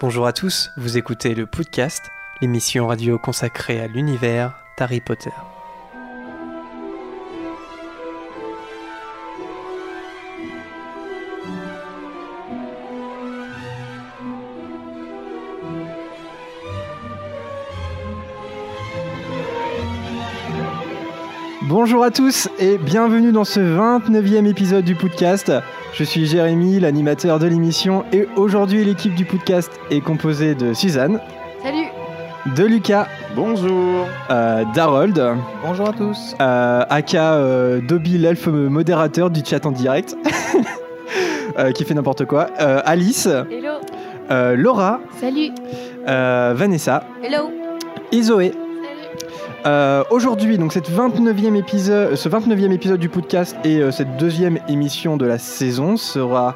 Bonjour à tous, vous écoutez le podcast, l'émission radio consacrée à l'univers d'Harry Potter. Bonjour à tous et bienvenue dans ce 29e épisode du podcast. Je suis Jérémy, l'animateur de l'émission et aujourd'hui l'équipe du podcast est composée de Suzanne, Salut. De Lucas, Bonjour. Euh, d'Harold, Bonjour à tous. Euh, aka euh, Dobby l'elfe modérateur du chat en direct, euh, qui fait n'importe quoi, euh, Alice, Hello. Euh, Laura, Salut. Euh, Vanessa. Hello. Et Zoé. Euh, Aujourd'hui, donc cette 29e épisode, ce 29e épisode du podcast et euh, cette deuxième émission de la saison sera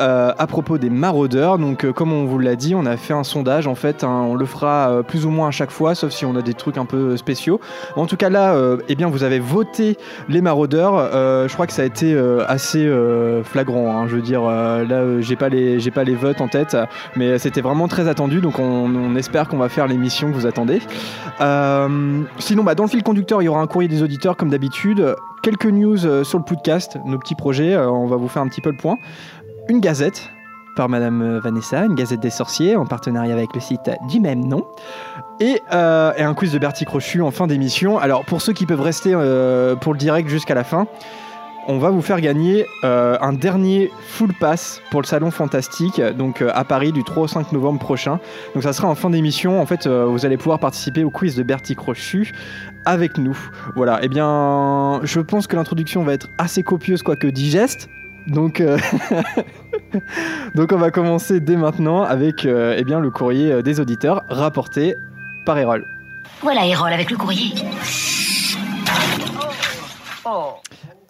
euh, à propos des maraudeurs. Donc, euh, comme on vous l'a dit, on a fait un sondage. En fait, hein, on le fera euh, plus ou moins à chaque fois, sauf si on a des trucs un peu spéciaux. En tout cas, là, euh, eh bien, vous avez voté les maraudeurs. Euh, je crois que ça a été euh, assez euh, flagrant. hein. Je veux dire, euh, là, euh, j'ai pas les, j'ai pas les votes en tête, mais c'était vraiment très attendu. Donc, on, espère qu'on va faire l'émission que vous attendez. Euh, sinon, bah, dans le fil conducteur, il y aura un courrier des auditeurs comme d'habitude. Quelques news euh, sur le podcast, nos petits projets. euh, on va vous faire un petit peu le point. Une gazette par Madame euh, Vanessa, une gazette des sorciers en partenariat avec le site du même nom. Et, et un quiz de Bertie Crochu en fin d'émission. Alors, pour ceux qui peuvent rester pour le direct jusqu'à la fin, on va vous faire gagner euh, un dernier full pass pour le Salon Fantastique, donc euh, à Paris du 3 au 5 novembre prochain. Donc ça sera en fin d'émission. En fait, euh, vous allez pouvoir participer au quiz de Bertie Crochu avec nous. Voilà. Eh bien, je pense que l'introduction va être assez copieuse, quoique digeste. Donc, euh, donc on va commencer dès maintenant avec euh, eh bien, le courrier des auditeurs rapporté par Erol. Voilà Erol avec le courrier.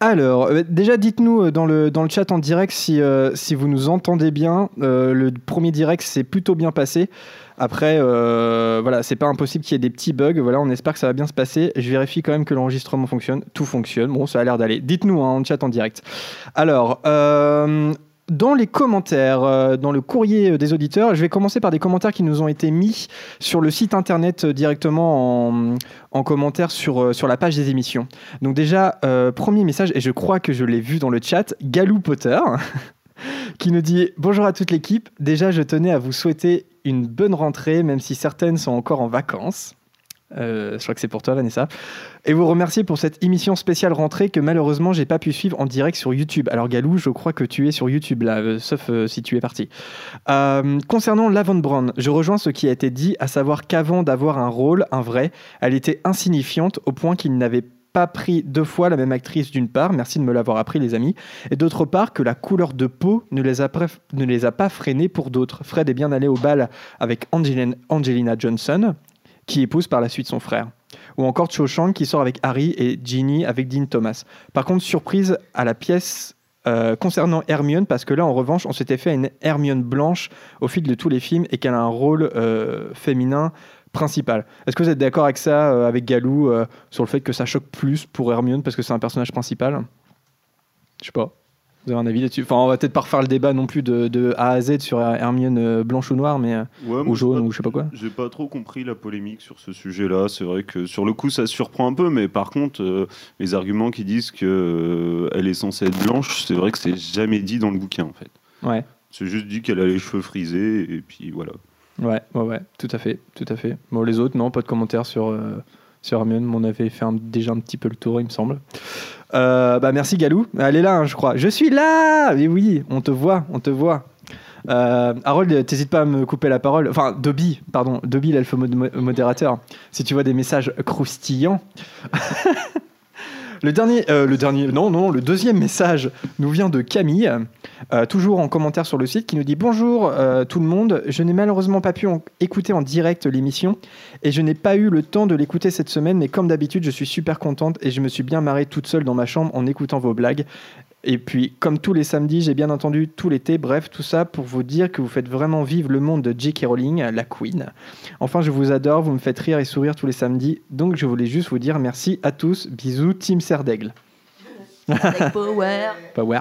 Alors, euh, déjà dites-nous euh, dans le, chat en direct si, euh, vous nous entendez bien. Le premier direct s'est plutôt bien passé. Après, voilà, c'est pas impossible qu'il y ait des petits bugs. Voilà, on espère que ça va bien se passer. Je vérifie quand même que l'enregistrement fonctionne. Tout fonctionne. Bon, ça a l'air d'aller. Dites-nous hein, en chat en direct. Alors, dans les commentaires, euh, dans le courrier des auditeurs, je vais commencer par des commentaires qui nous ont été mis sur le site internet euh, directement en, en commentaire sur, euh, sur la page des émissions. Donc déjà, euh, premier message, et je crois que je l'ai vu dans le chat, Galou Potter, qui nous dit « Bonjour à toute l'équipe, déjà je tenais à vous souhaiter une bonne rentrée, même si certaines sont encore en vacances. Euh, je crois que c'est pour toi, Vanessa. Et vous remercier pour cette émission spéciale rentrée que malheureusement j'ai pas pu suivre en direct sur YouTube. Alors Galou, je crois que tu es sur YouTube là, euh, sauf euh, si tu es parti. Concernant Lavon Brown, je rejoins ce qui a été dit, à savoir qu'avant d'avoir un rôle, un vrai, elle était insignifiante au point qu'il n'avait pas pris deux fois la même actrice d'une part, merci de me l'avoir appris les amis, et d'autre part que la couleur de peau ne les a, pas freinés pour d'autres. Fred est bien allé au bal avec Angelina Johnson, qui épouse par la suite son frère. Ou encore Cho Chang qui sort avec Harry et Ginny avec Dean Thomas. Par contre, surprise à la pièce euh, concernant Hermione, parce que là, en revanche, on s'était fait une Hermione blanche au fil de tous les films et qu'elle a un rôle euh, féminin principal. Est-ce que vous êtes d'accord avec ça, euh, avec Galou, sur le fait que ça choque plus pour Hermione parce que c'est un personnage principal? Je sais pas. Vous avez un avis là-dessus? Enfin, on va peut-être pas refaire le débat non plus de, de A à Z sur Hermione euh, blanche ou noire, mais euh, Ouais, ou jaune pas- ou je sais pas quoi. J'ai pas trop compris la polémique sur ce sujet-là. C'est vrai que sur le coup, ça surprend un peu, mais par contre, euh, les arguments qui disent que euh, elle est censée être blanche, c'est vrai que c'est jamais dit dans le bouquin en fait. Ouais. C'est juste dit qu'elle a les cheveux frisés et puis voilà. Ouais, ouais, ouais, tout à fait, tout à fait. Bon, les autres, non, pas de commentaires sur, euh, sur Hermione. On avait fait déjà un petit peu le tour, il me semble. Euh, bah, merci Galou. Elle est là, hein, je crois. Je suis là Mais oui, on te voit, on te voit. Euh, Harold, t'hésites pas à me couper la parole. Enfin, Dobby, pardon, Dobby, mo- modérateur. Si tu vois des messages croustillants. le dernier, euh, le dernier, non, non, le deuxième message nous vient de Camille, euh, toujours en commentaire sur le site, qui nous dit Bonjour euh, tout le monde, je n'ai malheureusement pas pu écouter en direct l'émission et je n'ai pas eu le temps de l'écouter cette semaine, mais comme d'habitude, je suis super contente et je me suis bien marrée toute seule dans ma chambre en écoutant vos blagues. Et puis, comme tous les samedis, j'ai bien entendu tout l'été. Bref, tout ça pour vous dire que vous faites vraiment vivre le monde de J.K. Rowling, la Queen. Enfin, je vous adore, vous me faites rire et sourire tous les samedis. Donc, je voulais juste vous dire merci à tous. Bisous, Team Serdaigle. Avec Power Power.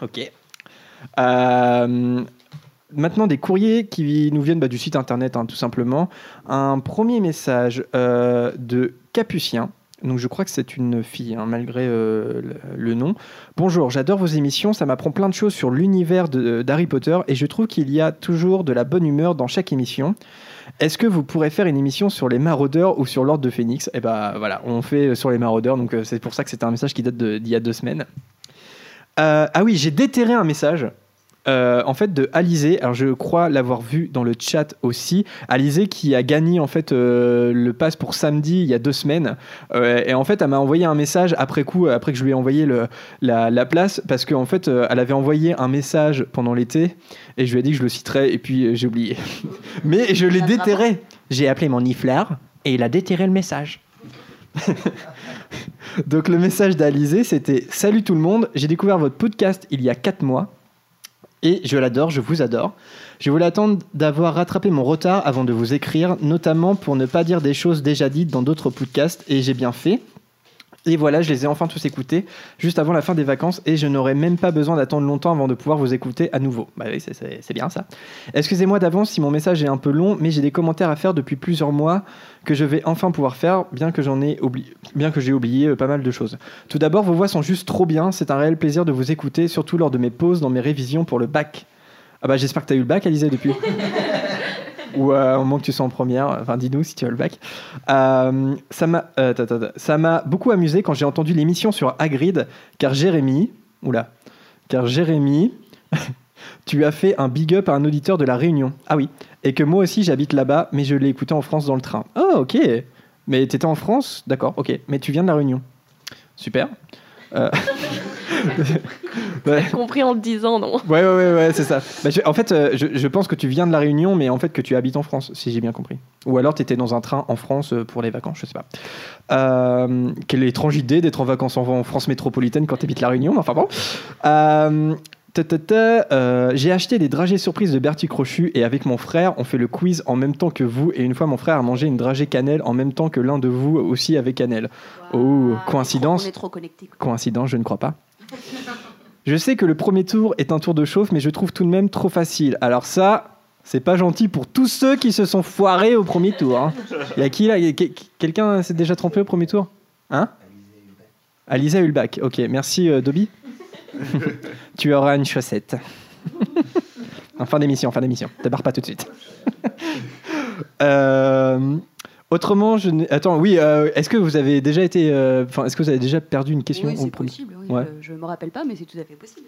Ok. Euh, maintenant des courriers qui nous viennent bah, du site internet, hein, tout simplement. Un premier message euh, de Capucien. Donc je crois que c'est une fille, hein, malgré euh, le, nom. Bonjour, j'adore vos émissions, ça m'apprend plein de choses sur l'univers de- d'Harry Potter et je trouve qu'il y a toujours de la bonne humeur dans chaque émission. Est-ce que vous pourrez faire une émission sur les maraudeurs ou sur l'ordre de Phénix Eh ben voilà, on fait sur les maraudeurs, donc euh, c'est pour ça que c'était un message qui date d'il y a deux semaines. Euh, ah oui, j'ai déterré un message. Euh, en fait de Alizé, alors je crois l'avoir vu dans le chat aussi, Alizé qui a gagné en fait euh, le pass pour samedi il y a deux semaines, Euh, et en fait elle m'a envoyé un message après coup, après que je lui ai envoyé le, la, la place, parce qu'en fait elle avait envoyé un message pendant l'été, et je lui ai dit que je le citerais, et puis j'ai oublié. Mais je l'ai déterré. J'ai appelé mon niflard, et il a déterré le message. Donc le message d'Alizé, c'était Salut tout le monde, j'ai découvert votre podcast il y a 4 mois et je l'adore, je vous adore. Je voulais attendre d'avoir rattrapé mon retard avant de vous écrire, notamment pour ne pas dire des choses déjà dites dans d'autres podcasts et j'ai bien fait. Et voilà, je les ai enfin tous écoutés juste avant la fin des vacances et je n'aurai même pas besoin d'attendre longtemps avant de pouvoir vous écouter à nouveau. Bah oui, c'est- bien ça. Excusez-moi d'avance si mon message est un peu long, mais j'ai des commentaires à faire depuis plusieurs mois que je vais enfin pouvoir faire, bien que j'en ai oublié, bien que j'ai oublié euh, pas mal de choses. Tout d'abord, vos voix sont juste trop bien. C'est un réel plaisir de vous écouter, surtout lors de mes pauses dans mes révisions pour le bac. Ah bah j'espère que tu as eu le bac, Alizé, depuis. Ou euh, au moment que tu sois en première, enfin dis-nous si tu as le bac. Euh, ça m'a, euh, ça m'a beaucoup amusé quand j'ai entendu l'émission sur Hagrid, car Jérémy, oula, car Jérémy, tu as fait un big up à un auditeur de la Réunion. Ah oui, et que moi aussi j'habite là-bas, mais je l'ai écouté en France dans le train. Oh ok, mais t'étais en France, d'accord, ok, mais tu viens de la Réunion. Super. Ouais. compris en le disant, non Ouais, ouais, ouais, ouais, c'est ça. Bah, je- en fait, euh, je, je pense que tu viens de La Réunion, mais en fait que tu habites en France, si j'ai bien compris. Ou alors tu étais dans un train en France euh, pour les vacances, je sais pas. Euh, quelle étrange idée d'être en vacances en, en France métropolitaine quand tu habites La Réunion, mais enfin bon. Euh, ta, ta, ta, euh, j'ai acheté des dragées surprises de Bertie Crochu et avec mon frère, on fait le quiz en même temps que vous. Et une fois, mon frère a mangé une dragée cannelle en même temps que l'un de vous aussi avec cannelle. Oh, coïncidence On est trop connectés. Coïncidence, je ne crois pas. Je sais que le premier tour est un tour de chauffe, mais je trouve tout de même trop facile. Alors ça, c'est pas gentil pour tous ceux qui se sont foirés au premier tour. hein. Y a qui là? Quelqu'un s'est déjà trompé au premier tour? Hein? Alizé Hulbach. Ok, merci euh, Dobby. tu auras une chaussette. en fin d'émission, en fin d'émission. T'abarres pas tout de suite. Euh, autrement, je n'ai- attends, oui. euh, est-ce que vous avez déjà été, euh, enfin, est-ce que vous avez déjà perdu une question Oui, c'est possible. oui. Ouais. Je, je me rappelle pas, mais c'est tout à fait possible.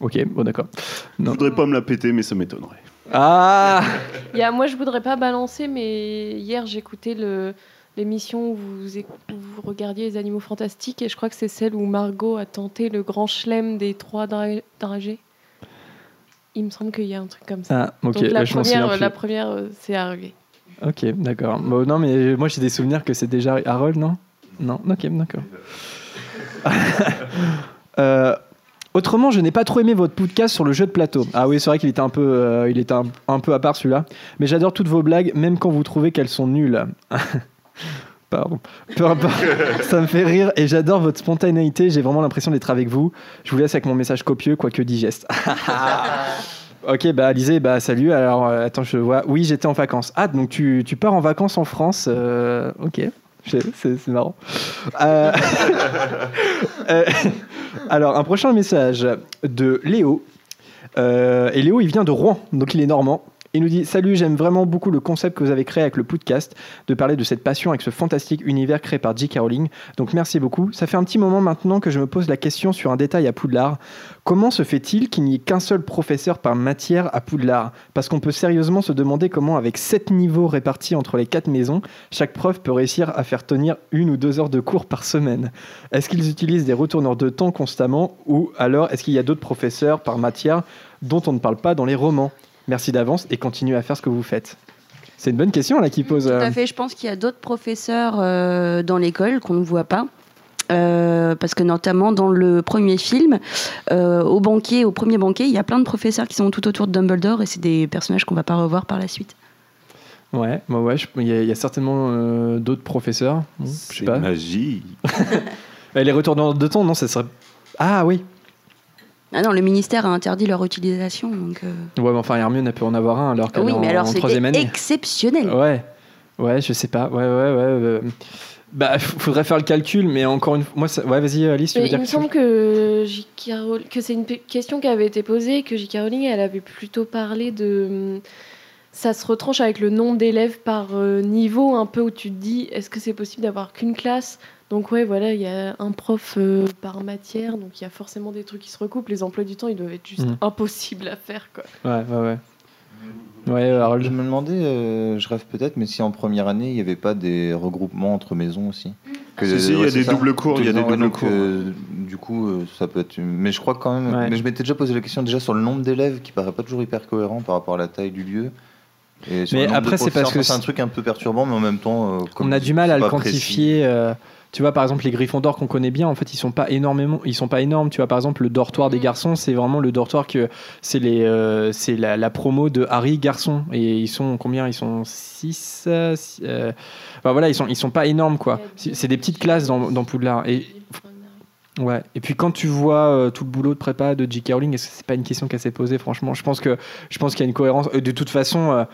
Ok, bon d'accord. Je voudrais pas me la péter, mais ça m'étonnerait. Ah Il y a, moi, je voudrais pas balancer, mais hier, j'écoutais le- l'émission où vous, éc- où vous regardiez les animaux fantastiques et je crois que c'est celle où Margot a tenté le grand chelem des trois dra- dragées. Il me semble qu'il y a un truc comme ça. Ah, ok, Donc la je première, plus. la première, euh, c'est arrivé. Ok, d'accord. Bon, non, mais moi j'ai des souvenirs que c'est déjà Harold, non? Non, ok, d'accord. Euh, autrement, je n'ai pas trop aimé votre podcast sur le jeu de plateau. Ah oui, c'est vrai qu'il était un peu, euh, il était un, un peu à part celui-là. Mais j'adore toutes vos blagues, même quand vous trouvez qu'elles sont nulles. Pardon. Peu importe. Ça me fait rire et j'adore votre spontanéité. J'ai vraiment l'impression d'être avec vous. Je vous laisse avec mon message copieux, quoique digeste. Ok, bah Alizé, bah salut. Alors, euh, attends, je vois. Oui, j'étais en vacances. Ah, donc tu, pars en vacances en France. euh, ok. C'est marrant. Euh, alors, un prochain message de Léo. Et Léo, il vient de Rouen, donc il est normand. Il nous dit Salut, j'aime vraiment beaucoup le concept que vous avez créé avec le podcast, de parler de cette passion avec ce fantastique univers créé par J.K. Rowling. Donc merci beaucoup. Ça fait un petit moment maintenant que je me pose la question sur un détail à Poudlard. Comment se fait-il qu'il n'y ait qu'un seul professeur par matière à Poudlard? Parce qu'on peut sérieusement se demander comment, avec sept niveaux répartis entre les quatre maisons, chaque prof peut réussir à faire tenir une ou deux heures de cours par semaine. Est-ce qu'ils utilisent des retourneurs de temps constamment ou alors est-ce qu'il y a d'autres professeurs par matière dont on ne parle pas dans les romans? Merci d'avance et continuez à faire ce que vous faites. C'est une bonne question là qui pose. Tout euh, à fait. Je pense qu'il y a d'autres professeurs euh, dans l'école qu'on ne voit pas. Euh, parce que notamment dans le premier film, euh, au banquet, au premier banquet, il y a plein de professeurs qui sont tout autour de Dumbledore et c'est des personnages qu'on va pas revoir par la suite. Ouais, bah ouais, il y, a- il y a certainement euh, d'autres professeurs. Bon, je sais C'est pas. magie. Euh, Les retourneurs de temps, non, ça serait. Ah oui. Ah non, le ministère a interdit leur utilisation. Donc, euh, Ouais, mais enfin, Hermione, elle peut en avoir un alors qu'elle Oui, est en, mais alors en troisième année. exceptionnel. Ouais, ouais, je sais pas. Ouais, ouais, ouais. euh, Bah, faudrait faire le calcul, mais encore une fois, moi, ça- ouais, vas-y, Alice, tu veux Mais dire il me quelque chose? semble que, que c'est une question qui avait été posée, que J.K. Rowling, elle avait plutôt parlé de... hum, Ça se retranche avec le nombre d'élèves par euh, niveau, un peu où tu te dis, est-ce que c'est possible d'avoir qu'une classe Donc ouais, voilà, il y a un prof euh, par matière, donc il y a forcément des trucs qui se recoupent. Les emplois du temps, ils doivent être juste Mhm. impossibles à faire, quoi. Ouais, ouais, ouais. Ouais, Harold. Je me demandais, euh, je rêve peut-être, mais si en première année, il n'y avait pas des regroupements entre maisons aussi Que- Si, si, il y a des ça. doubles cours, il y a des doubles donc, cours. euh, du coup, euh, ça peut être. une- Mais je crois quand même. Ouais. Mais je m'étais déjà posé la question déjà sur le nombre d'élèves qui paraît pas toujours hyper cohérent par rapport à la taille du lieu. Et Mais après, c'est parce que c'est un truc un peu perturbant, mais en même temps. euh, comme On a du mal à le quantifier. Euh, tu vois, par exemple, les Gryffondors qu'on connaît bien, en fait, ils sont pas énormément, ils sont pas énormes. Tu vois, par exemple, le dortoir des garçons, c'est vraiment le dortoir que c'est les, euh, c'est la, la promo de Harry garçon. Et ils sont combien? Ils sont 6 voilà, ils sont, ils sont pas énormes quoi. C'est des petites classes dans, dans Poudlard. Et Ouais. Et puis quand tu vois euh, tout le boulot de prépa de J.K. Rowling, est-ce que c'est pas une question qu'elle s'est posée? Franchement, je pense que je pense qu'il y a une cohérence. Euh, De toute façon, euh,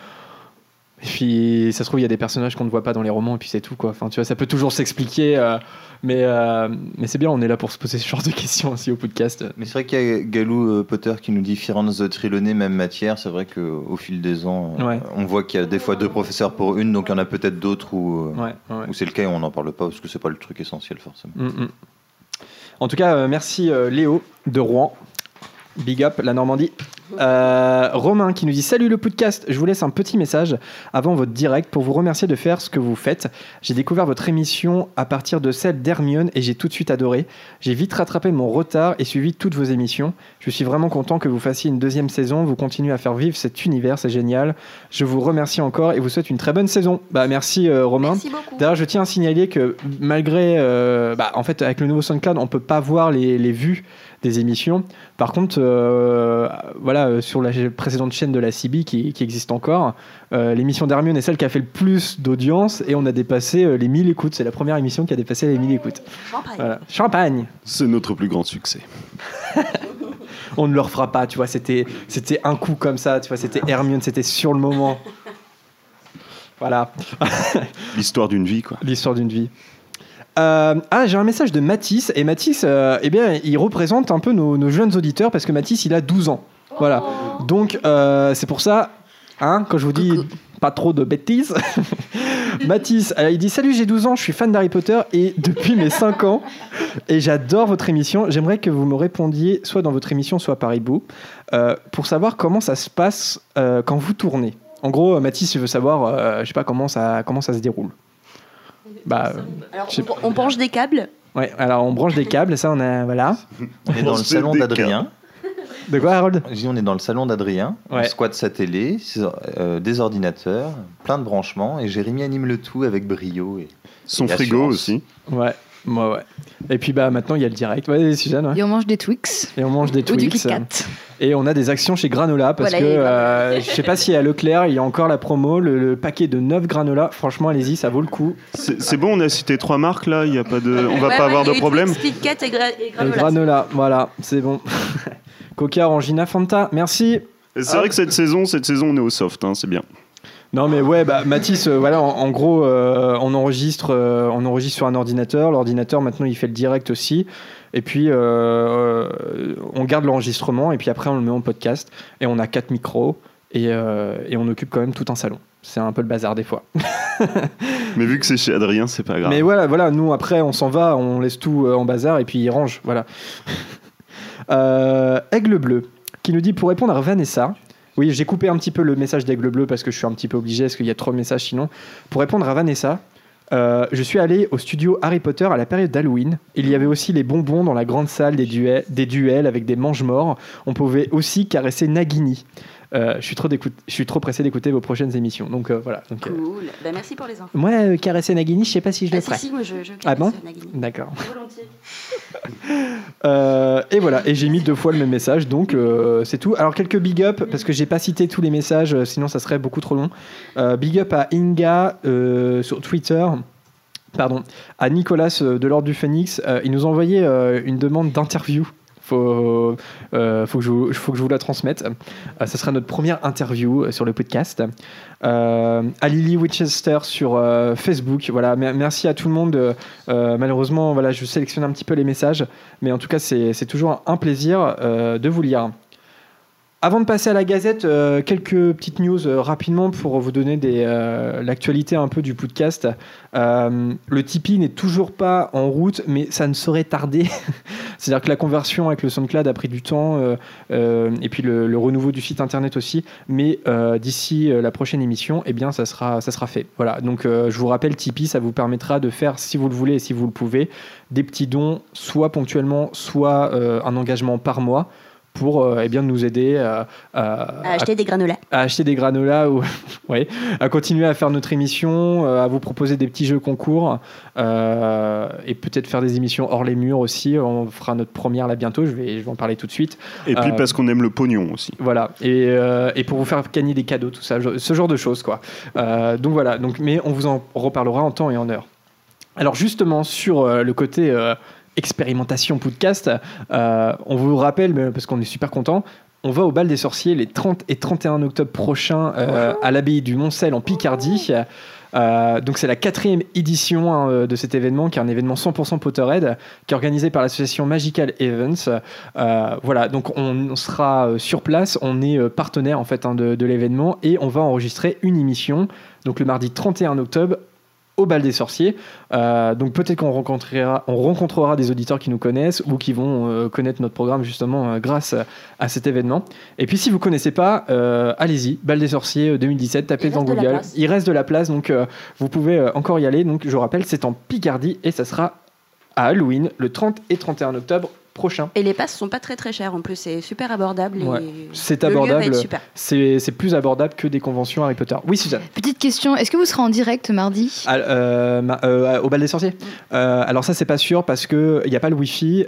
et puis ça se trouve il y a des personnages qu'on ne voit pas dans les romans et puis c'est tout quoi. Enfin, tu vois, ça peut toujours s'expliquer. euh, mais euh, mais c'est bien, on est là pour se poser ce genre de questions aussi au podcast. Mais c'est vrai qu'il y a Galou euh, Potter qui nous dit Firenze Trelawney, même matière. C'est vrai qu'au fil des ans, Ouais. on voit qu'il y a des fois deux professeurs pour une, donc il y en a peut-être d'autres où, Ouais, ouais. où c'est le cas et on n'en parle pas parce que c'est pas le truc essentiel forcément. Mm, mm. En tout cas, merci Léo de Rouen. Big up la Normandie. Euh, Romain qui nous dit Salut le podcast, je vous laisse un petit message avant votre direct pour vous remercier de faire ce que vous faites. J'ai découvert votre émission à partir de celle d'Hermione et j'ai tout de suite adoré. J'ai vite rattrapé mon retard et suivi toutes vos émissions. Je suis vraiment content que vous fassiez une deuxième saison. Vous continuez à faire vivre cet univers, c'est génial. Je vous remercie encore et vous souhaite une très bonne saison. Bah merci euh, Romain. Merci beaucoup. D'ailleurs, je tiens à signaler que malgré, euh, bah, en fait, avec le nouveau SoundCloud, on peut pas voir les, les vues des émissions. Par contre, euh, voilà, euh, sur la précédente chaîne de la CB qui, qui existe encore, euh, l'émission d'Hermione est celle qui a fait le plus d'audience et on a dépassé les 1000 écoutes. C'est la première émission qui a dépassé les 1000 écoutes. Champagne. Voilà. Champagne C'est notre plus grand succès. On ne le refera pas, tu vois. C'était, c'était un coup comme ça, tu vois. C'était Hermione, c'était sur le moment. Voilà. L'histoire d'une vie, quoi. L'histoire d'une vie. Euh, ah, j'ai un message de Mathis. Et Mathis, euh, eh bien, il représente un peu nos, nos jeunes auditeurs parce que Mathis, il a 12 ans. Voilà. Donc, euh, c'est pour ça, hein, quand je vous dis pas trop de bêtises. Mathis, il dit Salut, j'ai 12 ans, je suis fan d'Harry Potter et depuis mes 5 ans, et j'adore votre émission. J'aimerais que vous me répondiez soit dans votre émission, soit par euh, pour savoir comment ça se passe euh, quand vous tournez. En gros, Mathis, il veut savoir, euh, je sais pas comment ça, comment ça se déroule. Bah, Alors, sais on, on penche des câbles. ouais, alors on branche des câbles, ça on a. Voilà. On est dans le salon d'Adrien. De quoi, Harold? Je dis, on est dans le salon d'Adrien. Ouais. On squatte sa télé, euh, des ordinateurs, plein de branchements, et Jérémy anime le tout avec brio. Et... Son Et frigo assurance. aussi. Ouais, ouais, ouais. Et puis bah maintenant il y a le direct. Ouais, Suzanne. ouais. Et on mange des Twix. Et on mange des Ou du Twix. Kit Kat. Et on a des actions chez Granola parce Voilà, que euh, je sais pas si à Leclerc il y a encore la promo, le, le paquet de 9 granola. Franchement, allez-y, ça vaut le coup. C'est bon, on a cité trois marques là, il y a pas de, on va Ouais, pas ouais, avoir de problème. Twix, Kit Kat et, gra- et Et granola. granola, voilà, c'est bon. Coca, Orangina, Fanta, merci. C'est vrai que cette saison, cette saison, on est au soft, hein, c'est bien. Non mais ouais, bah, Mathis, euh, voilà, en, en gros, euh, on enregistre, euh, on enregistre sur un ordinateur. L'ordinateur maintenant, il fait le direct aussi. Et puis, on garde l'enregistrement et puis après, on le met en podcast. Et on a quatre micros et, et on occupe quand même tout un salon. C'est un peu le bazar des fois. Mais vu que c'est chez Adrien, c'est pas grave. Mais voilà, voilà, nous après, on s'en va, on laisse tout en bazar et puis il range, voilà. Aigle bleu, qui nous dit pour répondre à Vanessa. Oui, j'ai coupé un petit peu le message d'Aigle bleu parce que je suis un petit peu obligé, parce qu'il y a trop de messages sinon. Pour répondre à Vanessa, euh, je suis allé au studio Harry Potter à la période d'Halloween. Il y avait aussi les bonbons dans la grande salle des duels, des duels avec des mange-morts. On pouvait aussi caresser Nagini. Euh, je, suis trop d'écoute- je suis trop pressé d'écouter vos prochaines émissions. Donc euh, voilà. Donc, euh, Cool. Bah, merci pour les infos. moi, caresser Nagini, je sais pas si je le Ah, si, ferai. si, moi je, je Ah bon. D'accord. Volontiers. Et voilà, et j'ai mis deux fois le même message, donc c'est tout. Alors quelques big up, parce que j'ai pas cité tous les messages, sinon ça serait beaucoup trop long. Big up à Inga sur Twitter. Pardon, à Nicolas de l'Ordre du Phoenix, Euh, il nous a envoyé euh, une demande d'interview. Faut, euh, faut, que je, vous- faut que je vous la transmette. Euh, ça sera notre première interview euh, sur le podcast. Euh, à Lily Winchester sur euh, Facebook. Voilà, mer- merci à tout le monde. Euh, euh, malheureusement, voilà, je sélectionne un petit peu les messages, mais en tout cas, c'est toujours un plaisir euh, de vous lire. Avant de passer à la Gazette, euh, quelques petites news euh, rapidement pour vous donner euh, l'actualité un peu du podcast. Le Tipeee n'est toujours pas en route, mais ça ne saurait tarder. C'est-à-dire que la conversion avec le SoundCloud a pris du temps, et puis le, renouveau du site internet aussi. Mais d'ici la prochaine émission, eh bien, ça sera, ça sera fait. Voilà. Donc, je vous rappelle, Tipeee, ça vous permettra de faire, si vous le voulez et si vous le pouvez, des petits dons, soit ponctuellement, soit un engagement par mois pour euh, eh bien, nous aider à, à- À acheter des granolas. à acheter des granolas ou ouais, à continuer à faire notre émission, euh, à vous proposer des petits jeux concours euh, et peut-être faire des émissions hors les murs aussi. On fera notre première là bientôt, je vais, je vais en parler tout de suite. Et puis Euh, parce qu'on aime le pognon aussi. Voilà, et, euh, et pour vous faire gagner des cadeaux, tout ça, ce genre de choses quoi. Euh, donc voilà, donc, mais on vous en reparlera en temps et en heure. Alors justement sur euh, le côté euh, expérimentation podcast, euh, on vous rappelle, parce qu'on est super content, on va au bal des sorciers les 30 et 31 octobre prochains euh, à l'abbaye du Montcel en Picardie. Euh, donc c'est la quatrième édition hein, de cet événement, qui est un événement 100% Potterhead, qui est organisé par l'association Magical Events. Euh, voilà, donc on, on sera sur place, on est partenaire en fait hein, de, de l'événement et on va enregistrer une émission, donc le mardi 31 octobre au bal des sorciers. Euh, donc peut-être qu'on rencontrera, on rencontrera des auditeurs qui nous connaissent ou qui vont euh, connaître notre programme justement euh, grâce à cet événement. Et puis si vous connaissez pas, allez-y, bal des sorciers euh, 2017, tapez dans Google. Il reste de la place, donc vous pouvez encore y aller. Donc je rappelle, c'est en Picardie et ça sera à Halloween le 30 et 31 octobre prochain. Et les passes sont pas très très chères en plus, c'est super abordable. Ouais. et C'est abordable. C'est c'est plus abordable que des conventions Harry Potter. Oui, Suzanne. Petite question, est-ce que vous serez en direct mardi? Ah, euh, ma- euh, au bal des sorciers Euh, Alors ça, c'est pas sûr parce qu'il n'y a pas le Wi-Fi.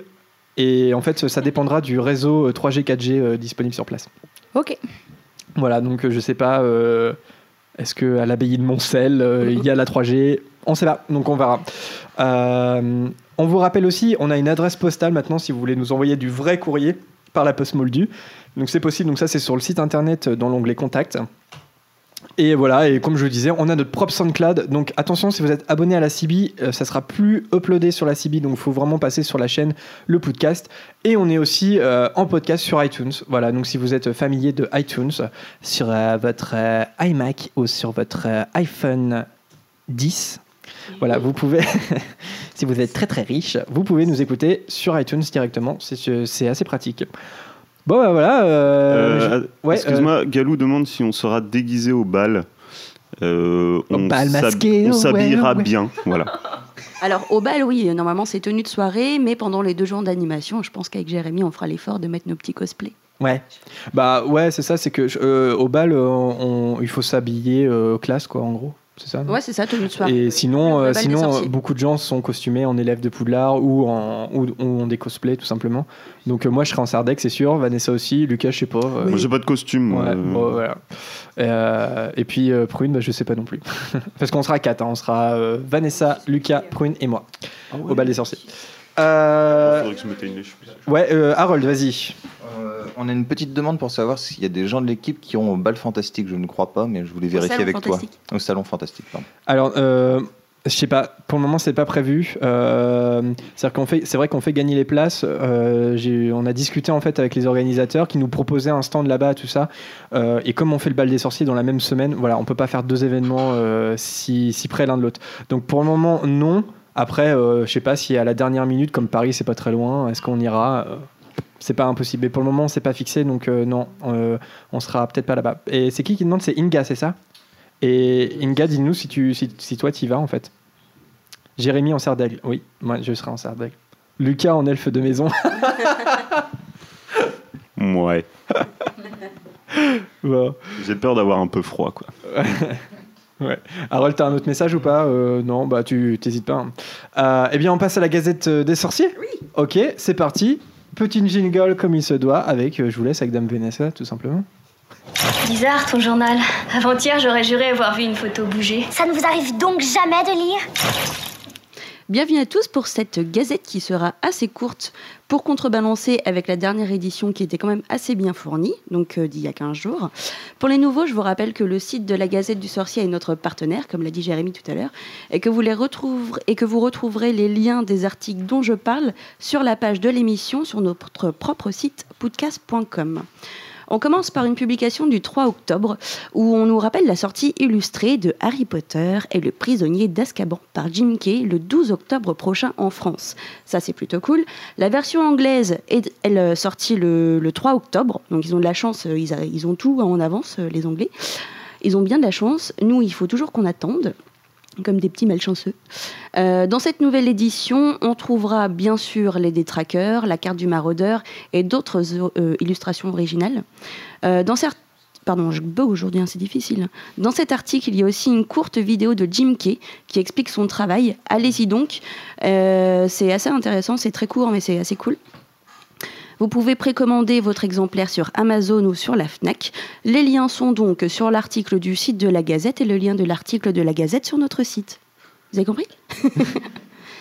Et en fait, ça dépendra du réseau euh, 3G, 4G euh, disponible sur place. Ok. Voilà, donc je sais pas. euh, Est-ce qu'à l'abbaye de Montcel, euh, il y a la 3G On sait pas, donc on verra. Euh, on vous rappelle aussi, on a une adresse postale maintenant si vous voulez nous envoyer du vrai courrier par la poste moldue. Donc c'est possible, donc ça c'est sur le site internet euh, dans l'onglet Contact. Et voilà, et comme je le disais, on a notre propre SoundCloud. Donc attention, si vous êtes abonné à la CB, euh, ça sera plus uploadé sur la CB. Donc il faut vraiment passer sur la chaîne Le Podcast. Et on est aussi en podcast sur iTunes. Voilà, donc si vous êtes familier de iTunes, sur votre iMac ou sur votre iPhone 10, voilà, vous pouvez, si vous êtes très très riche, vous pouvez nous écouter sur iTunes directement. C'est assez pratique. Bon, bah, voilà. euh, je- Euh, ouais, Excuse-moi, Galou demande si on sera déguisé au bal. Euh, Au on bal s'hab- masqué, on ouais, s'habillera ouais. bien. Voilà. Alors au bal, oui, normalement c'est tenue de soirée, mais pendant les deux jours d'animation, je pense qu'avec Jérémy, on fera l'effort de mettre nos petits cosplays. Ouais. Bah ouais, c'est ça, c'est que euh, au bal, euh, on- il faut s'habiller euh, classe, quoi, en gros. C'est ça Ouais, c'est ça, tenue de soirée. Et sinon, euh, sinon euh, beaucoup de gens sont costumés en élèves de Poudlard ou en ou, ou ont des cosplays tout simplement. Donc euh, moi je serai en Sardec, c'est sûr. Vanessa aussi. Lucas, je sais pas. euh, Moi, j'ai pas de costume. moi. Ouais, Euh, bon, voilà. Euh, et puis euh, Prune, bah, je sais pas non plus. Parce qu'on sera quatre, hein. on sera euh, Vanessa, Lucas, Prune et moi au bal des sorciers. Euh, Faudrait que je m'éteigne les cheveux. ouais, euh, Harold, vas-y. Euh, on a une petite demande pour savoir s'il y a des gens de l'équipe qui ont au bal fantastique. Je ne crois pas, mais je voulais Au vérifier avec toi. Au salon fantastique, pardon. Alors, euh, je sais pas. Pour le moment, c'est pas prévu. Euh, c'est-à-dire qu'on fait, c'est vrai qu'on fait gagner les places. Euh, on a discuté en fait avec les organisateurs qui nous proposaient un stand là-bas, tout ça. Euh, et comme on fait le bal des sorciers dans la même semaine, voilà, on peut pas faire deux événements euh, si, si près l'un de l'autre. Donc pour le moment, non. Après, euh, je sais pas si à la dernière minute, comme Paris, c'est pas très loin, est-ce qu'on ira Euh, C'est pas impossible. Mais pour le moment, c'est pas fixé, donc euh, non, euh, on sera peut-être pas là-bas. Et c'est qui qui demande? C'est Inga, c'est ça? Et Inga, dis-nous si, tu, si, si toi tu y vas en fait. Jérémy en serre d'aigle. Oui, moi je serai en serre d'aigle. Lucas en elfe de maison. Ouais. Bon. J'ai peur d'avoir un peu froid, quoi. Harold, t'as un autre message ou pas? Euh, Non, bah tu t'hésites pas. hein. Euh, eh bien, on passe à la Gazette euh, des sorciers Oui. Ok, c'est parti. Petit jingle comme il se doit avec, euh, je vous laisse avec Dame Vanessa tout simplement. Bizarre ton journal. Avant-hier, j'aurais juré avoir vu une photo bouger. Ça ne vous arrive donc jamais de lire? Bienvenue à tous pour cette gazette qui sera assez courte pour contrebalancer avec la dernière édition qui était quand même assez bien fournie, donc euh, d'il y a 15 jours. Pour les nouveaux, je vous rappelle que le site de la Gazette du Sorcier est notre partenaire, comme l'a dit Jérémy tout à l'heure, et que retrouverez et que vous retrouverez les liens des articles dont je parle sur la page de l'émission sur notre propre site podcast.com. On commence par une publication du 3 octobre où on nous rappelle la sortie illustrée de Harry Potter et le prisonnier d'Azkaban par Jim Kay le 12 octobre prochain en France. Ça, c'est plutôt cool. La version anglaise est elle, euh, sortie le, le 3 octobre, donc ils ont de la chance, euh, ils ont tout en avance, euh, les Anglais. Ils ont bien de la chance. Nous, il faut toujours qu'on attende comme des petits malchanceux. Euh, dans cette nouvelle édition, on trouvera bien sûr les détraqueurs, la carte du maraudeur et d'autres euh, illustrations originales. Euh, dans certains Pardon, je bug aujourd'hui, hein, c'est difficile. Dans cet article, il y a aussi une courte vidéo de Jim Kay qui explique son travail. Allez-y donc. C'est assez intéressant, c'est très court, mais c'est assez cool. Vous pouvez précommander votre exemplaire sur Amazon ou sur la FNAC. Les liens sont donc sur l'article du site de la Gazette et le lien de l'article de la Gazette sur notre site. Vous avez compris?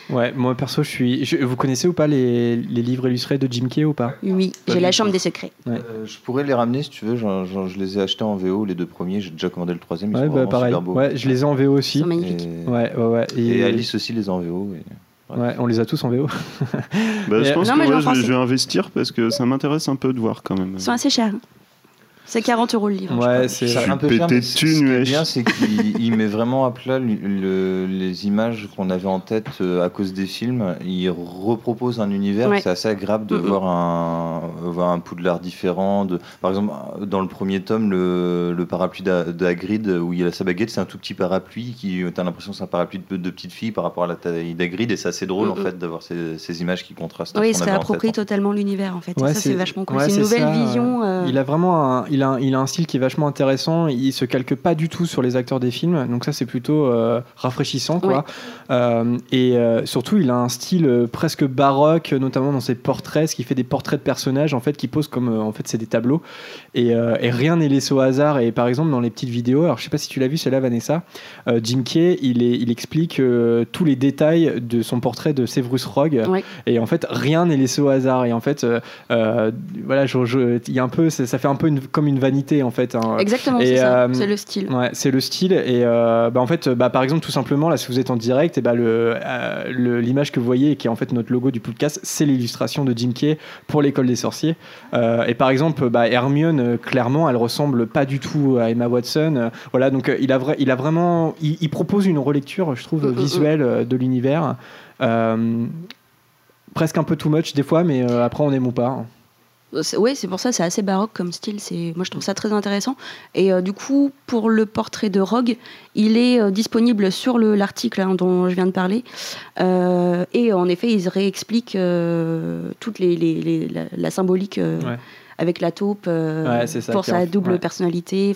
Ouais, moi perso, je suis. je- vous connaissez ou pas les, les livres illustrés de Jim Kay ou pas? Oui, j'ai la. Chambre des secrets. Ouais. Euh, je pourrais les ramener si tu veux. je les ai achetés en VO, les deux premiers. J'ai déjà commandé le troisième. Ils Ouais, sont bah pareil. super beaux. Ouais, je les ai en VO Ils aussi. sont magnifiques. Et, Ouais, ouais, ouais. et Alice aussi les a en VO. et- Ouais, on les a tous en VO. Bah, je pense Non, que ouais, je, vais, je vais investir parce que ça m'intéresse un peu de voir quand même. Ils sont assez chers. C'est 40 euros le livre. Ouais, c'est. Un peu pété cher, de mais ce thunes, ce qui est bien, c'est qu'il il met vraiment à plat le- le- les images qu'on avait en tête euh, à cause des films. Il repropose un univers. Ouais. C'est assez agréable de voir un, voir un Poudlard différent. De, par exemple, dans le premier tome, le, le parapluie d'A- d'Hagrid, où il a sa baguette, c'est un tout petit parapluie qui, t'as l'impression que c'est un parapluie de, de petite fille par rapport à la taille d'Hagrid. Et c'est assez drôle en fait d'avoir ces, ces images qui contrastent. Oui, il se réapproprie totalement l'univers en fait. Ouais, ça, c'est vachement cool. ouais, c'est une nouvelle ça, vision. euh, Il a vraiment un, il a, il a un style qui est vachement intéressant. Il se calque pas du tout sur les acteurs des films, donc ça c'est plutôt euh, rafraîchissant quoi. Euh, et euh, surtout, il a un style presque baroque, notamment dans ses portraits, ce qui fait des portraits de personnages en fait qui posent comme en fait c'est des tableaux. Et, et rien n'est laissé au hasard. Et par exemple dans les petites vidéos, alors je sais pas si tu l'as vu celle-là Vanessa, Jim Kay, il, est, il explique tous les détails de son portrait de Severus Rogue. Et en fait, rien n'est laissé au hasard. Et en fait, voilà, il y a un peu, ça ça fait un peu une- comme une vanité en fait. hein. Exactement, Et, c'est ça. euh, C'est le style. Ouais, c'est le style. Et euh, bah, en fait, bah, par exemple, tout simplement, là, si vous êtes en direct, et bah, le, euh, le- l'image que vous voyez, qui est en fait notre logo du podcast, c'est l'illustration de Jim Kay pour l'école des sorciers. Et par exemple, bah, Hermione, clairement, elle ressemble pas du tout à Emma Watson. Voilà, donc il, a il a vraiment, il, il propose une relecture, je trouve, Mm, mm, mm. visuelle de l'univers. Euh, presque un peu too much des fois, mais euh, après on aime ou pas. Oui, c'est pour ça, c'est assez baroque comme style. C'est, moi, je trouve ça très intéressant. Et euh, du coup, pour le portrait de Rogue, il est euh, disponible sur le, l'article hein, dont je viens de parler. Euh, et en effet, ils réexpliquent euh, toute les, les- les- la, la symbolique Ouais. avec la taupe Ouais, c'est ça pour sa double ouais. personnalité.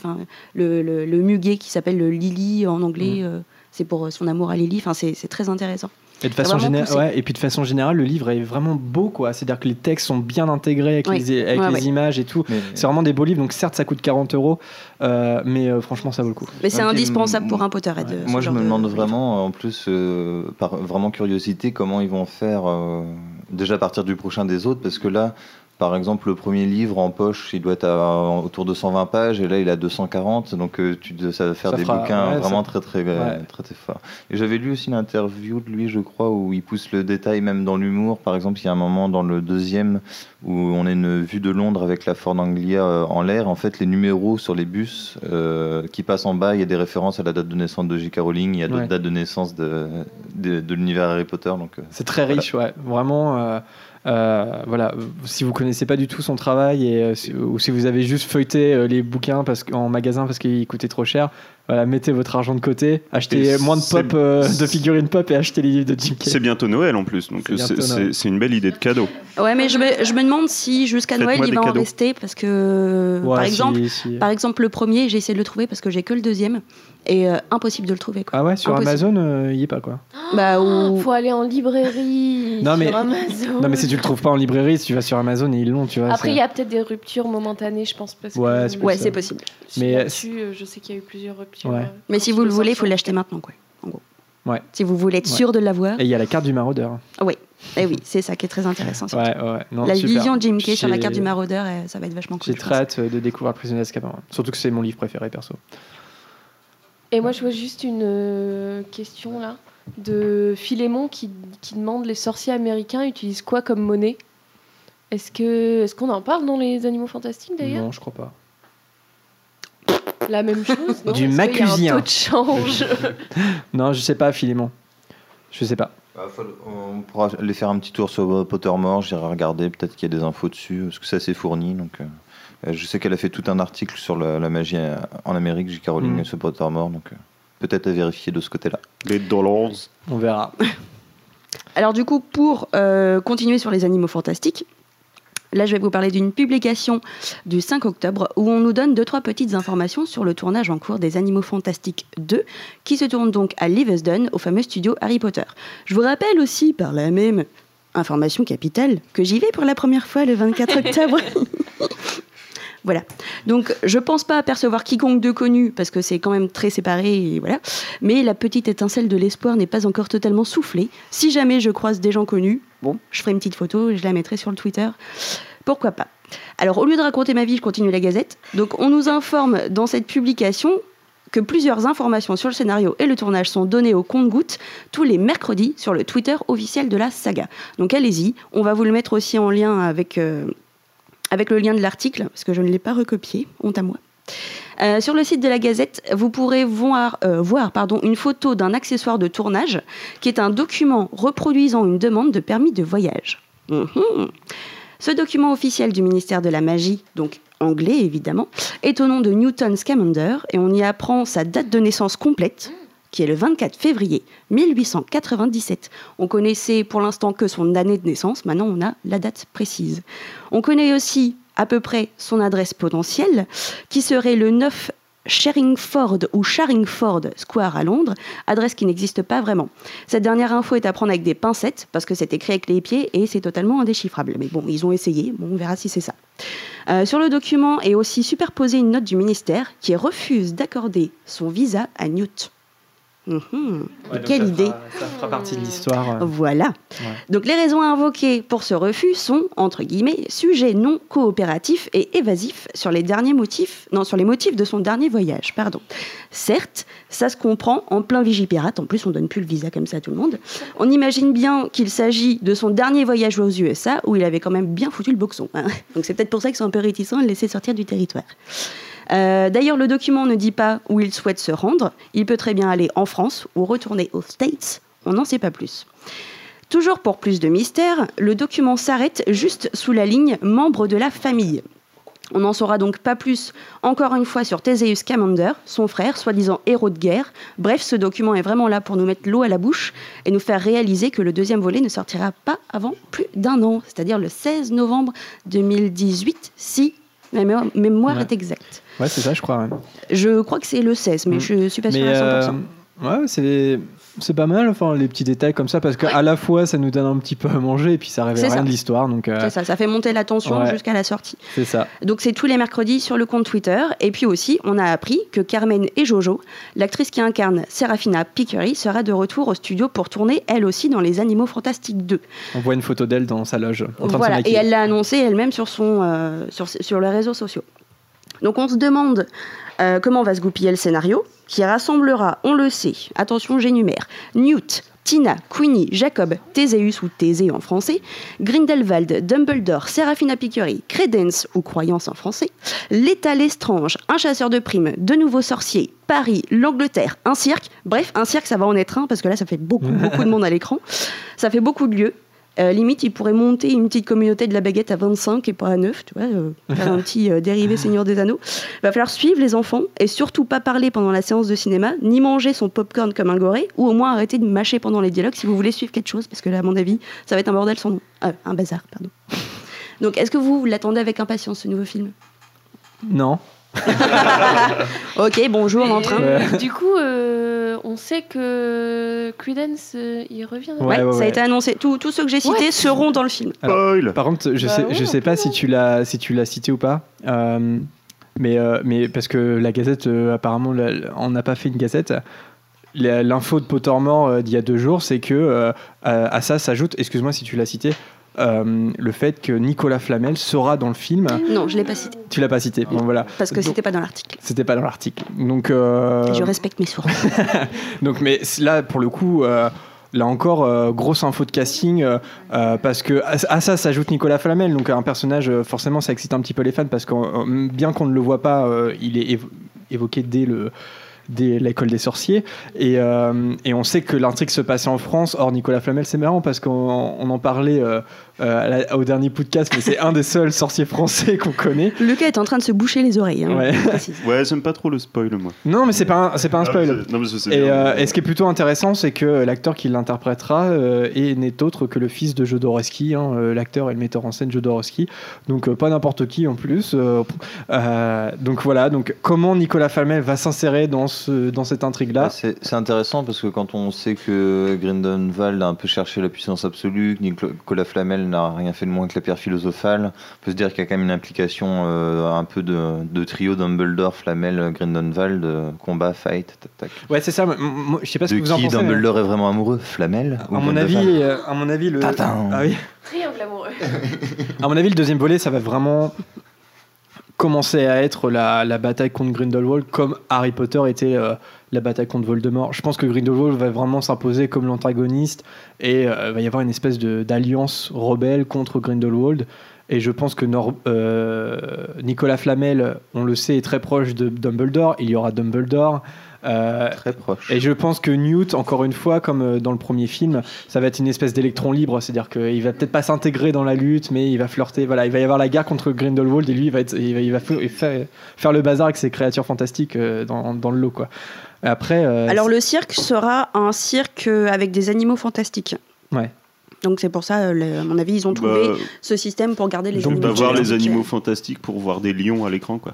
Le, le, le muguet qui s'appelle le Lily en anglais. Mm. c'est pour son amour à Lily. Enfin, c'est très intéressant. Et de façon générale, ouais, et puis de façon générale, le livre est vraiment beau, quoi. C'est-à-dire que les textes sont bien intégrés avec Oui. les, avec Ouais, les ouais. images et tout. Mais- C'est vraiment des beaux livres. Donc certes, ça coûte 40 euros, euh, mais euh, franchement, ça vaut le coup. Mais c'est indispensable pour un Potterhead. Ouais. Moi, je me de- demande de livre. vraiment, en plus, euh, par vraiment curiosité, comment ils vont faire euh, déjà à partir du prochain des autres, parce que là, par exemple, le premier livre en poche, il doit être à- autour de 120 pages, et là, il a 240, donc euh, tu, ça va faire Ça des fera- bouquins ouais, vraiment ça- très très, Ouais. très très forts. Et j'avais lu aussi une interview de lui, je crois, où il pousse le détail même dans l'humour. Par exemple, il y a un moment dans le deuxième où on a une vue de Londres avec la Ford Anglia euh, en l'air. En fait, les numéros sur les bus euh, qui passent en bas, il y a des références à la date de naissance de J.K. Rowling, il y a d'autres Ouais. dates de naissance de, de, de l'univers Harry Potter. Donc, euh, C'est très riche, ouais. Vraiment. euh, euh, voilà, si vous connaissez pas du tout son travail et euh, ou si vous avez juste feuilleté euh, les bouquins parce en magasin parce qu'ils coûtaient trop cher, voilà, mettez votre argent de côté, achetez Et moins de pop, euh, de figurines pop et achetez les livres de Jim. C'est bientôt Noël en plus, donc C'est euh, une belle idée de cadeau. Ouais, mais je me, je me demande si jusqu'à Noël il va en rester parce que Ouais, par si- exemple, si- par exemple le premier, j'ai essayé de le trouver parce que j'ai que le deuxième et euh, impossible de le trouver quoi. Ah ouais, sur Impossible. Amazon, euh, il y est pas quoi. Bah ou Faut aller en librairie, Non, mais- sur Amazon. Non mais si tu le trouves pas en librairie, si tu vas sur Amazon et ils l'ont, tu vois. Après, il y a peut-être des ruptures momentanées, je pense. Parce Ouais, que, c'est ouais, c'est possible. Mais euh, je sais qu'il y a eu plusieurs ruptures. Ouais. euh, Mais si vous le voulez, il faut l'acheter maintenant quoi. En gros. Ouais. Si vous voulez être Ouais. sûr de l'avoir. Et il y a la carte du maraudeur. Oui, et oui, c'est ça qui est très intéressant. surtout. Ouais, ouais, ouais. Non, la super. vision de Jim Kay sur la carte du maraudeur, euh, ça va être vachement cool. J'ai très hâte euh, de découvrir prisonnier d'Azkaban. Surtout que c'est mon livre préféré, perso. Et moi, je vois juste une euh, question là de Philémon qui, qui demande les sorciers américains utilisent quoi comme monnaie? Est-ce que est-ce qu'on en parle dans les Animaux Fantastiques d'ailleurs? Non, je crois pas. La même chose non? Du macusien. taux de change? Non, je sais pas, Philémon. Je sais pas. Bah, on pourra aller faire un petit tour sur Pottermore, j'irai regarder, peut-être qu'il y a des infos dessus, parce que c'est assez fourni. Donc, euh, je sais qu'elle a fait tout un article sur la, la magie euh, en Amérique, J. Caroline, Mm. sur Pottermore, donc euh, peut-être à vérifier de ce côté-là. Les dollars. On verra. Alors du coup, pour euh, continuer sur les animaux fantastiques, là je vais vous parler d'une publication du 5 octobre où on nous donne deux trois petites informations sur le tournage en cours des Animaux Fantastiques 2, qui se tourne donc à Leavesden, au fameux studio Harry Potter. Je vous rappelle aussi par la même information capitale que j'y vais pour la première fois le 24 octobre. Voilà. Donc, je pense pas apercevoir quiconque de connu, parce que c'est quand même très séparé, voilà. Mais la petite étincelle de l'espoir n'est pas encore totalement soufflée. Si jamais je croise des gens connus, bon, je ferai une petite photo et je la mettrai sur le Twitter. Pourquoi pas? Alors, au lieu de raconter ma vie, je continue la gazette. Donc, on nous informe dans cette publication que plusieurs informations sur le scénario et le tournage sont données au compte-gouttes tous les mercredis sur le Twitter officiel de la saga. Donc allez-y, on va vous le mettre aussi en lien avec, euh, avec le lien de l'article, parce que je ne l'ai pas recopié, honte à moi. Euh, sur le site de la Gazette, vous pourrez voir, euh, voir pardon, une photo d'un accessoire de tournage qui est un document reproduisant une demande de permis de voyage. Mhm. Ce document officiel du ministère de la Magie, donc anglais évidemment, est au nom de Newton Scamander et on y apprend sa date de naissance complète, qui est le 24 février 1897. On connaissait pour l'instant que son année de naissance, maintenant on a la date précise. On connaît aussi à peu près son adresse potentielle, qui serait le 9 Sharingford ou Charingford Square à Londres, adresse qui n'existe pas vraiment. Cette dernière info est à prendre avec des pincettes, parce que c'est écrit avec les pieds et c'est totalement indéchiffrable. Mais bon, ils ont essayé, on verra si c'est ça. Euh, sur le document est aussi superposée une note du ministère qui refuse d'accorder son visa à Newt. Mhm. Quelle idée Ça fera partie de l'histoire. euh. Voilà. Ouais. Donc les raisons invoquées pour ce refus sont, entre guillemets, sujets non coopératifs et évasifs sur les derniers motifs, non, sur les motifs de son dernier voyage, pardon. Certes, ça se comprend en plein Vigipirate, en plus on donne plus le visa comme ça à tout le monde. On imagine bien qu'il s'agit de son dernier voyage aux USA où il avait quand même bien foutu le boxon. hein. Donc c'est peut-être pour ça qu'ils sont un peu réticents à le laisser sortir du territoire. Euh, D'ailleurs, le document ne dit pas où il souhaite se rendre. Il peut très bien aller en France ou retourner aux States. On n'en sait pas plus. Toujours pour plus de mystère, le document s'arrête juste sous la ligne membre de la famille. On n'en saura donc pas plus, encore une fois, sur Theseus Scamander, son frère, soi-disant héros de guerre. Bref, ce document est vraiment là pour nous mettre l'eau à la bouche et nous faire réaliser que le deuxième volet ne sortira pas avant plus d'un an, c'est-à-dire le 16 novembre 2018, si ma mémoire- mémoire Ouais. est exacte. Ouais, c'est ça, je crois. ouais. Je crois que c'est le 16, mais Mm. je suis pas sûre Mais à 100%. euh, ouais, c'est c'est pas mal, enfin les petits détails comme ça, parce qu'à la fois ça nous donne un petit peu à manger et puis ça révèle rien ça. de l'histoire, donc euh, C'est ça, ça fait monter la tension Ouais. jusqu'à la sortie. c'est ça. Donc c'est tous les mercredis sur le compte Twitter. Et puis aussi, on a appris que Carmen et Jojo, l'actrice qui incarne Serafina Picquery, sera de retour au studio pour tourner elle aussi dans Les Animaux Fantastiques 2. On voit une photo d'elle dans sa loge. En train de se Voilà, et elle l'a annoncé elle-même sur, son, euh, sur, sur les réseaux sociaux. Donc on se demande euh, comment va se goupiller le scénario, qui rassemblera, on le sait, attention j'énumère, Newt, Tina, Queenie, Jacob, Théséus ou Thésée en français, Grindelwald, Dumbledore, Serafina Picquery, Credence ou Croyance en français, l'État Lestrange, un chasseur de primes, de nouveaux sorciers, Paris, l'Angleterre, un cirque. Bref, un cirque, ça va en être un parce que là, ça fait beaucoup, beaucoup de monde à l'écran. Ça fait beaucoup de lieux. Euh, limite, il pourrait monter une petite communauté de la baguette à 25 et pas à 9, tu vois, euh, faire un petit euh, dérivé Seigneur des Anneaux. Il va falloir suivre les enfants et surtout pas parler pendant la séance de cinéma, ni manger son popcorn comme un goré, ou au moins arrêter de mâcher pendant les dialogues si vous voulez suivre quelque chose, parce que là, à mon avis, ça va être un bordel sans nom. Un bazar, pardon. Donc, est-ce que vous l'attendez avec impatience, ce nouveau film? Non. Ok, bonjour, en train. Euh. Du coup, euh, on sait que Credence, euh, il revient. Ouais, ouais, ça a été annoncé. Tous tous ceux que j'ai cités What seront dans le film. Par contre, je Bah sais, ouais, je un sais peu, pas non si tu l'as si tu l'as cité ou pas. Euh, mais, euh, mais parce que la Gazette, euh, apparemment, la- on n'a pas fait une Gazette. l'info de Pottermore d'il y a deux jours, c'est que euh, à à ça s'ajoute, excuse-moi si tu l'as cité, euh, le fait que Nicolas Flamel sera dans le film. Non, je l'ai pas cité. Tu l'as pas cité, bon voilà. Parce que c'était pas dans l'article. C'était pas dans l'article. Donc, euh, Je respecte mes sources. donc, mais là, pour le coup, euh, là encore, euh, grosse info de casting, euh, euh, parce que à, à ça s'ajoute Nicolas Flamel, donc un personnage, forcément, ça excite un petit peu les fans, parce que bien qu'on ne le voit pas, il est évo- évoqué dès le dès l'école des sorciers et, et on sait que l'intrigue se passait en France or Nicolas Flamel c'est marrant parce qu'on on en parlait euh, la- au dernier podcast mais c'est un des seuls sorciers français qu'on connaît Lucas est en train de se boucher les oreilles. hein, Ouais. Ouais, j'aime pas trop le spoil, moi. non mais c'est pas un, c'est pas un spoil mais c'est- non, mais je sais Et, bien. euh, et ce qui est plutôt intéressant, c'est que l'acteur qui l'interprétera euh, est- n'est autre que le fils de Jodorowsky, hein, euh, l'acteur et le metteur en scène Jodorowsky. Donc euh, pas n'importe qui en plus. euh, euh, donc voilà. Donc comment Nicolas Flamel va s'insérer dans ce dans cette intrigue là Bah, c'est c'est intéressant parce que quand on sait que Grindelwald a un peu cherché la puissance absolue, que Nicolas Flamel n'a rien fait de moins que la pierre philosophale, on peut se dire qu'il y a quand même une implication euh, un peu de, de trio Dumbledore, Flamel, Grindelwald, euh, combat, fight, tac, tac. Ouais, c'est ça. Je sais pas ce De que vous en qui pensez. mais- Dumbledore est vraiment amoureux? Flamel ou À mon avis, euh, à mon avis, le. Tatin. Ah oui. Triangle amoureux. À mon avis, le deuxième volet, ça va vraiment commencer à être la, la bataille contre Grindelwald comme Harry Potter était euh, la bataille contre Voldemort. Je pense que Grindelwald va vraiment s'imposer comme l'antagoniste et euh, va y avoir une espèce d'alliance rebelle contre Grindelwald. Et je pense que euh, Nicolas Flamel, on le sait, est très proche de Dumbledore. Il y aura Dumbledore. Euh, Très proche. et je pense que Newt, encore une fois, comme euh, dans le premier film, ça va être une espèce d'électron libre, c'est-à-dire qu'il va peut-être pas s'intégrer dans la lutte, mais il va flirter. Voilà, il va y avoir la guerre contre Grindelwald et lui, il va, être, il va, il va fa- faire, faire le bazar avec ses créatures fantastiques euh, dans, dans le lot, quoi. Après, euh, Alors le cirque sera un cirque avec des animaux fantastiques. Ouais. Donc c'est pour ça, le- à mon avis, ils ont trouvé Bah, ce système pour garder les Donc, animaux. d'avoir les animaux fantastiques pour voir des lions à l'écran, quoi.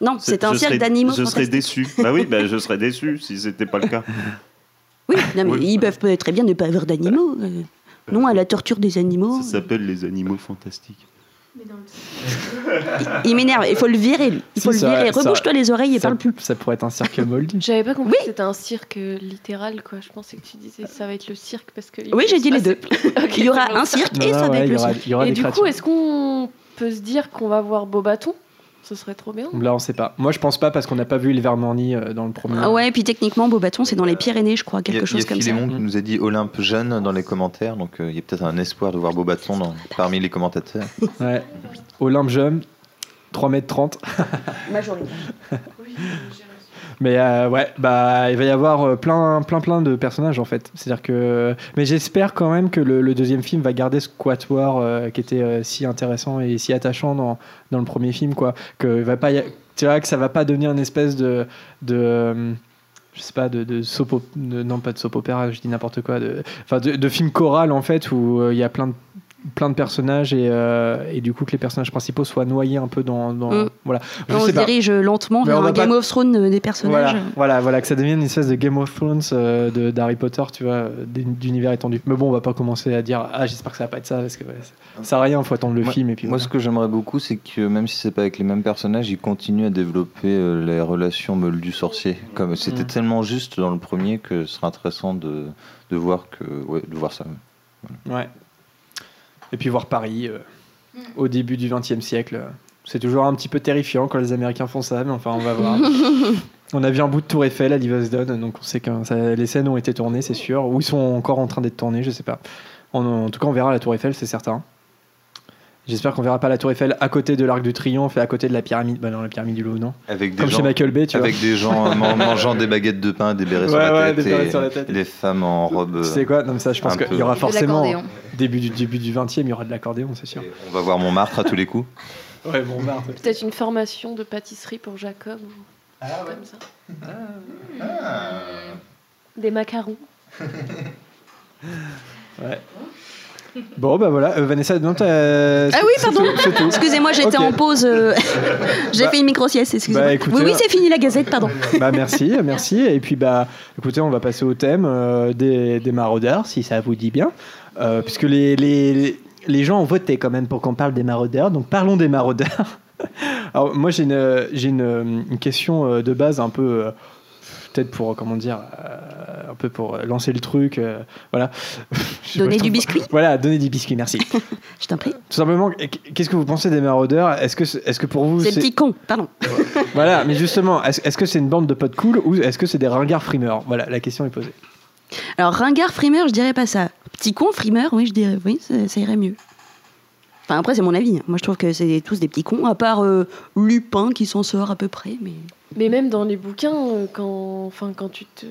Non, c'est un cirque d'animaux Je serais déçu. Bah oui, bah, je serais déçu si c'était pas le cas. Oui, non, mais Oui. ils peuvent très bien ne pas avoir d'animaux. euh. Non à la torture des animaux. Ça s'appelle les animaux fantastiques. Il m'énerve, il faut le virer, lui. Il Si, faut le virer. Rebouche-toi les oreilles et ça, parle plus. ça pourrait être un cirque moldu. J'avais pas compris Oui. que c'était un cirque littéral, quoi. Je pensais que tu disais ça va être le cirque parce que. Oui, j'ai dit les deux. Il y aura un cirque Non, et ça ouais, va être le cirque. il y aura Et du coup, est-ce qu'on peut se dire qu'on va voir Bobaton Ce serait trop bien. Là, on sait pas. Moi, je pense pas parce qu'on n'a pas vu Ilvermorny euh, dans le premier. Ah ouais, et puis techniquement, Beaubaton, c'est dans les Pyrénées, je crois, Il y a, quelque il y a chose comme ça. Philémon qui nous a dit Olympe jeune dans les commentaires, donc euh, il y a peut-être un espoir de voir Bobaton dans- parmi les commentateurs. Ouais. Olympe Jeune, 3 mètres 30. Majoritaire. Mais euh, ouais, bah il va y avoir euh, plein, plein, plein de personnages en fait. C'est-à-dire que, mais j'espère quand même que le, deuxième film va garder ce quatuor euh, qui était si intéressant et si attachant dans, dans le premier film, quoi. Que va pas, tu vois, que ça va pas devenir une espèce de, de je sais pas, de, de soap de- non pas de soap opéra, je dis n'importe quoi, de, enfin de, film choral en fait où il y a plein de plein de personnages et, euh, et du coup que les personnages principaux soient noyés un peu dans, dans Mm. voilà je On sais se pas dirige lentement Mais vers un Game pas- of Thrones euh, des personnages. voilà, voilà, voilà, que ça devienne une espèce de Game of Thrones euh, de- d'Harry Potter, tu vois, d'u- d'univers étendu. Mais bon, on va pas commencer à dire ah j'espère que ça va pas être ça parce que ouais, ça ça sert à rien, faut attendre le Moi- film et puis. Moi, voilà. ce que j'aimerais beaucoup, c'est que même si c'est pas avec les mêmes personnages, ils continuent à développer euh, les relations Moldu-sorcier. Comme c'était Mm. tellement juste dans le premier que ce serait intéressant de, de voir que, ouais, de voir ça. Ouais. Et puis voir Paris euh, au début du XXe siècle, euh, c'est toujours un petit peu terrifiant quand les Américains font ça, mais enfin on va voir. on a vu un bout de Tour Eiffel à Livesden, donc on sait que ça- les scènes ont été tournées, c'est sûr, ou ils sont encore en train d'être tournées, je sais pas. En, en tout cas, on verra la Tour Eiffel, c'est certain. J'espère qu'on verra pas la Tour Eiffel à côté de l'Arc de Triomphe et à côté de la pyramide, bah non, la pyramide du Louvre, non. Avec des Comme gens, chez Michael Bay, tu avec des gens man- mangeant des baguettes de pain, des bérets sur, la ouais, tête des bérets et sur la tête. les femmes en robe. vois. Tu sais quoi? Non, mais ça, je pense qu'il y aura forcément début du début du 20e, il y aura de l'accordéon, c'est sûr. on va voir Montmartre à tous les coups. Ouais, bon, Marthe. Peut-être une formation de pâtisserie pour Jacob ou comme ça. Des macarons. Ouais. Bon, bah voilà, Euh, Vanessa, non, t'as- Ah oui, pardon. tout, c'est tout. Excusez-moi, j'étais Ok. en pause. euh, J'ai Bah- fait une micro-sieste, excusez-moi. bah, écoutez, oui, oui, euh, c'est fini la gazette, pardon. Bah merci, merci. Et puis bah, écoutez, on va passer au thème euh, des, des maraudeurs, si ça vous dit bien, Euh, puisque les, les, les gens ont voté quand même pour qu'on parle des maraudeurs. Donc parlons des maraudeurs. Alors moi j'ai une j'ai une, une question euh, de base un peu euh, peut-être pour, comment dire, euh, un peu pour lancer le truc, euh, voilà. Donner du biscuit Voilà, donner du biscuit, merci. Je t'en prie. Tout simplement, qu'est-ce que vous pensez des maraudeurs? Est-ce que, est-ce que pour vous, C'est le petit con, pardon. voilà, mais justement, est-ce est-ce que c'est une bande de potes cool ou est-ce que c'est des ringards frimeurs? Voilà, la question est posée. Alors, ringard, frimeur, je dirais pas ça. Petit con, frimeur, oui, je dirais, oui, ça, ça irait mieux. Enfin, après, c'est mon avis. Moi, je trouve que c'est tous des petits cons, à part euh, Lupin qui s'en sort à peu près. Mais... Mais même dans les bouquins, euh, quand, enfin, quand tu te,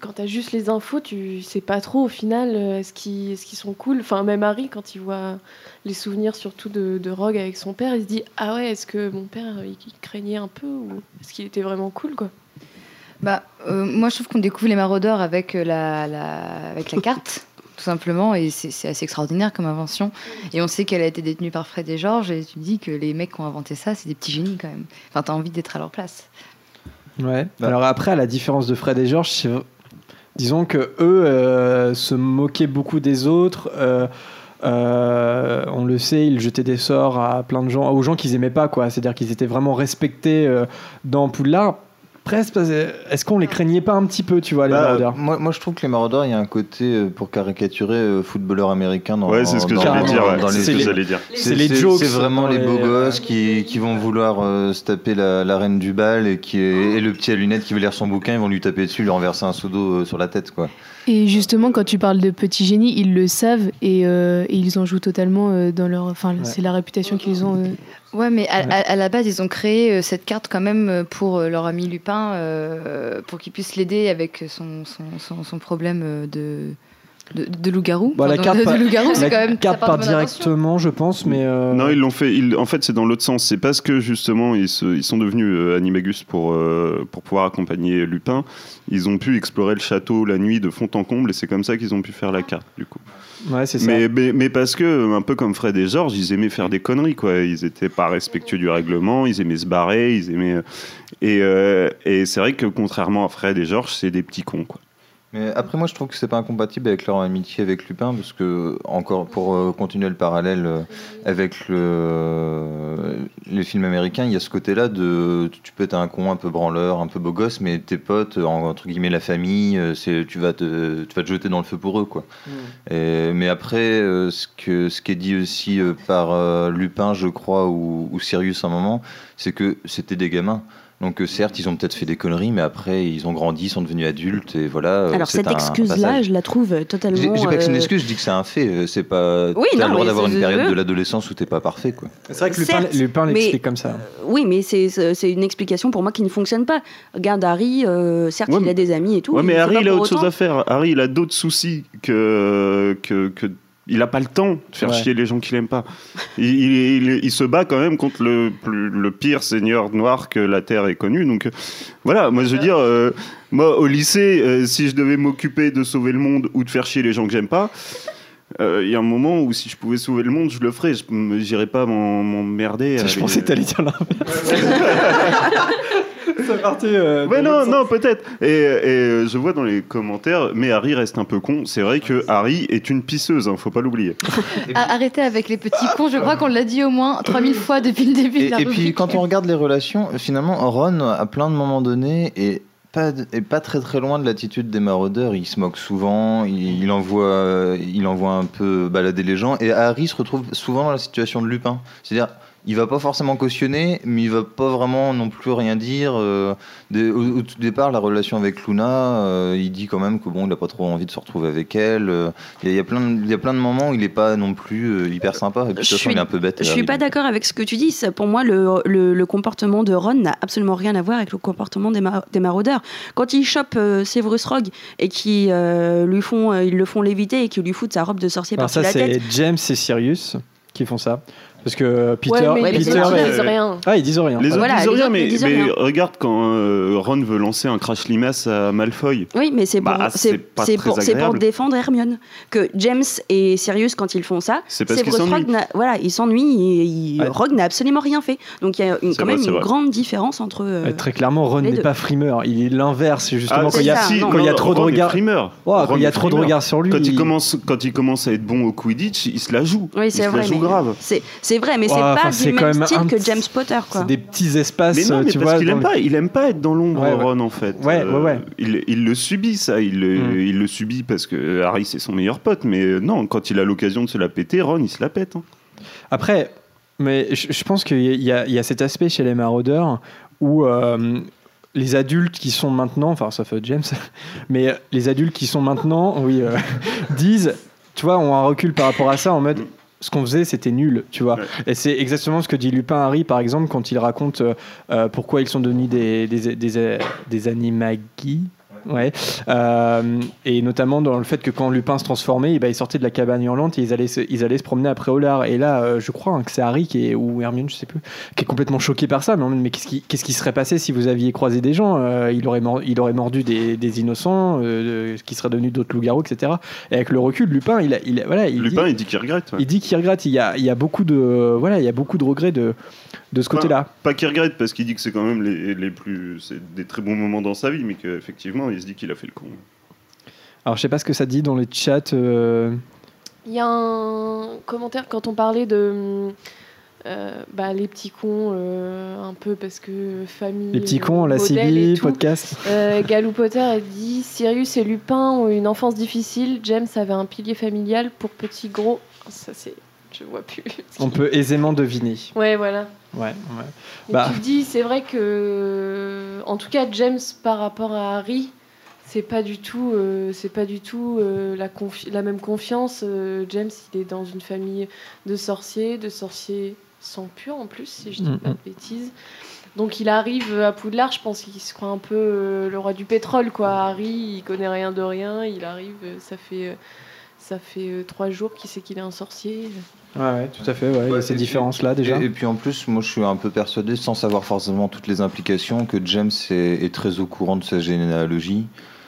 quand as juste les infos, tu sais pas trop au final euh, est-ce qu'ils, est-ce qu'ils sont cool. Enfin, même Harry, quand il voit les souvenirs surtout de, Rogue avec son père, il se dit ah ouais, est-ce que mon père il, il craignait un peu ou est-ce qu'il était vraiment cool quoi? Bah, euh, moi, je trouve qu'on découvre les maraudeurs avec, euh, la, la- avec la carte, tout simplement, et c'est assez extraordinaire comme invention. Et on sait qu'elle a été détenue par Fred et Georges, et tu dis que les mecs qui ont inventé ça, c'est des petits génies quand même. Enfin, t'as envie d'être à leur place. Ouais. Alors après, à la différence de Fred et Georges, disons que eux euh, se moquaient beaucoup des autres. euh, euh, on le sait, ils jetaient des sorts à plein de gens, aux gens qu'ils aimaient pas, quoi. C'est-à-dire qu'ils étaient vraiment respectés euh, dans Poudlard. Presque, est-ce qu'on les craignait pas un petit peu, tu vois, les Bah, maraudeurs? moi, moi, je trouve que les maraudeurs, il y a un côté euh, pour caricaturer euh, footballeur américain dans Ouais, c'est ce que dans- j'allais dire. ouais. C'est ce les- dire. C'est les jokes C'est vraiment les les- beaux gosses qui, qui vont vouloir euh, se taper la, la reine du bal et, qui est- et le petit à lunettes qui veut lire son bouquin, ils vont lui taper dessus, lui renverser un seau d'eau euh, sur la tête. Quoi. Et justement, quand tu parles de petits génies, ils le savent et, euh, et ils en jouent totalement euh, dans leur. Enfin, c'est la réputation qu'ils ont. euh. Ouais, mais à, Ouais. à- à la base, ils ont créé euh, cette carte quand même pour euh, leur ami Lupin, euh, pour qu'il puisse l'aider avec son, son, son, son problème euh, de, de, de loup-garou. Bah, la carte de, loup-garou, c'est La quand même. carte part directement, je pense, mais. euh, Non, ils l'ont fait. ils- en fait, c'est dans l'autre sens. C'est parce que justement, ils, se- ils sont devenus euh, animagus pour, euh, pour pouvoir accompagner Lupin. Ils ont pu explorer le château la nuit de fond en comble et c'est comme ça qu'ils ont pu faire la carte, du coup. Ouais, c'est ça. Mais, mais, mais parce que, un peu comme Fred et Georges, ils aimaient faire des conneries, quoi. Ils étaient pas respectueux du règlement, ils aimaient se barrer, ils aimaient. Et, euh, et c'est vrai que contrairement à Fred et Georges, c'est des petits cons, quoi. Mais après, moi, je trouve que c'est pas incompatible avec leur amitié avec Lupin, parce que, encore pour euh, continuer le parallèle euh, avec le, les films américains, il y a ce côté-là de tu peux être un con un peu branleur, un peu beau gosse, mais tes potes, en- entre guillemets la famille, euh, c'est tu vas te tu vas te jeter dans le feu pour eux, quoi. Et- mais après, euh, ce que ce qui est dit aussi euh, par euh, Lupin, je crois, ou, ou Sirius à un moment, c'est que c'était des gamins. Donc euh, certes, ils ont peut-être fait des conneries, mais après, ils ont grandi, ils sont devenus adultes, et voilà. euh, Alors, cette excuse-là, je la trouve Je totalement. dis pas que c'est une euh, excuse, je dis que c'est un fait. euh, C'est pas. Oui, t'as non, le droit mais d'avoir c'est- une période de l'adolescence où t'es pas parfait, quoi. C'est vrai que Lupin, Lupin mais- l'explique comme ça. Oui, mais c'est c'est une explication pour moi qui ne fonctionne pas. Regarde Harry, euh, certes, Ouais, il a des amis et tout. Ouais, mais Harry, il a autre chose à faire. Harry, il a d'autres soucis que, que, que- Il a pas le temps de faire Ouais. chier les gens qu'il aime pas. Il, il- il- il se bat quand même contre le, plus- le pire seigneur noir que la Terre ait connu. Donc voilà, moi je veux dire, euh, moi au lycée, euh, si je devais m'occuper de sauver le monde ou de faire chier les gens que j'aime pas, euh, il y a un moment où si je pouvais sauver le monde, je le ferais. Je J'irais pas m'emmerder. Je pensais que t'allais dire l'inverse. C'est parti. euh, de non, non, peut-être. Et, et, je vois dans les commentaires, mais Harry reste un peu con. C'est vrai que Harry est une pisseuse, hein, faut pas l'oublier. Ah, Arrêtez avec les petits cons, je crois qu'on l'a dit au moins 3000 fois depuis le début Et, de la et puis quand on regarde les relations, finalement, Ron, à plein de moments donnés, est pas, est pas très très loin de l'attitude des maraudeurs. Il se moque souvent, il, il envoie, il envoie un peu balader les gens. Et Harry se retrouve souvent dans la situation de Lupin. C'est-à-dire, il va pas forcément cautionner, mais il va pas vraiment non plus rien dire. euh, au, au tout départ, la relation avec Luna, euh, il dit quand même que bon, il a pas trop envie de se retrouver avec elle. euh, Il y, a- il y a plein de, il y a plein de moments où il est pas non plus euh, hyper sympa. Et puis, de toute Je façon, suis- il est un peu bête. Je suis pas d'accord avec ce que tu dis. Ça, Pour moi, le, le- le comportement de Ron n'a absolument rien à voir avec le comportement des, mar- des maraudeurs. Quand ils chopent euh, Severus Rogue et qu'ils euh, lui font, euh, ils le font léviter et qu'ils lui foutent sa robe de sorcier Alors par-dessus ça, la c'est tête. James et Sirius qui font ça. Parce que Peter, ouais, mais les Peter autres, ils disent rien. Ah, ils disent rien. Les autres Voilà, disent les rien, autres mais, disent mais rien. regarde quand euh, Ron veut lancer un crash limace à Malfoy. Oui, mais c'est pour, Bah, c'est c'est- pas c'est très pour, c'est pour agréable. défendre Hermione. Que James et Sirius, quand ils font ça, C'est parce qu'ils s'ennuient. Rogue, n'a- voilà, ils s'ennuient et il- Ouais. Rogue n'a absolument rien fait. Donc il y a une- C'est quand vrai, même c'est une vrai. grande différence entre. euh, Ouais, très clairement, Ron les n'est deux. pas frimeur. Il est l'inverse. Justement, Ah, quand il y a, c'est ça, non. quand il y a trop de Ron est regards. frimeur. Quand il y a est trop de frimeur. regards sur lui. Quand il, il- commence, quand il commence à être bon au Quidditch, il se la joue. Oui, il c'est se vrai. la joue mais grave. C'est, c'est c'est vrai, mais c'est pas enfin, du même style que James Potter, quoi. C'est des petits espaces, Mais non, euh, mais tu parce vois. qu'il aime pas, il aime pas être dans l'ombre, Ouais, ouais. Ron, en fait. Ouais, ouais, ouais. Il, il le subit, ça. Il le, Mm. il le subit parce que Harry, c'est son meilleur pote. Mais euh, non, quand il a l'occasion de se la péter, Ron, il se la pète. hein. Après, mais je, je pense qu'il y, y a cet aspect chez les maraudeurs où euh, les adultes qui sont maintenant, enfin sauf euh, James, mais les adultes qui sont maintenant, oui, euh, disent, tu vois, ont un recul par rapport à ça en mode. Ce qu'on faisait, c'était nul, tu vois. Et c'est exactement ce que dit Lupin Harry, par exemple, quand il raconte euh, euh, pourquoi ils sont devenus des, des, des, des animagis. Ouais. Euh, et notamment dans le fait que quand Lupin se transformait, eh ben, ils sortaient de la cabane hurlante et ils allaient se, ils allaient se promener après Olar. Et là, euh, je crois hein, que c'est Harry qui est, ou Hermione, je sais plus, qui est complètement choqué par ça. Mais, mais qu'est-ce qui, qu'est-ce qui serait passé si vous aviez croisé des gens Euh, il, aurait mor- il aurait mordu des, des innocents, qui seraient devenus d'autres loups-garous, etc. Et avec le recul, Lupin, il, a- il, a- voilà, il Lupin, dit, il dit qu'il regrette. ouais. il dit qu'il regrette. Il y a, il y a beaucoup de, voilà, il y a beaucoup de regrets de, de ce côté-là. Pas qu'il regrette parce qu'il dit que c'est quand même les, les plus, c'est des très bons moments dans sa vie, mais qu'effectivement, il se dit qu'il a fait le con. Alors, je sais pas ce que ça dit dans les chats. euh, Il y a un commentaire quand on parlait de euh, bah, les petits cons, euh, un peu parce que famille. les petits cons, la tout. podcast. Euh, Galou Potter a dit Sirius et Lupin ont une enfance difficile. James avait un pilier familial pour petit gros. Ça c'est, je vois plus. On peut aisément deviner. Ouais, voilà. Ouais, ouais. Et Bah, tu te dis, c'est vrai que, en tout cas, James par rapport à Harry, c'est pas du tout, euh, c'est pas du tout euh, la, confi- la même confiance. Euh, James, il est dans une famille de sorciers, de sorciers sans pur en plus, si je dis Mm, pas de mm. bêtises. Donc il arrive à Poudlard, je pense qu'il se croit un peu euh, le roi du pétrole, quoi. Harry, il connaît rien de rien, il arrive, ça fait, ça fait euh, trois jours qu'il sait qu'il est un sorcier. Ouais, ouais, tout à fait. Ouais, il y a ces différences-là déjà. Et, et puis en plus, moi je suis un peu persuadé, sans savoir forcément toutes les implications, que James est, est très au courant de sa généalogie.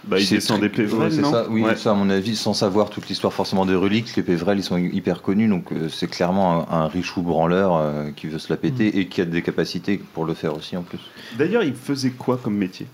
Bah, il C'est descend très- des Pévrel, ouais, non ça, Oui, Ouais. ça à mon avis, sans savoir toute l'histoire forcément des reliques, les Pévrel ils sont hyper connus, donc euh, c'est clairement un, un richou branleur euh, qui veut se la péter Mm. et qui a des capacités pour le faire aussi en plus. D'ailleurs, il faisait quoi comme métier?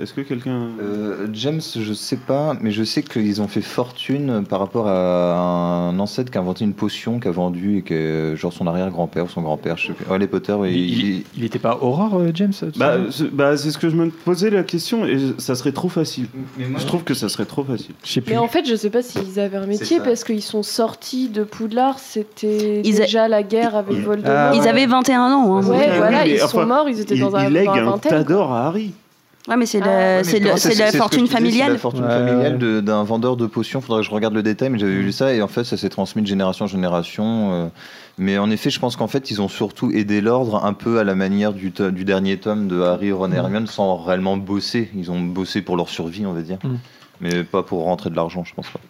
Est-ce que quelqu'un. Euh, James, je sais pas, mais je sais qu'ils ont fait fortune par rapport à un ancêtre qui a inventé une potion, qui a vendu et que genre son arrière-grand-père ou son grand-père, je sais plus. Ouais, les Potter, ouais, il, il- était pas Aurore, euh, James Bah, c'est bah, c'est ce que je me posais la question et ça serait trop facile. Je trouve que ça serait trop facile. Je sais plus. Mais en fait, je sais pas s'ils avaient un métier parce qu'ils sont sortis de Poudlard, c'était Ils a- déjà la guerre avec Voldemort. Ah, Ils ouais. avaient 21 ans. hein. Ouais, Oui, voilà, ils sont morts, ils étaient Il, dans un, il lègue un vingtaine. tas d'or à Harry. Ouais, mais c'est Ah, la, ouais, fortune disais, c'est familiale. la fortune familiale d'un vendeur de potions. Faudrait que je regarde le détail, mais j'avais lu ça et en fait, ça s'est transmis de génération en génération. euh, mais en effet, je pense qu'en fait, ils ont surtout aidé l'ordre un peu à la manière du, to- du dernier tome de Harry, Ron et Hermione, sans réellement bosser. Ils ont bossé pour leur survie, on va dire, Mm. mais pas pour rentrer de l'argent, je pense pas.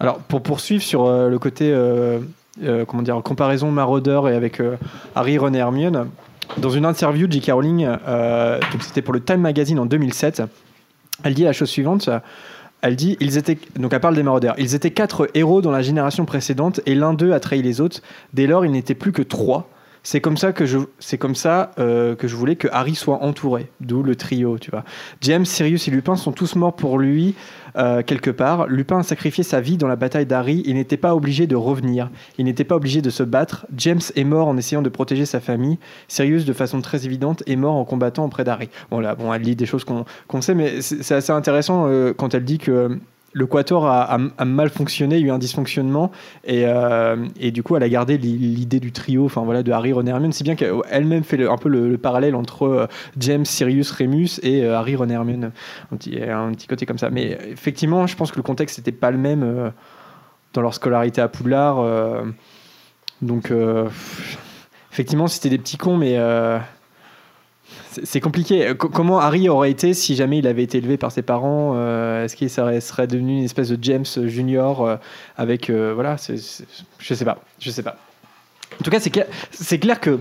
Alors, pour poursuivre sur euh, le côté, euh, euh, comment dire, comparaison maraudeur et avec euh, Harry, Ron et Hermione, dans une interview, J.K. Rowling, euh, c'était pour le Time Magazine en 2007, elle dit la chose suivante. Elle dit, ils étaient, donc elle parle des maraudeurs, ils étaient quatre héros dans la génération précédente et l'un d'eux a trahi les autres. Dès lors, il n'était plus que trois. C'est comme ça que je, c'est comme ça euh, que je voulais que Harry soit entouré, d'où le trio, tu vois. James, Sirius et Lupin sont tous morts pour lui euh, quelque part. Lupin a sacrifié sa vie dans la bataille d'Harry. Il n'était pas obligé de revenir. Il n'était pas obligé de se battre. James est mort en essayant de protéger sa famille. Sirius, de façon très évidente, est mort en combattant auprès d'Harry. Bon là, bon, elle lit des choses qu'on sait, mais c'est c'est assez intéressant euh, quand elle dit que le Quator a, mal fonctionné, il y a eu un dysfonctionnement, et, euh, du coup, elle a gardé l'i- l'idée du trio, enfin voilà, de Harry, Ron et Hermione, si bien qu'elle-même fait un peu le, le parallèle entre euh, James, Sirius, Remus et euh, Harry, Ron et Hermione, un petit, un petit côté comme ça. Mais effectivement, je pense que le contexte n'était pas le même dans leur scolarité à Poudlard, donc effectivement, c'était des petits cons, mais c'est compliqué. Co- comment Harry aurait été si jamais il avait été élevé par ses parents euh, Est-ce qu'il serait, serait devenu une espèce de James Junior euh, avec euh, voilà c'est- c'est- Je sais pas, je sais pas. En tout cas, c'est clair, que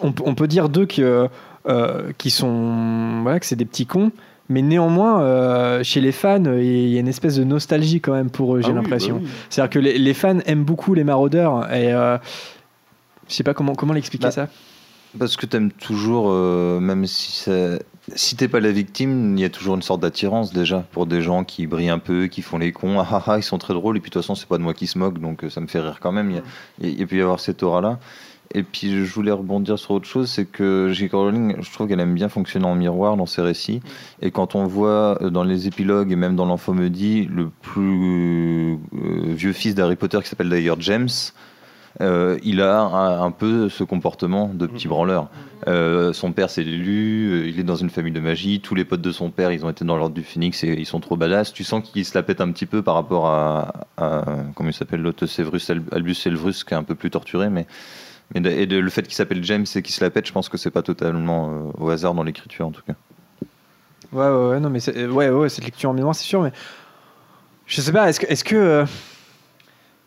on, peut- on peut dire d'eux que euh, qui sont voilà que c'est des petits cons. Mais néanmoins, euh, chez les fans, il y a une espèce de nostalgie quand même pour eux, j'ai Ah oui, l'impression. bah oui. C'est-à-dire que les, les fans aiment beaucoup les maraudeurs et euh, je sais pas comment comment l'expliquer Bah, ça. Parce que t'aimes toujours, euh, même si ça- si t'es pas la victime, il y a toujours une sorte d'attirance déjà pour des gens qui brillent un peu, qui font les cons. Ah ah ah, ils sont très drôles. Et puis de toute façon, c'est pas de moi qui se moque, donc euh, ça me fait rire quand même. Il, y y avoir cette aura-là. Et puis je voulais rebondir sur autre chose, c'est que J.K. Rowling, je trouve qu'elle aime bien fonctionner en miroir dans ses récits. Et quand on voit euh, dans les épilogues et même dans l'Infomedie le plus vieux fils d'Harry Potter qui s'appelle d'ailleurs James, euh, il a un, un peu ce comportement de petit branleur. Euh, son père c'est l'élu, euh, il est dans une famille de magie, tous les potes de son père ils ont été dans l'ordre du phénix et ils sont trop badass. Tu sens qu'il se la pète un petit peu par rapport à, à comment il s'appelle l'autre Severus Al- Albus Severus qui est un peu plus torturé, mais mais de- et de- le fait qu'il s'appelle James et qu'il se la pète, je pense que c'est pas totalement euh, au hasard dans l'écriture en tout cas. Ouais, ouais, ouais, non, mais c'est- ouais, ouais, cette lecture en mémoire, c'est sûr, mais je sais pas, est-ce que. Est-ce que euh,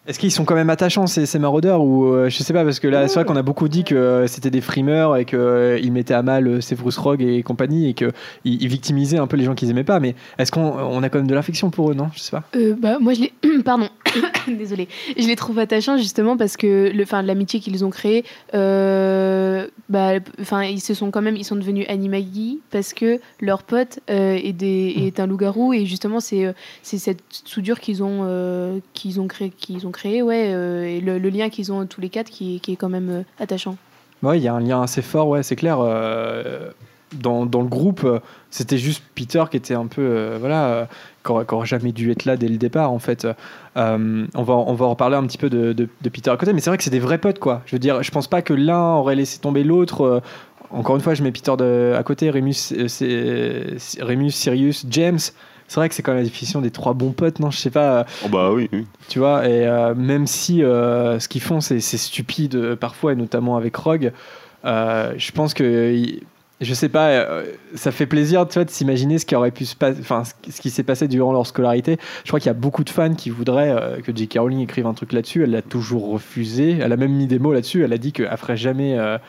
est-ce qu'ils sont quand même attachants ces, ces maraudeurs ou euh, je sais pas parce que là c'est vrai qu'on a beaucoup dit que euh, c'était des frimeurs et qu'ils mettaient à mal euh, Severus Rogue et compagnie et qu'ils ils victimisaient un peu les gens qu'ils aimaient pas mais est-ce qu'on on a quand même de l'affection pour eux non? Je sais pas Euh, bah, moi, je les. Pardon. Désolée. Je les trouve attachants justement parce que le, l'amitié qu'ils ont créée, euh, bah, enfin, ils se sont quand même, ils sont devenus animagi parce que leur pote euh, est, des, est un loup-garou et justement c'est, euh, c'est cette soudure qu'ils ont, euh, qu'ils ont créé, qu'ils ont créé, ouais, euh, et le, lien qu'ils ont tous les quatre qui, est- quand même euh, attachant. Ouais, il y a un lien assez fort, ouais, c'est clair. euh, dans, dans le groupe, c'était juste Peter qui était un peu, voilà, qui aurait- qui aurait jamais dû être là dès le départ, en fait. On, va, on va en reparler un petit peu de, de- Peter à côté, mais c'est vrai que c'est des vrais potes, quoi. Je veux dire, je pense pas que l'un aurait laissé tomber l'autre. encore une fois, je mets Peter à côté, Remus, Remus, Sirius, James. C'est vrai que c'est quand même la définition des trois bons potes, non Je sais pas. euh, Oh bah oui, oui. tu vois, et euh, même si euh, ce qu'ils font, c'est stupide parfois, et notamment avec Rogue, euh, je pense que. Je sais pas, ça fait plaisir tu vois, de s'imaginer ce qui aurait pu se passer, enfin ce qui s'est passé durant leur scolarité. Je crois qu'il y a beaucoup de fans qui voudraient que J.K. Rowling écrive un truc là-dessus. Elle l'a toujours refusé. Elle a même mis des mots là-dessus. Elle a dit qu'elle ferait jamais un,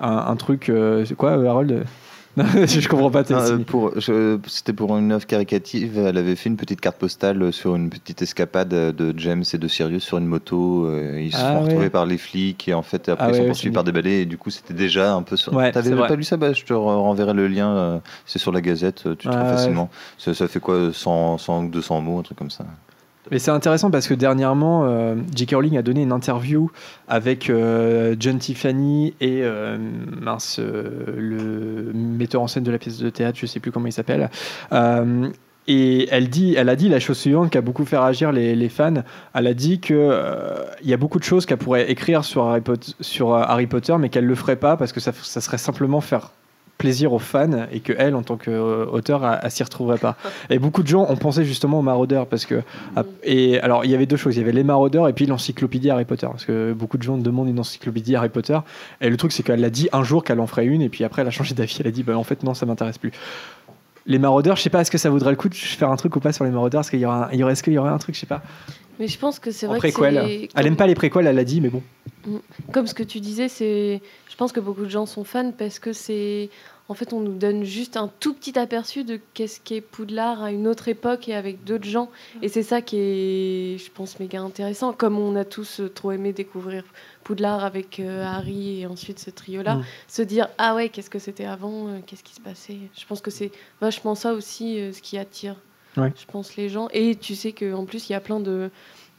un truc. c'est quoi, Harold? Non, je comprends pas tes Non, euh, signes. pour, je- c'était pour une œuvre caricative. Elle avait fait une petite carte postale sur une petite escapade de James et de Sirius sur une moto. euh, Ils se Ah sont retrouvés par les flics et en fait après Ah ils sont ouais, poursuivis par des balais et du coup c'était déjà un peu sur. Ouais, T'avais pas lu ça bah, Je te re- renverrai le lien. euh, C'est sur la Gazette. Tu Ouais, trouves facilement. Ça, ça fait quoi 100, 100 ou 200 mots, un truc comme ça? Mais c'est intéressant parce que dernièrement, euh, J.K. Rowling a donné une interview avec euh, John Tiffany et euh, mince, euh, le metteur en scène de la pièce de théâtre, je sais plus comment il s'appelle. Et elle, dit, elle a dit la chose suivante qui a beaucoup fait réagir les, fans. Elle a dit que il y a beaucoup de choses qu'elle pourrait écrire sur Harry, Potter, mais qu'elle le ferait pas parce que ça serait simplement faire plaisir aux fans et que elle en tant qu'auteur elle, elle s'y retrouverait pas. Et beaucoup de gens ont pensé justement aux maraudeurs parce que et alors il y avait deux choses. Il y avait les maraudeurs et puis l'encyclopédie Harry Potter parce que beaucoup de gens demandent une encyclopédie Harry Potter. Et le truc c'est qu'elle a dit un jour qu'elle en ferait une et puis après elle a changé d'avis. Elle a dit bah en fait non ça m'intéresse plus. Les maraudeurs je sais pas est-ce que ça vaudrait le coup de faire un truc ou pas sur les maraudeurs? Est-ce qu'il y aura est-ce qu'il y aurait un truc? Je sais pas Mais je pense que c'est vrai préquel que c'est elle aime pas les préquels elle l'a dit mais bon Comme ce que tu disais, c'est. Je pense que beaucoup de gens sont fans parce que c'est. En fait, on nous donne juste un tout petit aperçu de qu'est-ce qu'est Poudlard à une autre époque et avec d'autres gens. Et c'est ça qui est, je pense, méga intéressant. Comme on a tous euh, trop aimé découvrir Poudlard avec euh, Harry et ensuite ce trio-là, Mm. se dire ah ouais, qu'est-ce que c'était avant, euh, qu'est-ce qui se passait? Je pense que c'est vachement ça aussi euh, ce qui attire. Ouais. Je pense les gens. Et tu sais qu'en plus, il y a plein de.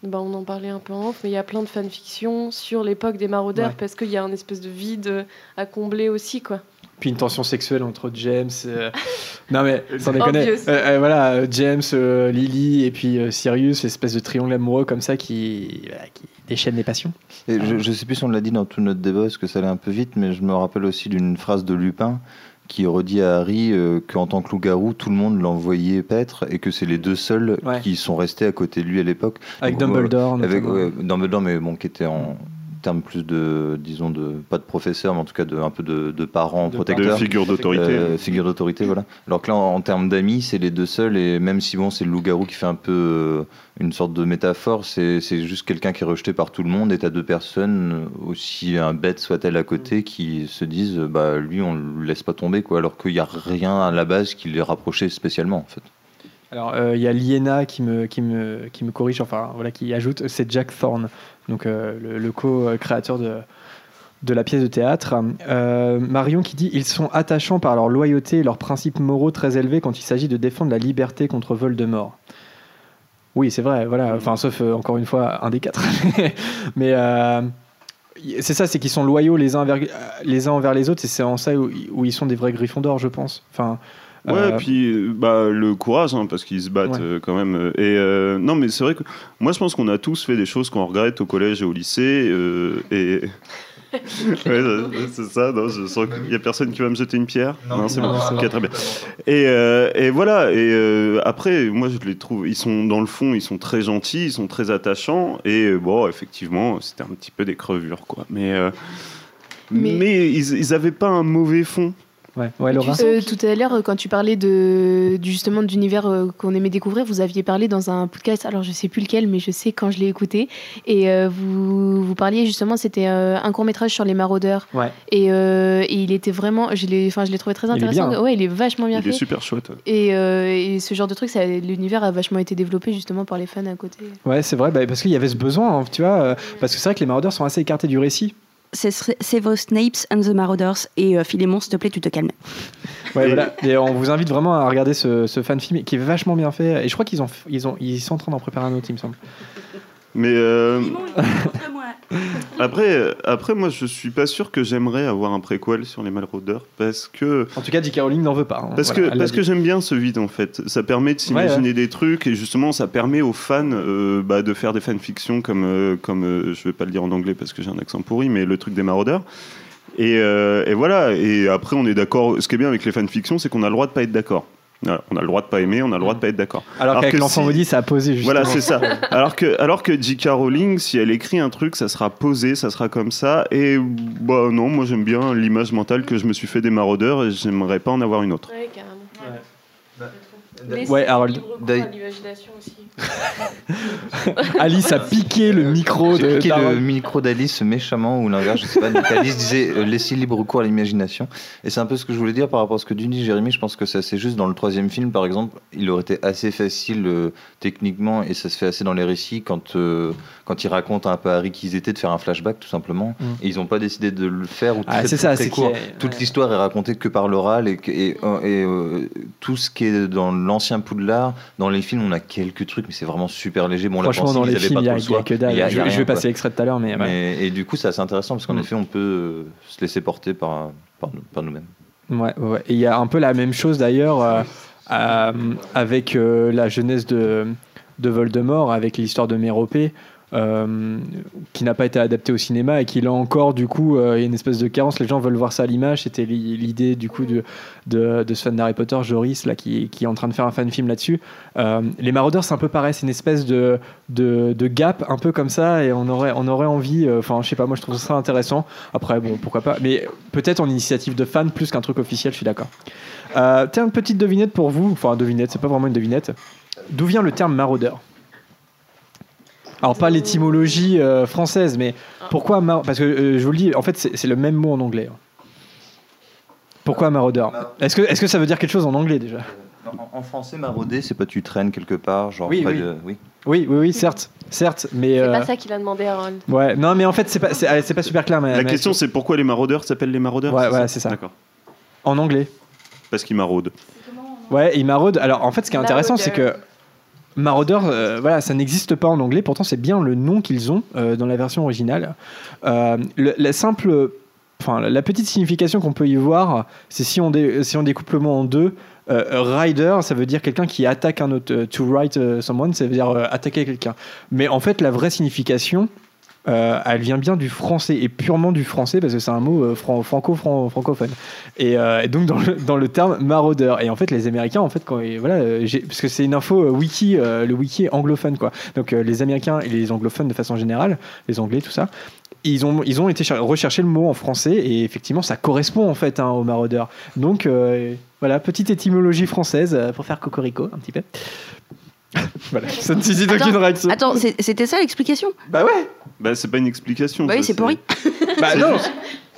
Bah, on en parlait un peu en off, mais il y a plein de fanfictions sur l'époque des maraudeurs Ouais. parce qu'il y a un espèce de vide euh, à combler aussi, quoi. puis une tension sexuelle entre James euh, non mais sans déconner. Euh, euh, voilà James euh, Lily et puis euh, Sirius espèce de triangle amoureux comme ça qui, voilà, qui déchaîne les passions Et je, je sais plus si on l'a dit dans tout notre débat, parce que ça allait un peu vite, mais je me rappelle aussi d'une phrase de Lupin qui redit à Harry euh, qu'en tant que loup-garou, tout le monde l'envoyait paître et que c'est les deux seuls Ouais. qui sont restés à côté de lui à l'époque. avec Donc, Dumbledore avec, ouais, Dumbledore, mais bon, qui était en termes plus de, disons, de, pas de professeur, mais en tout cas de, un peu de, de parents De protecteurs. De figure d'autorité. Euh, figure d'autorité, voilà. Alors que là, en, en termes d'amis, c'est les deux seuls, et même si bon, c'est le loup-garou qui fait un peu euh, une sorte de métaphore, c'est juste quelqu'un qui est rejeté par tout le monde, et t'as deux personnes, aussi un bête soit-elle à côté, qui se disent, euh, bah lui, on le laisse pas tomber, quoi, alors qu'il n'y a rien à la base qui les rapprochait spécialement, en fait. Alors, euh, il y a Liena qui me, qui, me, qui me corrige, enfin, voilà, qui ajoute, c'est Jack Thorne, donc euh, le, le co-créateur de, de la pièce de théâtre. Euh, Marion qui dit Ils sont attachants par leur loyauté et leurs principes moraux très élevés quand il s'agit de défendre la liberté contre Voldemort. Oui, c'est vrai, voilà, enfin, sauf euh, encore une fois un des quatre. Mais euh, c'est ça, c'est qu'ils sont loyaux les uns, envers, les uns envers les autres, et c'est en ça où, où ils sont des vrais griffons d'or, je pense. Enfin, Ouais, euh, puis bah, le courage, hein, parce qu'ils se battent Ouais. euh, quand même. euh, Et euh, non, mais c'est vrai que moi, je pense qu'on a tous fait des choses qu'on regrette au collège et au lycée. euh, et ouais, c'est ça. Non, je sens qu'il y a personne qui va me jeter une pierre. Non, c'est non, bon. c'est bon. très bien. Et, euh, et voilà. Et euh, après, moi, je les trouve. Ils sont dans le fond, ils sont très gentils, ils sont très attachants. Et bon, effectivement, c'était un petit peu des crevures, quoi. Mais euh, mais, Mais- ils, ils avaient pas un mauvais fond. Ouais, ouais, Laura. Euh, tout à l'heure, quand tu parlais de, du- justement d'univers euh, qu'on aimait découvrir, vous aviez parlé dans un podcast, alors je sais plus lequel, mais je sais quand je l'ai écouté, et euh, vous, vous parliez justement, c'était euh, un court métrage sur les maraudeurs, Ouais. et, euh, et il était vraiment, je l'ai, enfin, je l'ai trouvé très Il est intéressant. bien. Ouais, il est vachement bien Il est fait. super chouette. Et, euh, et ce genre de truc, ça- l'univers a vachement été développé justement par les fans à côté. Ouais, c'est vrai, bah, parce qu'il y avait ce besoin, hein, tu vois, euh, parce que c'est vrai que les maraudeurs sont assez écartés du récit. C'est vos Snapes and the Marauders. Et euh, Philémon, s'il te plaît, tu te calmes. Voilà. Et on vous invite vraiment à regarder ce, ce fan film qui est vachement bien fait. Et je crois qu'ils ont, ils ont, ils sont en train d'en préparer un autre, il me semble. Mais euh, après, euh, après, moi, je suis pas sûr que j'aimerais avoir un préquel sur les Marauders parce que En tout cas, J.K. Rowling n'en veut pas. hein. parce Voilà, que parce que j'aime bien ce vide en fait. Ça permet de s'imaginer des trucs et justement, ça permet aux fans euh, bah, de faire des fanfictions comme euh, comme euh, je vais pas le dire en anglais parce que j'ai un accent pourri, mais le truc des Marauders. Et, euh, et voilà. Et après, on est d'accord. Ce qui est bien avec les fanfictions, c'est qu'on a le droit de pas être d'accord. On a le droit de pas aimer, on a le droit de pas être d'accord. Alors, alors qu'avec que l'enfant si- maudit, ça a posé justement. Voilà, c'est ça. Alors que, alors que J.K. Rowling, si elle écrit un truc, ça sera posé, ça sera comme ça. Et bah non, moi j'aime bien l'image mentale que je me suis fait des maraudeurs et j'aimerais pas en avoir une autre. Ouais, carrément. Ouais, Ouais, Harold. D'ailleurs- l'imagination aussi. Alice a piqué le micro de. piqué le micro d'Alice méchamment ou l'inverse, je sais pas. Donc Alice disait euh, laissez libre cours à l'imagination. Et c'est un peu ce que je voulais dire par rapport à ce que tu dis, Jérémy. Je pense que c'est assez juste dans le troisième film, par exemple. Il aurait été assez facile euh, techniquement et ça se fait assez dans les récits quand, euh, quand ils racontent un peu à Harry qui ils étaient de faire un flashback tout simplement. Mm. Et ils n'ont pas décidé de le faire ou Ah, c'est ça, très c'est court. a- Toute ouais. l'histoire est racontée que par l'oral et, que- et, et, euh, tout ce qui est dans l'ancien Poudlard, dans les films, on a quelques trucs, mais c'est vraiment super léger. Bon, la Franchement, pensée, dans les films, pas il y a, que dalle. Y a- je, y a je rien, vais passer l'extrait tout à l'heure, mais. ouais. Et du coup, c'est assez intéressant parce qu'en Mm. effet, on peut euh, se laisser porter par, par, par nous-mêmes. Ouais, ouais, ouais. Et il y a un peu la même chose d'ailleurs euh, euh, avec euh, la jeunesse de, de Voldemort, avec l'histoire de Méropée, euh, qui n'a pas été adaptée au cinéma et qui là encore, du coup, euh, il y a une espèce de carence. Les gens veulent voir ça à l'image. C'était li- l'idée du coup de, de, de ce fan d'Harry Potter, Joris, là, qui, est en train de faire un fan film là-dessus. Euh, les Marauders, c'est un peu pareil. C'est une espèce de, de, gap un peu comme ça et on aurait, on aurait envie. Enfin, je sais pas, moi je trouve ça intéressant. Après, bon, pourquoi pas. Mais peut-être en initiative de fan plus qu'un truc officiel, je suis d'accord. Tiens, une petite devinette pour vous. Enfin, devinette, c'est pas vraiment une devinette. D'où vient le terme maraudeur? Alors, pas l'étymologie euh, française, mais pourquoi mar- Parce que euh, je vous le dis, en fait, c'est le même mot en anglais. hein. Pourquoi maraudeur? Est-ce que, est que ça veut dire quelque chose en anglais déjà? En, en français, marauder, c'est pas tu traînes quelque part, genre Oui, près oui. de- oui. Oui, oui, oui, certes, certes, mais C'est euh, pas ça qu'il a demandé à Harold. ouais, non, mais en fait, c'est pas, c'est pas super clair. Mais, La mais- question, c'est pourquoi les maraudeurs s'appellent les maraudeurs Ouais, ouais, c'est ça. D'accord. en anglais. Parce qu'ils maraudent. Ouais, il maraude. Alors en fait, ce qui est intéressant, c'est que Maraudeur, euh, voilà, ça n'existe pas en anglais. Pourtant, c'est bien le nom qu'ils ont euh, dans la version originale. Euh, la simple, enfin, la petite signification qu'on peut y voir, c'est si on découpe le mot en deux. rider, ça veut dire quelqu'un qui attaque un autre. To ride euh, someone, ça veut dire attaquer quelqu'un. Mais en fait, la vraie signification, euh, elle vient bien du français et purement du français parce que c'est un mot euh, fran- franco fran- francophone. Et, euh, et donc dans le, terme maraudeur. Et en fait, les Américains, en fait, quand voilà, parce que c'est une info wiki, le wiki anglophone quoi. Donc les Américains et les anglophones de façon générale, les Anglais, tout ça. Ils ont, ils ont été cher- rechercher le mot en français et effectivement ça correspond en fait hein, au maraudeur. Donc voilà, petite étymologie française pour faire cocorico un petit peu. Voilà, ça ne suscite aucune réaction. Attends, c'était ça l'explication? Bah ouais Bah, c'est pas une explication. Bah oui, c'est pourri. Bah non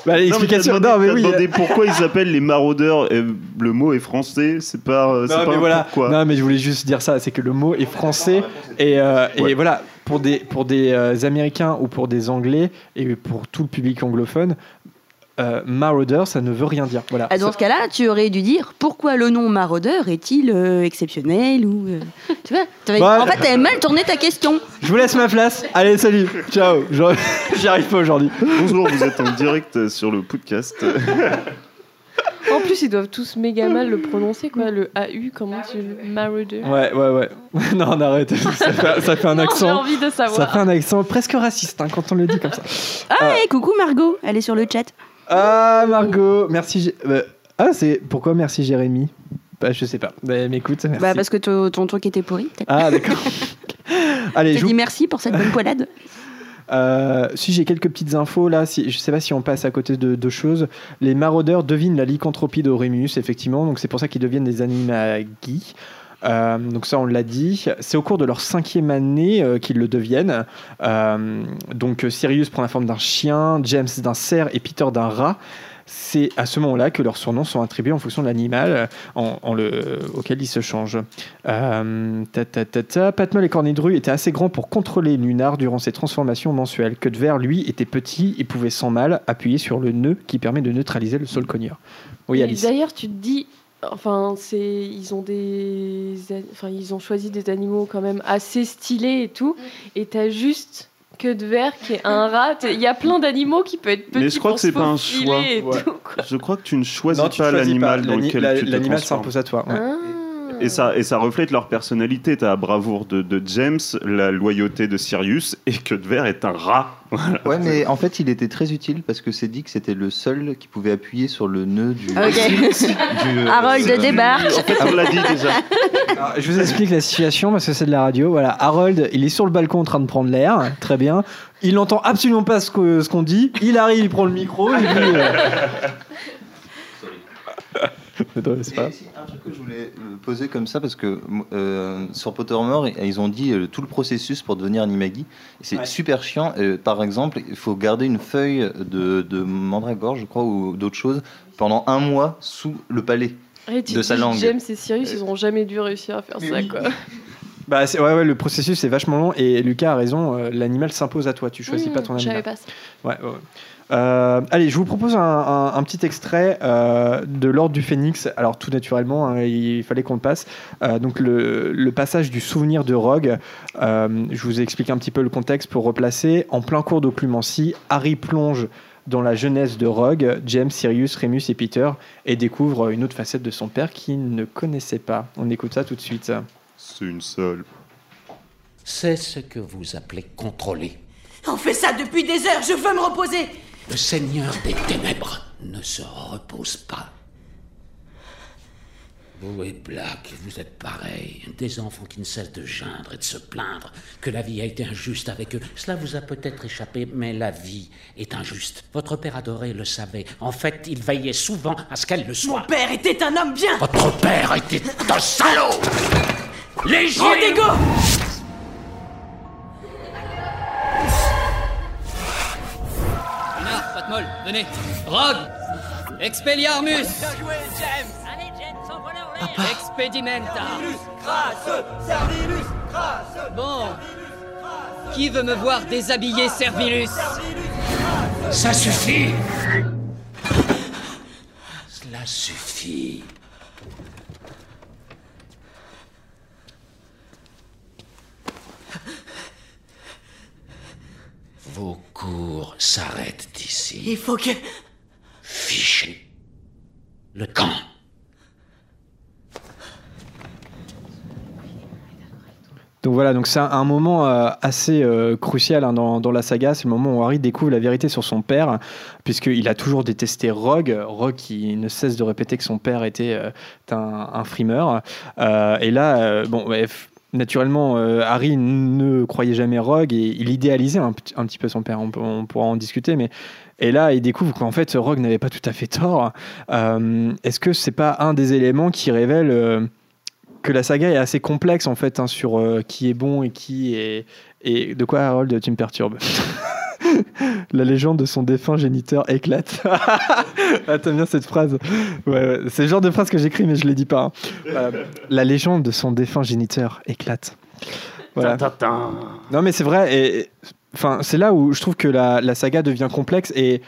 Bah Non, mais l'explication, non mais oui. demandé pourquoi ils s'appellent les maraudeurs. et le mot est français, c'est pas, euh, c'est Non, pas mais un voilà. pourquoi. Non, mais je voulais juste dire ça, c'est que le mot est français et, euh, et voilà pour des pour des euh, Américains ou pour des Anglais et pour tout le public anglophone. Euh, maraudeur, ça ne veut rien dire. Voilà. Ah, Dans ce cas-là, tu aurais dû dire pourquoi le nom maraudeur est-il euh, exceptionnel ou euh, tu vois t'avais- Bah, En fait, t'avais mal tourné ta question. Je vous laisse ma place. Allez, salut. Ciao. J'y arrive pas aujourd'hui. Bonjour, vous êtes en direct sur le podcast. En plus, ils doivent tous méga mal le prononcer, quoi. Le AU, comment tu le Marauder Ouais, ouais, ouais. non, on arrête. Ça fait, ça fait un Non, J'ai accent. envie de Ça savoir. fait un accent presque raciste hein, quand on le dit comme ça. Ah, et coucou Margot, elle est sur le chat. Ah, Margot. Merci. Euh, ah, c'est pourquoi merci Jérémy? Bah, Je sais pas. Mais, mais écoute, merci. Bah, parce que ton, ton truc était pourri. peut-être. Ah, d'accord. Allez, Je vous dis merci pour cette bonne poilade. Euh, si j'ai quelques petites infos là, si, je sais pas si on passe à côté de deux choses. Les maraudeurs devinent la lycanthropie d'Aurémus, effectivement, donc c'est pour ça qu'ils deviennent des animagi. Euh, donc ça on l'a dit. C'est au cours de leur cinquième année euh, qu'ils le deviennent. Euh, donc Sirius prend la forme d'un chien, James d'un cerf et Peter d'un rat. C'est à ce moment-là que leurs surnoms sont attribués en fonction de l'animal en, en le, auquel ils se changent. Euh, ta, ta, ta, ta. Patmol et Cornidru étaient assez grands pour contrôler Lunar durant ses transformations mensuelles. Que de verre, lui, était petit et pouvait sans mal appuyer sur le nœud qui permet de neutraliser le sol cogneur. Oui, Alice. D'ailleurs, tu te dis, enfin, c'est, ils ont des, enfin, ils ont choisi des animaux quand même assez stylés et tout, et t'as juste que de verre qui est un rat. Il y a plein d'animaux qui peuvent être petits. Mais je crois pour que c'est pas un choix. Ouais. tout. Je crois que tu ne choisis Non, pas l'animal dans lequel tu te L'animal s'impose à toi. ouais. Ah. Et ça, et ça reflète leur personnalité. T'as la bravoure de, de James, la loyauté de Sirius, et que de verre est un rat. Voilà. Ouais, mais en fait, il était très utile parce que c'est dit que c'était le seul qui pouvait appuyer sur le nœud du. Ok. du, euh, Harold du- débarque. En fait, on l'a dit déjà. Alors, je vous explique la situation parce que c'est de la radio. Voilà, Harold, il est sur le balcon en train de prendre l'air, très bien. Il n'entend absolument pas ce qu'on dit. Il arrive, il prend le micro, il dit. euh, Pas- aussi, un truc que je voulais euh, poser comme ça, parce que euh, sur Pottermore, ils- ils ont dit euh, tout le processus pour devenir Animagi. C'est Ouais. super chiant. Euh, par exemple, il faut garder une feuille de, de mandragore, je crois, ou d'autres choses, pendant un mois sous le palais. Tu De sa langue. James et Sirius, ils ont jamais dû réussir à faire Mais ça, oui. quoi. Bah, ouais, ouais, le processus est vachement long et Lucas a raison. euh, L'animal s'impose à toi. Tu choisis pas ton Mmh, je animal. savais pas ça. Ouais. Euh, allez, je vous propose un, un- un petit extrait euh, de l'Ordre du Phénix. Alors, tout naturellement, hein, il fallait qu'on le passe. Euh, donc, le, le passage du souvenir de Rogue. Euh, je vous explique un petit peu le contexte pour replacer. En plein cours d'occlumencie, Harry plonge dans la jeunesse de Rogue, James, Sirius, Remus et Peter, et découvre une autre facette de son père qu'il ne connaissait pas. On écoute ça tout de suite. C'est une seule. C'est ce que vous appelez contrôler. On fait ça depuis des heures, je veux me reposer Le Seigneur des Ténèbres ne se repose pas. Vous et Black, vous êtes pareils, des enfants qui ne cessent de geindre et de se plaindre que la vie a été injuste avec eux. Cela vous a peut-être échappé, mais la vie est injuste. Votre père adoré le savait. En fait, il veillait souvent à ce qu'elle le Mon soit. père était un homme bien Votre père était un salaud Légier Trop venez. Rogue Expelliarmus. Bien joué, James. Allez, James, envoie-la en l'air. Expedimenta. Crasse. Servilus Crasse. Bon. Qui veut me voir déshabiller Servilus? Ça suffit. Cela suffit. Vos cours s'arrêtent ici. Il faut que... Fichez le camp. Donc voilà, donc c'est un, moment euh, assez euh, crucial hein, dans, dans la saga. C'est le moment où Harry découvre la vérité sur son père, puisqu'il a toujours détesté Rogue. Rogue qui ne cesse de répéter que son père était euh, un, un frimeur. Euh, et là, euh, bon, naturellement, euh, Harry ne croyait jamais Rogue et il idéalisait un, petit- peu son père. On pourra en discuter, mais. Et là, il découvre qu'en fait, Rogue n'avait pas tout à fait tort. Euh, Est-ce que c'est pas un des éléments qui révèle euh, que la saga est assez complexe en fait hein, sur euh, qui est bon et qui est et de quoi Harold tu me perturbes la légende de son défunt géniteur éclate. Ah, t'aimes bien cette phrase. Ouais, ouais. c'est le genre de phrase que j'écris mais je ne l'ai dis pas hein. Euh, la légende de son défunt géniteur éclate. Voilà. Non mais c'est vrai et et- enfin c'est là où je trouve que la, la saga devient complexe et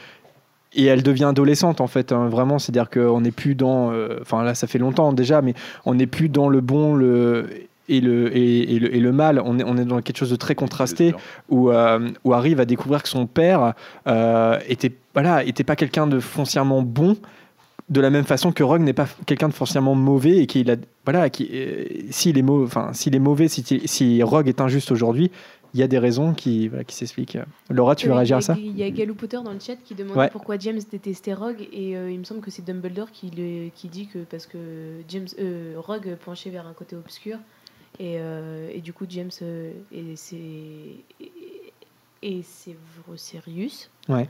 et elle devient adolescente en fait, hein, vraiment. C'est-à-dire qu'on n'est plus dans. euh, Enfin là, ça fait longtemps déjà, mais on n'est plus dans le bon le, et, le, et, et le, et le mal. On est, on est dans quelque chose de très contrasté où, euh, où Harry va découvrir que son père euh, était, voilà, était pas quelqu'un de foncièrement bon. De la même façon que Rogue n'est pas quelqu'un de foncièrement mauvais et qu'il a voilà qui euh, s'il est mauvais enfin s'il est mauvais si, si Rogue est injuste aujourd'hui il y a des raisons qui voilà, qui s'expliquent Laura tu veux Euh, réagir à ça? Il y a Galou Potter dans le chat qui Ouais. pourquoi James détestait Rogue et euh, il me semble que c'est Dumbledore qui, le- qui dit que parce que James euh, Rogue penchait vers un côté obscur et, euh, et du coup James et c'est et, et Sirius ouais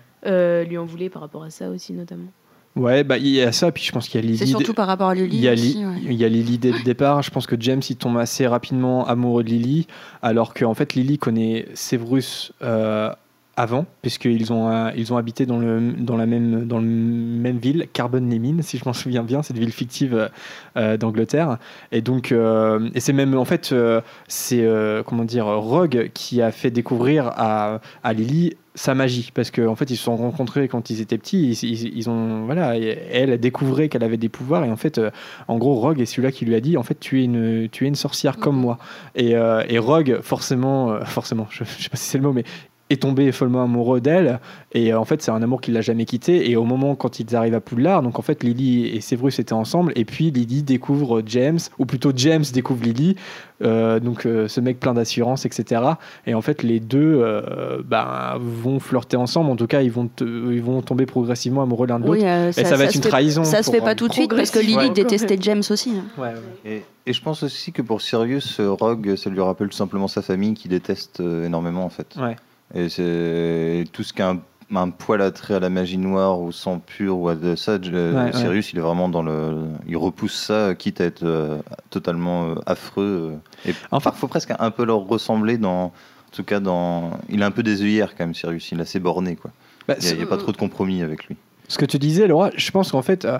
lui en voulait par rapport à ça aussi notamment. Ouais, bah il y a ça, puis je pense qu'il y a Lily. C'est surtout par rapport à Lily Il y a, aussi, ouais. il y a Lily dès le départ. Je pense que James il tombe assez rapidement amoureux de Lily, alors qu'en fait Lily connaît Severus euh, avant, puisqu'ils ont euh, ils ont habité dans le dans la même dans le même ville, Carbon-les-Mines, si je m'en souviens bien, cette ville fictive euh, d'Angleterre. Et donc euh, et c'est même en fait euh, c'est euh, comment dire Rogue qui a fait découvrir à, à Lily sa magie. Parce qu'en en fait ils se sont rencontrés quand ils étaient petits ils, ils- ils ont voilà elle a découvert qu'elle avait des pouvoirs et en fait euh, en gros Rogue est celui-là qui lui a dit en fait tu es une tu es une sorcière comme moi. Et, euh, et Rogue forcément euh, forcément je, je sais pas si c'est le mot mais est tombé follement amoureux d'elle et euh, en fait c'est un amour qui l'a jamais quitté et au moment quand ils arrivent à Poudlard donc en fait Lily et Severus étaient ensemble et puis Lily découvre James ou plutôt James découvre Lily euh, donc euh, ce mec plein d'assurance etc et en fait les deux euh, ben, vont flirter ensemble en tout cas ils vont ils vont tomber progressivement amoureux l'un de l'autre Oui, euh, et ça, va être se une fait- trahison Ça se fait pas tout de suite parce que Lily Ouais. détestait James aussi. hein. Et, et je pense aussi que pour Sirius, euh, Rogue, ça lui rappelle tout simplement sa famille qui déteste euh, énormément en fait. Ouais. Et c'est tout ce qui a un, un poil attrait à la magie noire ou sang pur ou à de ça, ouais. Sirius il est vraiment dans le. Il repousse ça, quitte à être euh, totalement euh, affreux. euh, et parfois presque un peu leur ressembler dans. En tout cas, dans. Il a un peu des œillères quand même, Sirius. Il est assez borné quoi. Bah, il n'y a, pas trop de compromis avec lui. Ce que tu disais, Laura, je pense qu'en fait, euh,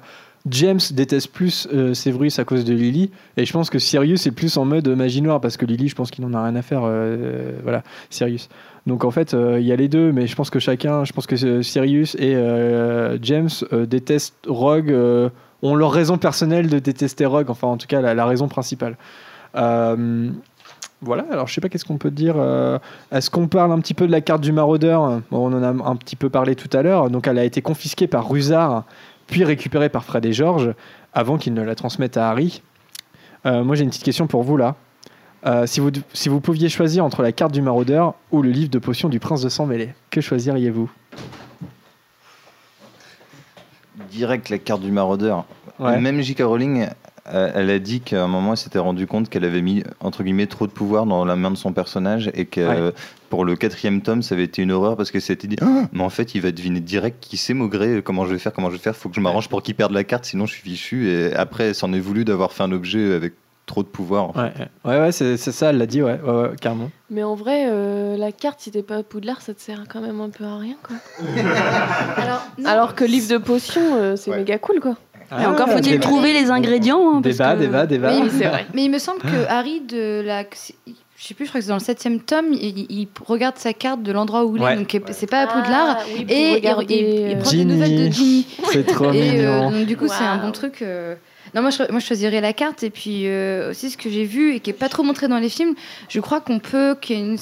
James déteste plus euh, Severus à cause de Lily, et je pense que Sirius est plus en mode magie noire, parce que Lily, je pense qu'il n'en a rien à faire, euh, voilà, Sirius. Donc en fait, euh, il y a les deux, mais je pense que chacun, je pense que euh, Sirius et euh, James détestent Rogue, ont leur raison personnelle de détester Rogue, enfin en tout cas la, raison principale. Voilà, alors je sais pas qu'est-ce qu'on peut dire. Est-ce qu'on parle un petit peu de la carte du maraudeur? Bon, On en a un petit peu parlé tout à l'heure. Donc elle a été confisquée par Rusard, puis récupérée par Fred et George, avant qu'ils ne la transmettent à Harry. Moi j'ai une petite question pour vous là. Euh, si, vous, si vous pouviez choisir entre la carte du maraudeur ou le livre de potions du prince de sang mêlé, que choisiriez-vous? Direct la carte du maraudeur. Ouais. Même J.K. Rowling, euh, elle a dit qu'à un moment, elle s'était rendue compte qu'elle avait mis, entre guillemets, trop de pouvoir dans la main de son personnage et que Ouais. euh, pour le quatrième tome, ça avait été une horreur parce qu'elle s'était dit Ah, Mais en fait, il va deviner direct qui c'est Maugré, comment je vais faire, comment je vais faire, faut que je m'arrange pour qu'il perde la carte, sinon je suis fichu. Et après, elle s'en est voulu d'avoir fait un objet avec trop de pouvoir. en fait. Ouais, ouais, ouais, c'est c'est ça, elle l'a dit, ouais, ouais, ouais, carrément. Mais en vrai, euh, la carte, si t'es pas à Poudlard, ça te sert quand même un peu à rien, quoi. Alors, que livre de potions, euh, c'est méga cool, quoi. Et encore faut-il trouver les ingrédients. hein, parce Débat, que- débat, débat. Oui, Mais il me semble que Harry, de la. Je sais plus, je crois que c'est dans le septième tome, il, regarde sa carte de l'endroit où il Ouais. est, donc c'est pas à Poudlard. Ah, oui, et il- regarder, il, il euh, prend des nouvelles de Ginny. C'est trop et, euh, mignon. donc, du coup, c'est un bon truc. Non, moi je, moi je choisirais la carte. Et puis euh, aussi, ce que j'ai vu et qui est pas trop montré dans les films, je crois qu'on peut, qu'il y a une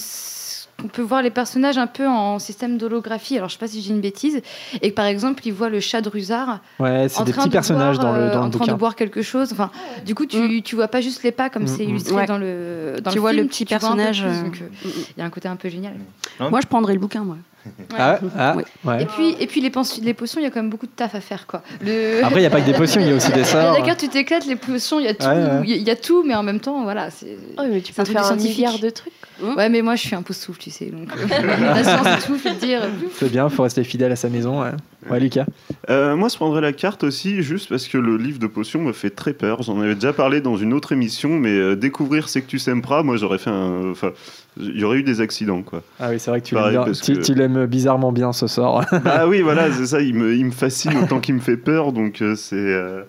on peut voir les personnages un peu en système d'holographie. Alors, je sais pas si j'ai une bêtise. Et que par exemple, il voit le chat de Rusard. Ouais, c'est en des train petits de personnages boire, dans le, euh, dans le en train bouquin. de boire quelque chose. Enfin, du coup, tu, tu vois pas juste les pas comme Mm, c'est mm. illustré Ouais. dans le dans Tu le vois film, le petit personnage, euh, euh, Il y a un côté un peu génial. Moi, je prendrais le bouquin, moi. Ah, ah, ouais. Et puis, et puis les, potions, il y a quand même beaucoup de taf à faire. Quoi. Le... Après, il y a pas que des potions, il y a aussi des sorts. D'accord, tu t'éclates, les potions, il y, a tout, Ouais, ouais. il y a- il y a tout, mais en même temps, voilà. C'est Oh, mais tu c'est peux faire un milliard de trucs. Ouais, mais moi, je suis un pouce souffle, tu sais. Donc, euh, la science te dire. C'est bien, faut rester fidèle à sa maison. Ouais, ouais Lucas. Euh, moi, je prendrais la carte aussi, juste parce que le livre de potions me fait très peur. J'en avais déjà parlé dans une autre émission, mais euh, découvrir Sectus Empra, moi, j'aurais fait un. Enfin, il y aurait eu des accidents, quoi. Ah oui, c'est vrai que tu l'aimes que- bizarrement bien ce sort. Ah oui, voilà, c'est ça. Il me, il me fascine autant qu'il me fait peur, donc euh, c'est. euh,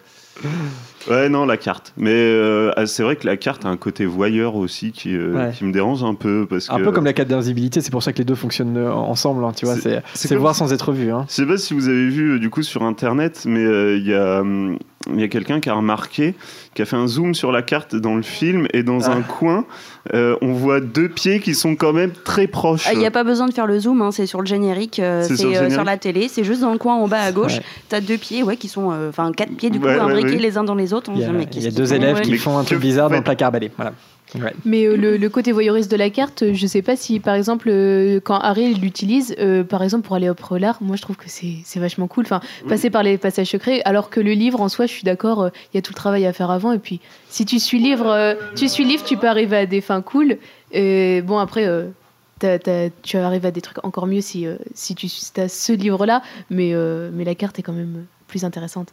Ouais, non, la carte. Mais euh, ah, c'est vrai que la carte a un côté voyeur aussi qui, Ouais. qui me dérange un peu. Parce Un que, peu comme la carte d'invisibilité, c'est pour ça que les deux fonctionnent ensemble, hein, tu vois. C'est- voir sans être vu. Hein. Je sais pas si vous avez vu du coup sur internet, mais il y a, il y a quelqu'un qui a remarqué, qui a fait un zoom sur la carte dans le film et dans Ah. un coin, euh, on voit deux pieds qui sont quand même très proches. Il n'y Ah, a pas besoin de faire le zoom, hein, c'est sur le générique, euh, C'est c'est sur euh, sur, la télé, c'est juste dans le coin en bas à gauche. Ouais. T'as deux pieds, ouais, qui sont, euh, enfin quatre pieds du coup Ouais, ouais, imbriqués ouais. les uns dans les autres. On Il y a, dit, mais il y qu'est-ce a qu'ils deux élèves ouais. qui font un truc bizarre dans le placard balai. Voilà. Ouais. Mais euh, le, le côté voyeuriste de la carte, je sais pas si par exemple euh, quand Harry l'utilise, euh, par exemple pour aller au prolard, moi je trouve que c'est c'est vachement cool. Enfin, passer par les passages secrets, alors que le livre en soi, je suis d'accord, euh, il y a tout le travail à faire avant. Et puis si tu suis livre, euh, tu suis livre, tu peux arriver à des fins cool. Et bon après. euh, tu arrives à des trucs encore mieux si, euh, si tu as ce livre-là, mais, euh, mais la carte est quand même plus intéressante.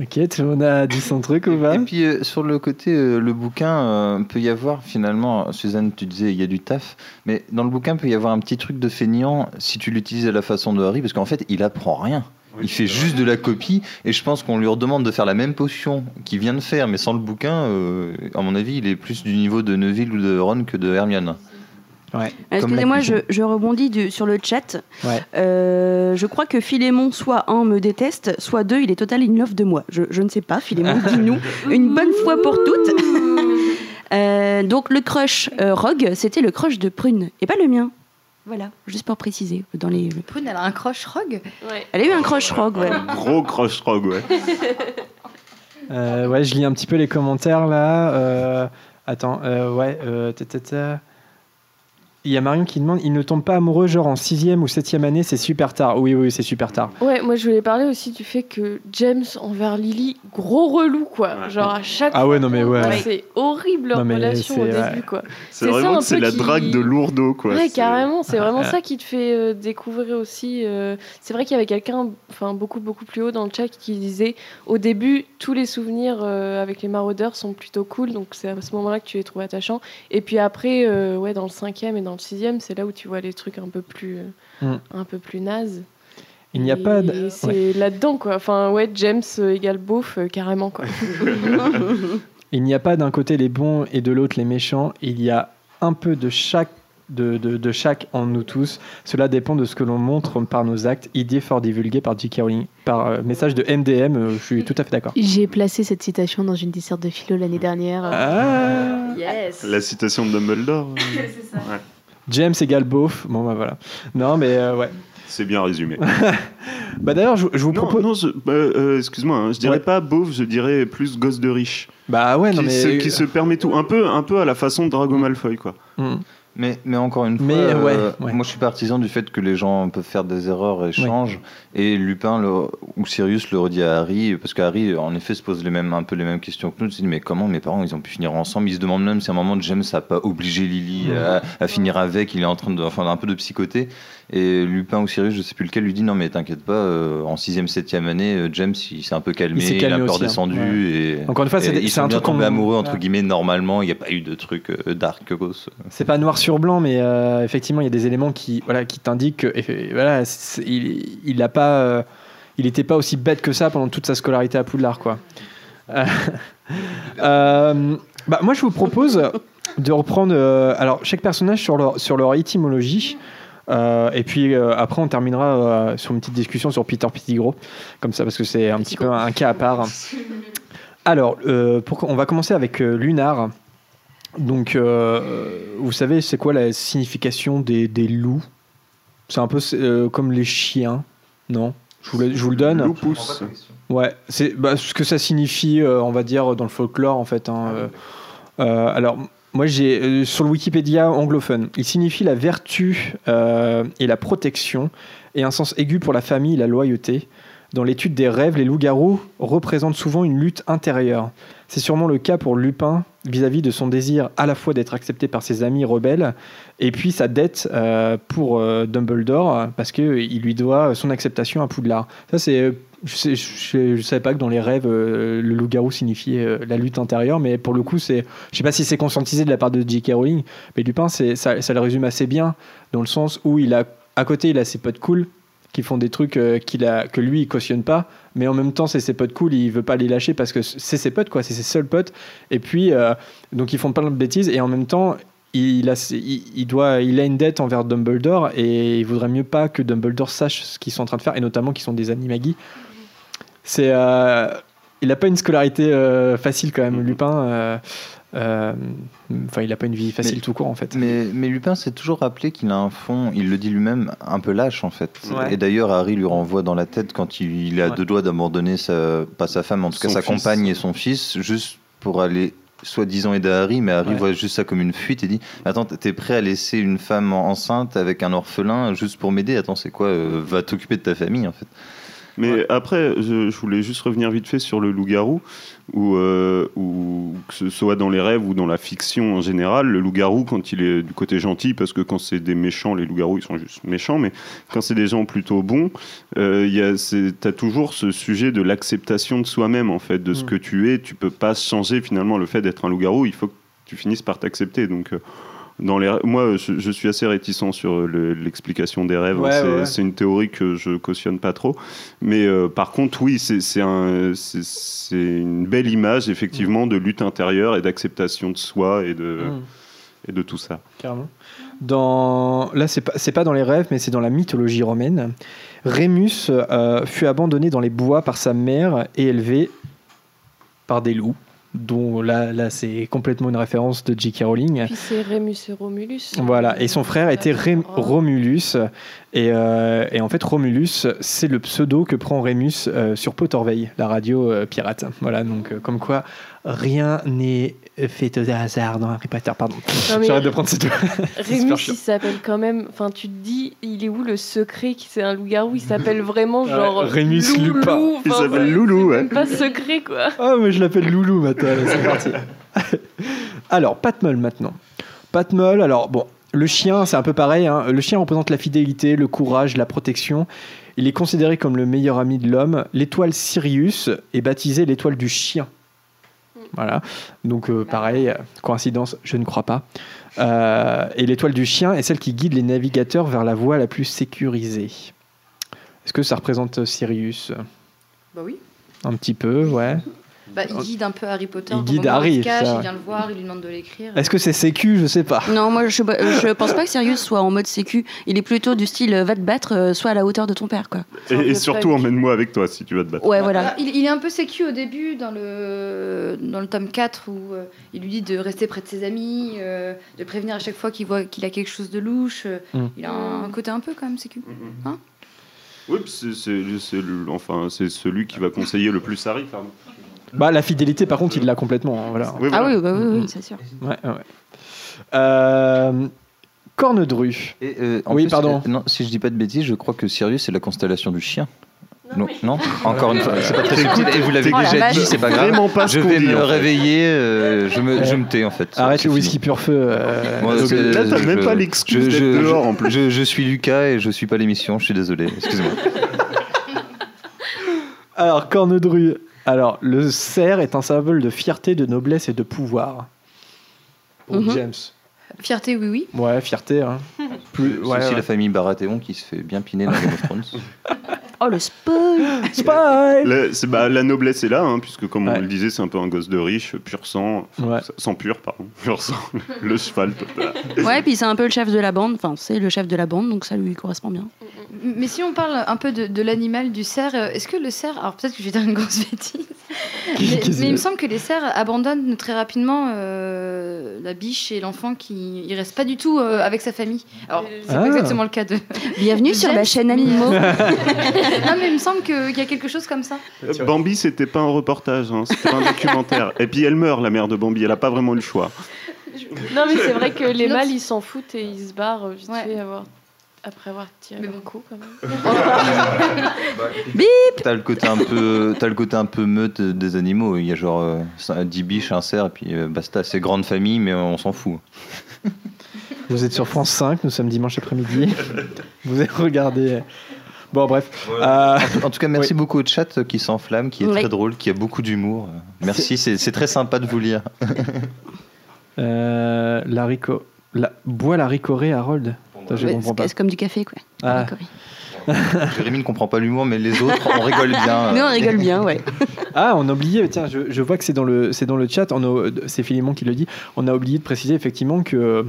Ok, tout le monde a dit son truc ou pas? Et puis euh, sur le côté, euh, le bouquin euh, peut y avoir finalement, Suzanne, tu disais il y a du taf, mais dans le bouquin peut y avoir un petit truc de feignant si tu l'utilises à la façon de Harry, parce qu'en fait il apprend rien. Il fait juste de la copie et je pense qu'on lui redemande de faire la même potion qu'il vient de faire, mais sans le bouquin, euh, à mon avis, il est plus du niveau de Neville ou de Ron que de Hermione. Ouais. Excusez-moi, je, je rebondis du- sur le chat. Ouais. Euh, je crois que Philémon, soit un, me déteste, soit deux, il est total in love de moi. Je, je ne sais pas, Philémon, dis-nous une bonne fois pour toutes. Euh, donc le crush euh, Rogue, c'était le crush de Prune, et pas le mien. Voilà, juste pour préciser. Dans les... Prune, elle a un crush rogue Elle a eu un crush Rogue, ouais. Gros crush rogue, ouais. Euh, ouais, je lis un petit peu les commentaires là. Euh, attends, euh, ouais. euh, ta, ta, ta. Il y a Marion qui demande il ne tombe pas amoureux, genre en sixième ou septième année, c'est super tard. Oui, oui, c'est super tard. Ouais, moi je voulais parler aussi du fait que James envers Lily, gros relou quoi. Genre à chaque Ah ouais, non, mais ouais. fois, c'est horrible leur Non, mais relation au c'est- début ouais. quoi. C'est ça vraiment c'est la qui- drague de lourdeau, quoi. Ouais, C'est- carrément, c'est vraiment ça qui te fait euh, découvrir aussi. euh, C'est vrai qu'il y avait quelqu'un, enfin beaucoup beaucoup plus haut dans le chat, qui disait au début tous les souvenirs euh, avec les maraudeurs sont plutôt cool, donc c'est à ce moment-là que tu les trouves attachants. Et puis après, euh, ouais, dans le cinquième et dans le sixième, c'est là où tu vois les trucs un peu plus, euh, Mm. un peu plus nazes. Il n'y a Et pas de. C'est ouais. là-dedans quoi. Enfin ouais, James euh, égale beauf euh, carrément quoi. Il n'y a pas d'un côté les bons et de l'autre les méchants. Il y a un peu de chaque. De, de- de chaque en nous tous. Cela dépend de ce que l'on montre par nos actes. Idée fort divulguée par J.K. Rowling. Par euh, message de MDM, euh, je suis tout à fait d'accord. J'ai placé cette citation dans une disserte de philo l'année dernière. Ah. yes. La citation de Dumbledore. euh, ouais. James égale beauf. Bon, bah voilà. Non, mais euh, ouais. C'est bien résumé. Bah d'ailleurs, je, je vous propose. non, je- euh, euh, excuse-moi, hein, je dirais Ouais. pas beauf, je dirais plus gosse de riche. Bah ouais, non qui, mais. se, qui se permet tout, un peu, un peu à la façon de Drago Malfoy, quoi. Hmm. Mais, mais encore une fois, Mais, euh, ouais, ouais. moi je suis partisan du fait que les gens peuvent faire des erreurs et changent. Et Lupin le- ou Sirius le redit à Harry, parce qu'Harry en effet se pose les mêmes, un peu les mêmes questions que nous. Il se dit mais comment mes parents ils ont pu finir ensemble? Il se demande même si à un moment James n'a pas obligé Lily à, à finir avec, il est en train de, enfin un peu de psychoter. Et Lupin ou Sirius, je sais plus lequel, lui dit non mais t'inquiète pas, euh, en 6 7 année, euh, James il s'est un peu calmé, Il il, a un peu aussi, hein. Et, Encore une fois, c'est ils sont un bien truc tombés amoureux entre Ouais. guillemets normalement, il n'y a pas eu de truc euh, darkos. C'est pas noir sur blanc, mais euh, effectivement, il y a des éléments qui, voilà, qui t'indiquent que voilà, il, il a pas, euh, il était pas aussi bête que ça pendant toute sa scolarité à Poudlard, quoi. Euh, euh, bah, moi, je vous propose de reprendre, euh, alors chaque personnage sur leur sur leur étymologie. Euh, et puis euh, après, on terminera euh, sur une petite discussion sur Peter Pettigrew, comme ça, parce que c'est un petit peu un cas à part. Alors, pour- on va commencer avec Lunar. Donc, vous savez, c'est quoi la signification des, des loups? C'est un peu comme les chiens, non? Je vous, le, je vous le donne. Lupus. Ouais, c'est bah, ce que ça signifie, euh, on va dire, dans le folklore, en fait. hein, euh. Euh, alors, moi, j'ai euh, sur le Wikipédia anglophone, il signifie la vertu euh, et la protection, et un sens aigu pour la famille et la loyauté. Dans l'étude des rêves, les loups-garous représentent souvent une lutte intérieure. C'est sûrement le cas pour Lupin vis-à-vis de son désir à la fois d'être accepté par ses amis rebelles et puis sa dette euh, pour euh, Dumbledore parce qu'il lui doit son acceptation à Poudlard. Ça, c'est. Je ne savais pas que dans les rêves, euh, le loup-garou signifiait la lutte intérieure, mais pour le coup, c'est. Je sais pas si c'est conscientisé de la part de J.K. Rowling, mais Lupin, ça, ça le résume assez bien, dans le sens où il a. À côté, il a ses potes cool, qui font des trucs euh, a, que lui, il cautionne pas. Mais en même temps, c'est ses potes cool, il veut pas les lâcher parce que c'est ses potes, quoi. C'est ses seuls potes. Et puis, euh, donc, ils font plein de bêtises. Et en même temps, il a, il, doit, il a une dette envers Dumbledore et il voudrait mieux pas que Dumbledore sache ce qu'ils sont en train de faire et notamment qu'ils sont des animagis. C'est, euh, il a pas une scolarité euh, facile quand même, Lupin. euh, euh, Enfin, il a pas une vie facile Mais- tout court en fait. Mais, mais Lupin s'est toujours rappelé qu'il a un fond, il le dit lui-même, un peu lâche en fait. Ouais. Et d'ailleurs, Harry lui renvoie dans la tête quand il, Ouais. deux doigts d'abandonner sa, pas sa femme, en tout cas sa fils. compagne et son fils, juste pour aller soi-disant aider Harry, mais Harry Ouais. voit juste ça comme une fuite et dit Attends, t'es prêt à laisser une femme enceinte avec un orphelin juste pour m'aider? Attends, c'est quoi euh, Va t'occuper de ta famille en fait. Mais après, je, je voulais juste revenir vite fait sur le loup-garou, où, euh, où que ce soit dans les rêves ou dans la fiction en général, le loup-garou, quand il est du côté gentil, parce que quand c'est des méchants, les loups-garous, ils sont juste méchants, mais quand c'est des gens plutôt bons, euh, il y a- c'est- t'as toujours ce sujet de l'acceptation de soi-même, en fait, de ce Mm. que tu es. Tu peux pas changer finalement le fait d'être un loup-garou, il faut que tu finisses par t'accepter. Donc. euh, dans les... Moi, je, je suis assez réticent sur le- l'explication des rêves. Ouais, c'est ouais, une théorie que je cautionne pas trop. Mais euh, par contre, oui, c'est c'est un- c'est- c'est une belle image, effectivement, de lutte intérieure et d'acceptation de soi et de, Mm. et de tout ça. Carrément. Dans... Là, c'est pas, c'est pas dans les rêves, mais c'est dans la mythologie romaine. Rémus euh, fut abandonné dans les bois par sa mère et élevé par des loups. Dont là, là c'est complètement une référence de J.K. Rowling. Puis c'est Rémus et Romulus. Voilà, et son frère était Ré- Romulus. Et, euh, et en fait, Romulus, c'est le pseudo que prend Rémus euh, sur Potterveil, la radio euh, pirate. Voilà, donc comme quoi rien n'est fait au hasard dans Harry Potter. Pardon, j'arrête de prendre cette. Rémus, il s'appelle quand même. Enfin, tu te dis, il est où le secret qui c'est un loup-garou? Il s'appelle vraiment genre. Rémus Loulou, Lupin. Il s'appelle Loulou, ouais. Pas secret, quoi. Ah, mais je l'appelle Loulou maintenant, c'est parti. alors, Patmol maintenant. Patmol, alors bon, le chien, c'est un peu pareil. hein. Le chien représente la fidélité, le courage, la protection. Il est considéré comme le meilleur ami de l'homme. L'étoile Sirius est baptisée l'étoile du chien. Voilà. Donc, euh, pareil, coïncidence, je ne crois pas. Euh, et l'étoile du chien est celle qui guide les navigateurs vers la voie la plus sécurisée. Est-ce que ça représente Sirius? Bah oui. Un petit peu, ouais. Bah, il guide un peu Harry Potter. Il guide Harry, Il se cache, ça, il vient le voir, il lui demande de l'écrire. Est-ce que c'est sécu? Je sais pas. Non, moi je, je pense pas que Sirius soit en mode sécu. Il est plutôt du style euh, va te battre, euh, soit à la hauteur de ton père, quoi. Et, et surtout, emmène-moi avec toi si tu vas te battre. Ouais, voilà. Ah, Il, il est un peu sécu au début dans le, dans le tome 4 où euh, il lui dit de rester près de ses amis, euh, de prévenir à chaque fois qu'il voit qu'il a quelque chose de louche. euh, Mm. Il a un, un côté un peu quand même sécu. Hein? Oui, c'est enfin, c'est celui qui va conseiller le plus Harry. pardon. Bah, la fidélité, par contre, il l'a complètement. hein, voilà. Oui, Ah voilà. oui, bah oui, oui, c'est sûr. Ouais, ouais. Euh, Cornedru. Et, euh, en Oui, plus, pardon. euh, non, si je dis pas de bêtises, je crois que Sirius c'est la constellation du chien. Non, non, encore une fois, c'est pas très subtil. Et vous l'avez Oh la déjà vache. dit, c'est pas grave. Vraiment pas ce je qu'on vais dit, me en fait. réveiller, euh, je, me, je me tais en fait. Arrête C'est le fini. whisky pur feu. euh, Moi, donc, c'est- là, t'as je- même pas l'excuse je- d'être je- dehors, en plus. Je, je suis Lucas et je suis pas l'émission, je suis désolé, excusez-moi. Alors, Cornedru. Alors, le cerf est un symbole de fierté, de noblesse et de pouvoir. Pour Mhm. James. Fierté, oui, oui. Ouais, fierté. Hein. Plus, C'est ouais, aussi ouais. la famille Baratheon qui se fait bien piner dans Game of Thrones. Oh le spoil La, c'est- bah, la noblesse est là, hein, puisque comme Ouais. on le disait, c'est un peu un gosse de riche, pur sang, Ouais. sans pur, pardon, pur sang, le cheval. Ouais, puis c'est un peu le chef de la bande. Enfin, c'est le chef de la bande, donc ça lui correspond bien. Mais si on parle un peu de, de l'animal, du cerf, euh, est-ce que le cerf. Alors peut-être que je vais dire une grosse bêtise. mais, il me semble que les cerfs abandonnent très rapidement euh, la biche et l'enfant qui. Il reste pas du tout euh, avec sa famille. Alors c'est Ah. pas exactement le cas de. Bienvenue sur la James, chaîne Animaux. non, mais il me semble qu'il y a quelque chose comme ça. Euh, Bambi, c'était pas un reportage, hein, c'était pas un documentaire. Et puis elle meurt, la mère de Bambi, elle a pas vraiment eu le choix. Non, mais c'est vrai que les mâles, ils s'en foutent et ils se barrent euh, vite Ouais. fait avoir... après avoir tiré Mais bon. coup, quand même. T'as le côté un peu, t'as le côté un peu meute des animaux. Il y a genre euh, cin- 10 biches, un cerf, et puis euh, basta. C'est grande famille, mais on s'en fout. Vous êtes sur France 5, nous sommes dimanche après-midi. Vous avez regardé. Bon, bref. Euh, En tout cas, merci Oui. beaucoup au chat qui s'enflamme, qui est Oui. très drôle, qui a beaucoup d'humour. Merci, c'est très sympa de vous lire. euh, la rico... la... Bois la ricorée, Harold comprends c'est comme du café, quoi. Ah. Jérémy ne comprend pas l'humour, mais les autres, on rigole bien. Nous, on rigole bien, ouais. Ah, on a oublié, tiens, je, je vois que c'est dans le, c'est dans le chat, c'est Philémon qui le dit, on a oublié de préciser effectivement que, euh,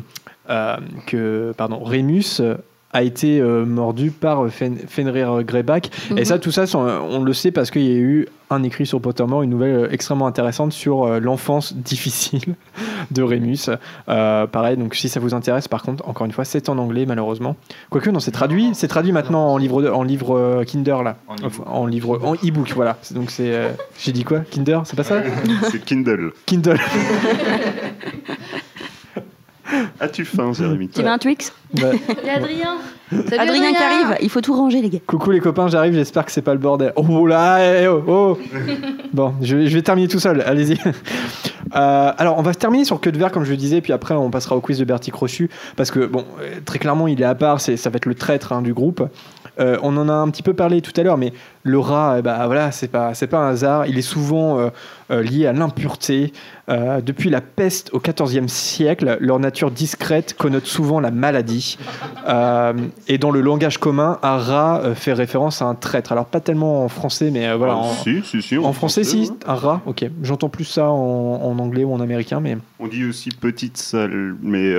que pardon, Rémus euh, a été euh, mordu par euh, Fen- Fenrir Greyback. Et Mhm. ça, tout ça, on le sait parce qu'il y a eu un écrit sur Pottermore, une nouvelle euh, extrêmement intéressante sur euh, l'enfance difficile de Rémus. Euh, pareil, donc si ça vous intéresse, par contre, encore une fois, c'est en anglais malheureusement. Quoique, non, c'est traduit, c'est traduit maintenant en livre, de- en livre euh, Kinder là, En livre, en e-book, voilà. Donc c'est, euh, j'ai dit quoi, Kinder, c'est pas ça? C'est Kindle. Kindle. As-tu faim, Jérémy Tu veux un Twix Bah, Il y a Adrien. Salut, Adrien qui arrive, il faut tout ranger, les gars. coucou les copains, j'arrive, j'espère que c'est pas le bordel. Oh là, eh, oh, oh. Bon, je, je vais terminer tout seul, allez-y. Euh, alors, on va se terminer sur Queue de Verre, comme je le disais, puis après, on passera au quiz de Bertie Crochu, parce que, bon, euh, très clairement, il est à part, c'est, ça va être le traître hein, du groupe. Euh, on en a un petit peu parlé tout à l'heure, mais le rat, eh ben, voilà, c'est pas, c'est pas un hasard. Il est souvent euh, euh, lié à l'impureté. Depuis la peste au XIVe siècle, leur nature discrète connote souvent la maladie. Et dans le langage commun, un rat fait référence à un traître. Alors, pas tellement en français, mais voilà. Ah, en, si, si, si, en français, si, ouais. un rat, ok. J'entends plus ça en, en anglais ou en américain, mais. On dit aussi petite salle, mais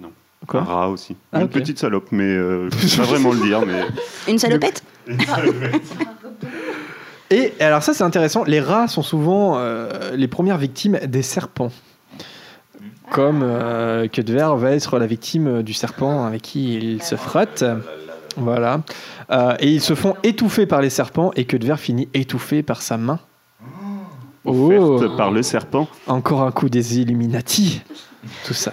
non. Quoi Un rat aussi. Ah, Une petite salope, mais euh, je peux pas vraiment le dire. Mais Une salopette Une salopette. Et alors, ça, c'est intéressant. Les rats sont souvent euh, les premières victimes des serpents. Comme euh, que de Verre va être la victime du serpent avec qui il se frotte. Voilà. Euh, et ils se font étouffer par les serpents et que de Verre finit étouffé par sa main. Offerte par le serpent. Encore un coup des Illuminati. Tout ça.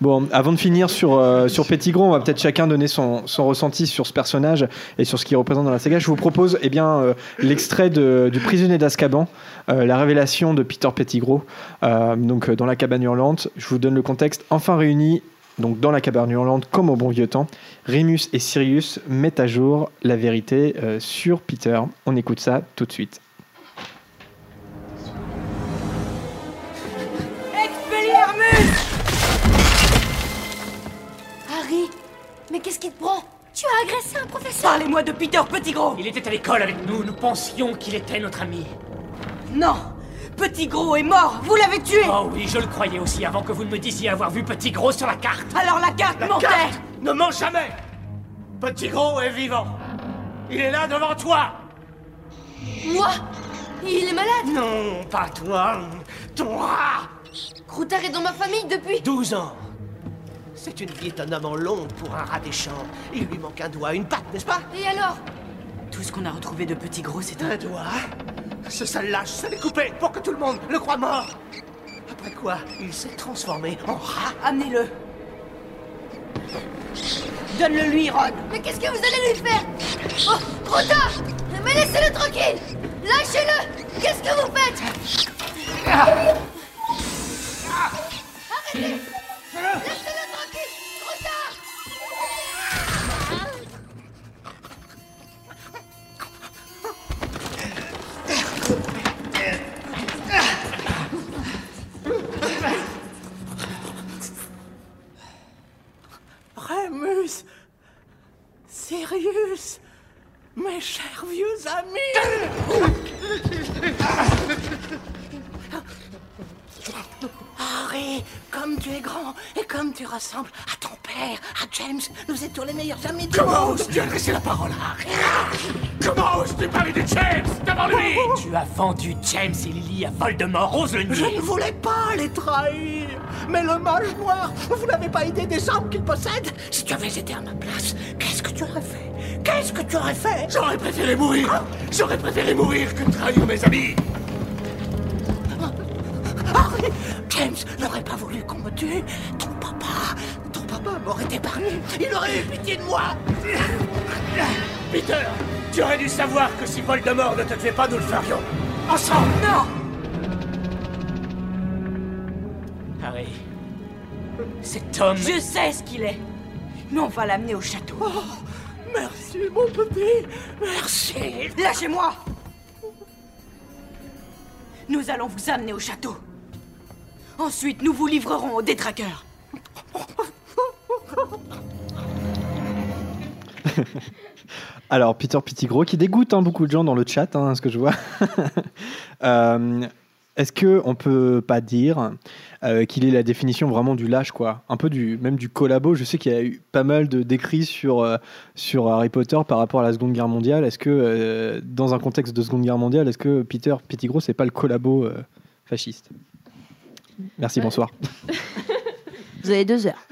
Bon, avant de finir sur, euh, sur on va peut-être chacun donner son, son ressenti sur ce personnage et sur ce qu'il représente dans la saga. Je vous propose eh bien, euh, l'extrait du prisonnier d'Azkaban, euh, la révélation de Peter Pettigrew, euh, donc dans la cabane hurlante. Je vous donne le contexte. Enfin réunis, donc dans la cabane hurlante, comme au bon vieux temps, Remus et Sirius mettent à jour la vérité sur Peter. On écoute ça tout de suite. Mais qu'est-ce qui te prend? Tu as agressé un professeur. Parlez-moi de Peter Pettigrew. Il était à l'école avec nous, nous pensions qu'il était notre ami. Non. Petit Gros est mort. Vous l'avez tué. Oh oui, je le croyais aussi avant que vous ne me disiez avoir vu Petit Gros sur la carte. Alors la carte La mentait. carte ne ment jamais. Petit Gros est vivant. Il est là devant toi. Moi? Il est malade? Non, pas toi, ton rat Croutard est dans ma famille depuis 12 ans. C'est une vie étonnamment longue pour un rat des champs. Il lui manque un doigt, une patte, n'est-ce pas Et alors Tout ce qu'on a retrouvé de Petit Gros, c'est Un doigt Ce sale lâche, ça l'est coupé pour que tout le monde le croie mort. Après quoi, il s'est transformé en rat. Amenez-le Donne-le lui, Ron Mais qu'est-ce que vous allez lui faire Oh, Croutard Mais laissez-le tranquille Lâchez-le Qu'est-ce que vous faites Arrêtez Laissez-le Rémus Sirius. Mes chers vieux amis. Harry, comme tu es grand et comme tu ressembles à ton père, à James, nous étions les meilleurs amis du Comment monde. oses-tu adresser la parole à Harry? Comment oses-tu parler de James devant lui? Tu as vendu James et Lily à Voldemort, ose le Je nier ne voulais pas les trahir. Mais le mage noir, vous n'avez pas idée des armes qu'il possède? Si tu avais été à ma place, qu'est-ce que tu aurais fait? Qu'est-ce que tu aurais fait? J'aurais préféré mourir. J'aurais préféré mourir que trahir mes amis. Harry, James n'aurait pas voulu qu'on me tue. Ton papa, ton papa m'aurait épargné. Il aurait eu pitié de moi. Peter, tu aurais dû savoir que si Voldemort ne te tuait pas, nous le ferions. Ensemble Non cet homme... Je sais ce qu'il est Mais on va l'amener au château. Merci, mon petit. Merci. Lâchez-moi Nous allons vous amener au château. Ensuite, nous vous livrerons aux détraqueurs. Alors, Peter Pettigrew, qui dégoûte hein, beaucoup de gens dans le chat, hein, ce que je vois. Euh, Est-ce que on peut pas dire euh, qu'il est la définition vraiment du lâche, quoi? Un peu du, même du collabo. Je sais qu'il y a eu pas mal de d'écrits sur, euh, sur Harry Potter par rapport à la Seconde Guerre mondiale. Est-ce que, euh, dans un contexte de Seconde Guerre mondiale, est-ce que Peter Pettigrew, c'est pas le collabo euh, fasciste? Merci, bonsoir. Vous avez deux heures.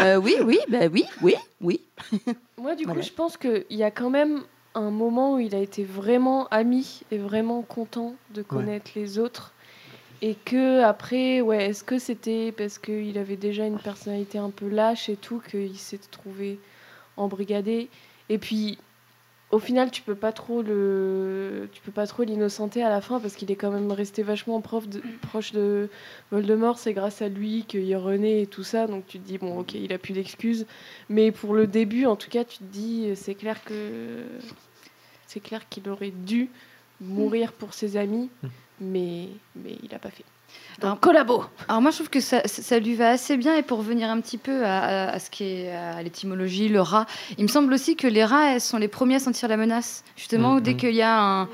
Euh, oui, oui, bah oui, oui, oui. Moi, du coup, je pense qu'il y a quand même un moment où il a été vraiment ami et vraiment content de connaître les autres. Et que après, ouais, est-ce que c'était parce qu'il avait déjà une personnalité un peu lâche et tout qu'il s'est trouvé embrigadé Et puis, au final, tu peux pas trop le, tu peux pas trop l'innocenter à la fin parce qu'il est quand même resté vachement prof de- proche de Voldemort. C'est grâce à lui qu'il y a René et tout ça. Donc tu te dis bon, ok, il a plus d'excuses. Mais pour le début, en tout cas, tu te dis c'est clair que c'est clair qu'il aurait dû mourir pour ses amis, mais mais il a pas fait. Donc, collabo. Alors moi, je trouve que ça, ça- lui va assez bien. Et pour revenir un petit peu à, à- à ce qui est à l'étymologie, le rat, il me semble aussi que les rats, elles sont les premiers à sentir la menace. Justement, Mhm. dès qu'il y a un,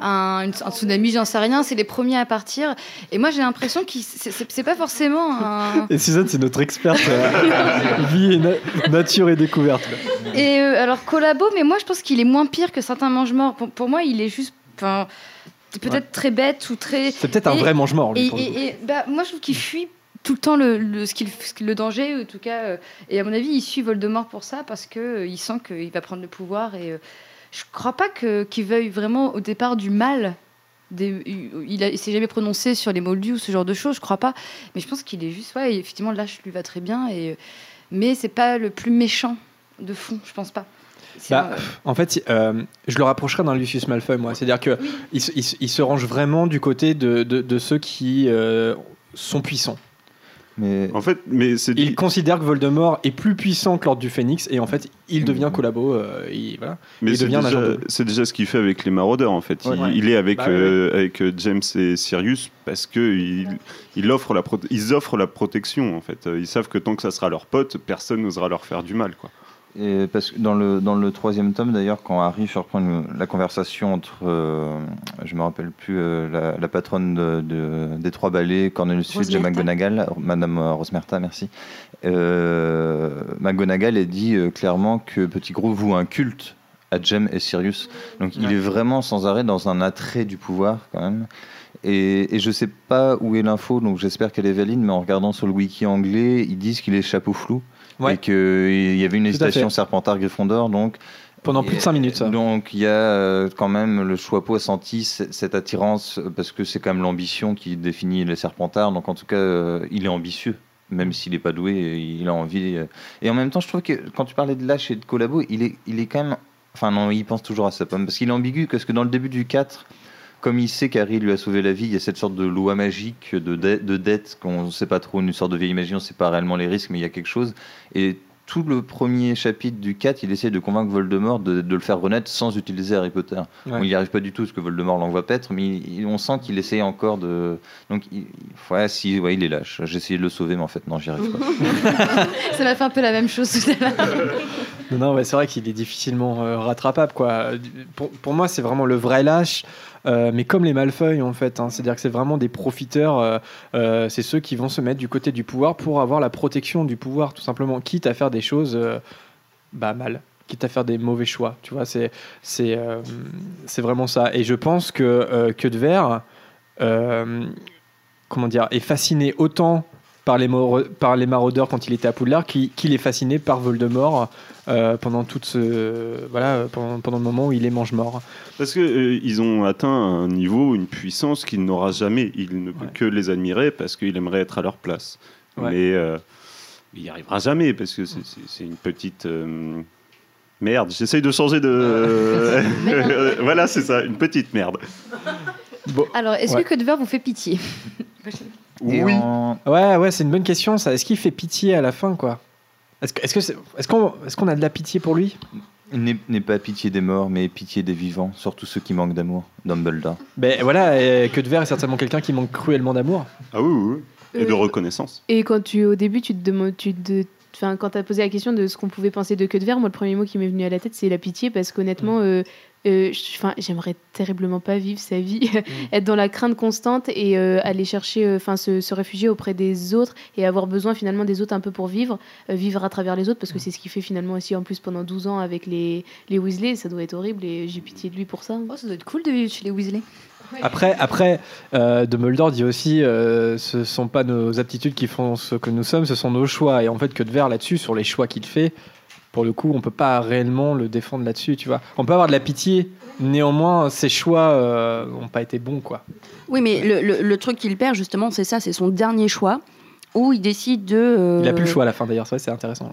un, une- un tsunami, j'en sais rien, c'est les premiers à partir. Et moi, j'ai l'impression que c'est pas forcément un... Et Suzanne, c'est notre experte euh, vie et na- nature et découverte. Et euh, alors collabo, mais moi je pense qu'il est moins pire que certains mange-morts. Pour, pour moi, il est juste, enfin, peut-être Ouais. très bête ou très. C'est peut-être un vrai mange-mort, Et, bah, moi, je trouve qu'il fuit tout le temps le, le, ce le danger, en tout cas. euh, et à mon avis, il suit Voldemort pour ça parce que euh, il sent qu'il va prendre le pouvoir. Et euh, je crois pas que qu'il veuille vraiment au départ du mal. Des, il il, s'est jamais prononcé sur les moldus ou ce genre de choses, je crois pas. Mais je pense qu'il est juste, ouais, effectivement, lâche lui va très bien. Et, euh, mais c'est pas le plus méchant de fond, je pense pas. Bah, en fait, euh, je le rapprocherais d'un Lucius Malfoy, moi. C'est-à-dire que il, se- il se- il se range vraiment du côté de, de- de ceux qui euh, sont puissants. Mais en fait, mais c'est il considère que Voldemort est plus puissant que l'ordre du Phénix et en fait, il devient collabo. euh, il, voilà. Mais il c'est devient déjà, double. c'est déjà ce qu'il fait avec les maraudeurs en fait. Il, Ouais. il est avec, Bah avec James et Sirius parce que il, il offre la prote- ils offrent la protection en fait. Ils savent que tant que ça sera leur pote, personne n'osera leur faire du mal quoi. Et parce que dans le, dans le troisième tome, d'ailleurs, quand Harry surprend la conversation entre, euh, je me rappelle plus, euh, la, la patronne de, de- des trois ballets, Cornelius Fudge et. McGonagall, Madame euh, Rosmerta, merci. Euh, McGonagall a dit euh, clairement que Petit Gros voue un culte à Jem et Sirius. Donc il est vraiment sans arrêt dans un attrait du pouvoir quand même. Et, et je sais pas où est l'info, donc j'espère qu'elle est valide, mais en regardant sur le wiki anglais, ils disent qu'il est chapeau flou. Ouais. Et qu'il y avait une hésitation. Serpentard-Gryffondor, donc. Pendant plus de cinq minutes, ça. Donc il y a euh, quand même le Choixpeau a senti cette attirance parce que c'est quand même l'ambition qui définit les Serpentards. Donc en tout cas, euh, il est ambitieux, même s'il n'est pas doué, il a envie. euh. Et en même temps, je trouve que quand tu parlais de lâche et de collabo, il est, il est quand même. Enfin non, il pense toujours à sa pomme parce qu'il est ambigu parce que dans le début du 4 comme il sait qu'Harry lui a sauvé la vie, il y a cette sorte de loi magique de, de, de dette qu'on ne sait pas trop, une sorte de vieille magie, on ne sait pas réellement les risques, mais il y a quelque chose. Et tout le premier chapitre du 4, il essaie de convaincre Voldemort de, de le faire renaître sans utiliser Harry Potter. Ouais. Bon, il n'y arrive pas du tout, parce que Voldemort l'envoie paître, mais il- on sent qu'il essaye encore de... Donc, il, il- ouais, si, ouais, il est lâche. J'ai essayé de le sauver, mais en fait, non, j'y arrive pas. Ça m'a fait un peu la même chose tout à l'heure. Non, non, ouais, c'est vrai qu'il est difficilement euh, rattrapable. Quoi. Pour, pour moi, c'est vraiment le vrai lâche, euh, mais comme les Malfeuilles, en fait. hein. C'est-à-dire que c'est vraiment des profiteurs. euh, euh, c'est ceux qui vont se mettre du côté du pouvoir pour avoir la protection du pouvoir, tout simplement. Quitte à faire des choses bah, mal. Quitte à faire des mauvais choix. Tu vois, c'est, c'est, c'est vraiment ça. Et je pense que que de verre, comment dire, est fasciné autant par les, par les maraudeurs quand il était à Poudlard qu'il qu'il est fasciné par Voldemort euh, pendant toute ce voilà pendant, pendant le moment où il est mange-mort. Parce que euh, ils ont atteint un niveau, une puissance qu'il n'aura jamais. Il ne peut que les admirer parce qu'il aimerait être à leur place. Ouais. Mais euh, il n'y arrivera jamais parce que c'est- une petite euh, merde. J'essaye de changer de. voilà, c'est ça, une petite merde. Alors, est-ce Ouais. que Code Vert vous fait pitié? oui. Ouais ouais c'est une bonne question ça. Est-ce qu'il fait pitié à la fin quoi? Est-ce que est-ce que c'est- est-ce qu'on est-ce qu'on a de la pitié pour lui? N'est n'est pas pitié des morts, mais pitié des vivants, surtout ceux qui manquent d'amour. Dumbledore. Ben voilà que de verre est certainement quelqu'un qui manque cruellement d'amour. Ah oui, oui, oui. Et de Euh, reconnaissance. Et quand tu, au début, tu te demandes, tu te- enfin, quand tu as posé la question de ce qu'on pouvait penser de Queue de Verre, moi, le premier mot qui m'est venu à la tête, c'est la pitié, parce qu'honnêtement, euh, euh, j'aimerais terriblement pas vivre sa vie, être dans la crainte constante et euh, aller chercher, euh, enfin, se, se réfugier auprès des autres et avoir besoin finalement des autres un peu pour vivre, euh, vivre à travers les autres, parce que c'est ce qu'il fait finalement aussi en plus pendant 12 ans avec les, les Weasley, ça doit être horrible et j'ai pitié de lui pour ça. Oh, ça doit être cool de vivre chez les Weasley. Après, après euh, Dumbledore dit aussi euh, ce sont pas nos aptitudes qui font ce que nous sommes, ce sont nos choix. Et en fait, que de verre là-dessus, sur les choix qu'il fait, pour le coup, on peut pas réellement le défendre là-dessus, tu vois. On peut avoir de la pitié, néanmoins, ses choix euh, n'ont pas été bons, quoi. Oui, mais le, le- le truc qu'il perd, justement, c'est ça, c'est son dernier choix, où il décide de... euh, Il a plus le choix à la fin, d'ailleurs, c'est intéressant. ouais.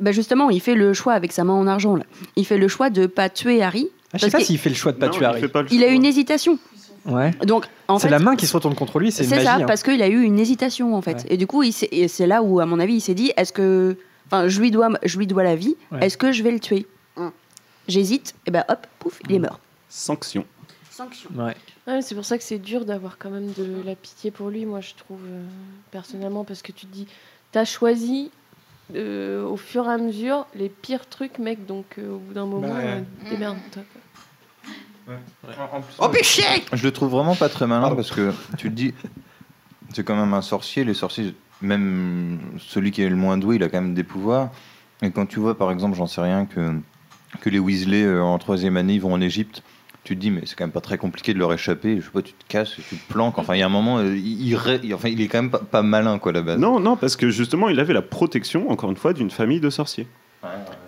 bah, justement, il fait le choix avec sa main en argent. Là. Il fait le choix de pas tuer Harry. Ah, je sais pas s'il fait le choix de pas Non, tuer il Harry. fait pas le Il a une hésitation. Ouais. Donc, en C'est fait, la main qui se retourne contre lui, c'est une c'est magie. ça, hein. parce qu'il a eu une hésitation en fait. Ouais. Et du coup, il s'est- et c'est là où, à mon avis, il s'est dit est-ce que. Enfin, je lui dois, je lui dois la vie, Ouais. est-ce que je vais le tuer J'hésite, et ben hop, pouf, il est mort. Sanction. Sanction. Ouais. Ouais, c'est pour ça que c'est dur d'avoir quand même de la pitié pour lui, moi je trouve euh, personnellement, parce que tu te dis, t'as choisi euh, au fur et à mesure les pires trucs, mec, donc euh, au bout d'un moment, Bah ouais. euh. Oh péché Je le trouve vraiment pas très malin parce que tu te dis, c'est quand même un sorcier. Les sorciers, même celui qui est le moins doué, il a quand même des pouvoirs. Et quand tu vois, par exemple, j'en sais rien, que, que les Weasley euh, en troisième année ils vont en Égypte, tu te dis, mais c'est quand même pas très compliqué de leur échapper. Je sais pas, tu te casses, tu te planques. Enfin, il y a un moment, euh, il, il ré- enfin, il est quand même pas, pas malin, quoi, à la base. Non, non, parce que justement, il avait la protection, encore une fois, d'une famille de sorciers.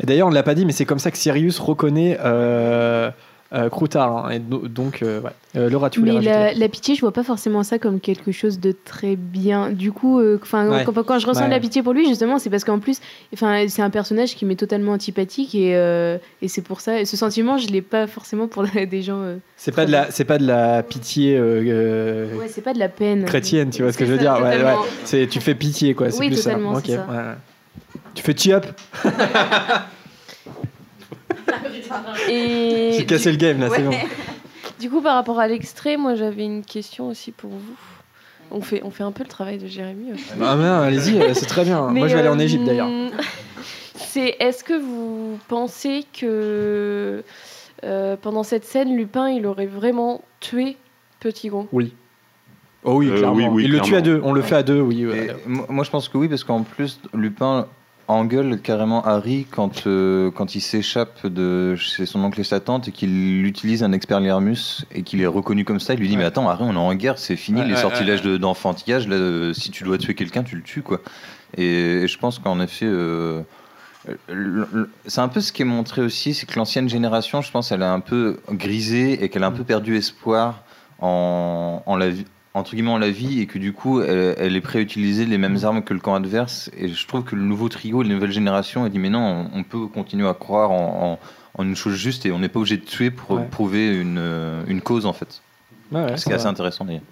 Et d'ailleurs, on ne l'a pas dit, mais c'est comme ça que Sirius reconnaît euh, euh, Croutard. hein. et do- donc, euh, ouais. Euh, Laura, tu voulais Mais la, la pitié, je vois pas forcément ça comme quelque chose de très bien. Du coup, euh, enfin, Ouais. quand, quand je ressens Ouais. de la pitié pour lui, justement, c'est parce qu'en plus, enfin, c'est un personnage qui m'est totalement antipathique et, euh, et c'est pour ça. Et ce sentiment, je l'ai pas forcément pour des gens. euh, C'est pas de la, c'est pas de la pitié Ouais, c'est pas de la peine. chrétienne, tu vois ce que je veux dire. C'est, tu fais pitié, quoi. C'est Oui, plus totalement, ça. c'est Ok, ça. ouais, ouais. Tu fais chi-up Et J'ai cassé le game là, c'est bon. Du coup, par rapport à l'extrait, moi j'avais une question aussi pour vous. On fait, on fait un peu le travail de Jérémy. aussi. Ah, mais non, allez-y, euh, c'est très bien. Mais, Moi, je vais aller en euh, Égypte d'ailleurs. C'est est-ce que vous pensez que euh, pendant cette scène, Lupin il aurait vraiment tué Petit Gon? Oui. Oh oui, Euh, clairement. oui, oui, Il le tue à deux. On le fait à deux, oui. ouais. Moi, je pense que oui, parce qu'en plus, Lupin engueule carrément Harry quand, euh, quand il s'échappe de chez son oncle et sa tante et qu'il utilise un expert Lirmus et qu'il est reconnu comme ça. Il lui dit Mais attends, Harry, on est en guerre, c'est fini, Ouais, les ouais, sortilèges de- d'enfantillage. là, euh, si tu dois tuer quelqu'un, tu le tues, quoi. Et, et je pense qu'en effet. euh, c'est un peu ce qui est montré aussi, c'est que l'ancienne génération, je pense, elle a un peu grisé et qu'elle a un peu perdu espoir en, en la vie entre guillemets la vie et que du coup elle, elle est prête à utiliser les mêmes armes que le camp adverse et je trouve que le nouveau trio, la nouvelle génération, elle dit mais non, on, on peut continuer à croire en, en- en une chose juste et on n'est pas obligé de tuer pour Ouais. prouver une, une cause en fait. Ouais, ouais, Ce qui est assez intéressant d'ailleurs.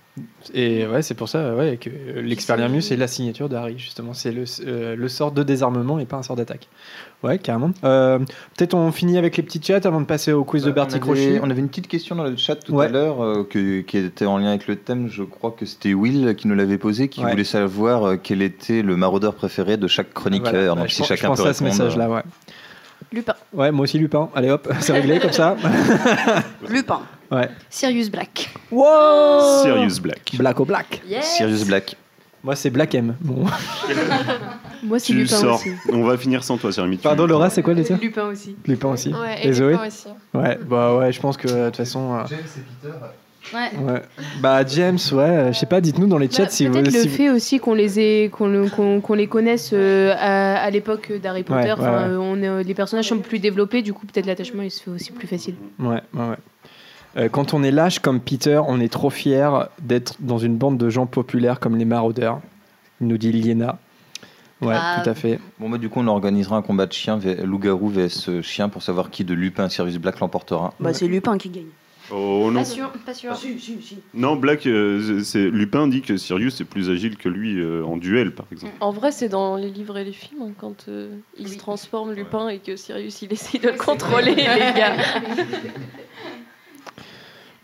Et ouais, c'est pour ça ouais, que euh, l'expert Lirmus est la signature de Harry, justement. C'est le, euh, le sort de désarmement et pas un sort d'attaque. Ouais, carrément. Euh, Peut-être on finit avec les petits chats avant de passer au quiz de Bertie on, Crochet. avait, on avait une petite question dans le chat tout Ouais. à l'heure euh, qui était en lien avec le thème. Je crois que c'était Will qui nous l'avait posé, qui Ouais. voulait savoir euh, quel était le maraudeur préféré de chaque chroniqueur. Voilà. Donc Ouais, je si pense- chacun je pensais peut à ce message-là, euh, ouais. Lupin. Ouais, moi aussi Lupin. Allez hop, c'est réglé comme ça. Lupin. Ouais. Sirius Black. Wow Sirius Black. Black au Black. Sirius Black. Moi, c'est Black M. Bon. Moi, c'est Tu Lupin sors. aussi. On va finir sans toi, Jérémy. Tu- Pardon, Laura, c'est quoi les tiens Lupin aussi. Lupin aussi. Ouais, et et Zoé Lupin aussi. Ouais, bah ouais, je pense que de toute façon. euh, Ouais. ouais. Bah James, ouais, euh, je sais pas, dites-nous dans les chats Bah, si vous. Peut-être le si vous- fait aussi qu'on les ait, qu'on le- qu'on- qu'on les connaisse euh, à, à l'époque d'Harry Potter. Ouais, ouais, Enfin, ouais. on est, les personnages sont plus développés, du coup peut-être l'attachement il se fait aussi plus facile. Ouais, ouais, ouais. Euh, quand on est lâche comme Peter, on est trop fier d'être dans une bande de gens populaires comme les maraudeurs, nous dit Liena. Ouais, Ah. tout à fait. Bon, bah, du coup, on organisera un combat de chien, loup-garou vs chien pour savoir qui de Lupin et Sirius Black l'emportera. Bah, c'est Lupin qui gagne. Oh non. Pas sûr, pas sûr. Non, Black, euh, c'est Lupin dit que Sirius est plus agile que lui euh, en duel, par exemple. En vrai, c'est dans les livres et les films hein, quand euh, il se transforme Lupin et que Sirius il essaye de le contrôler, les gars.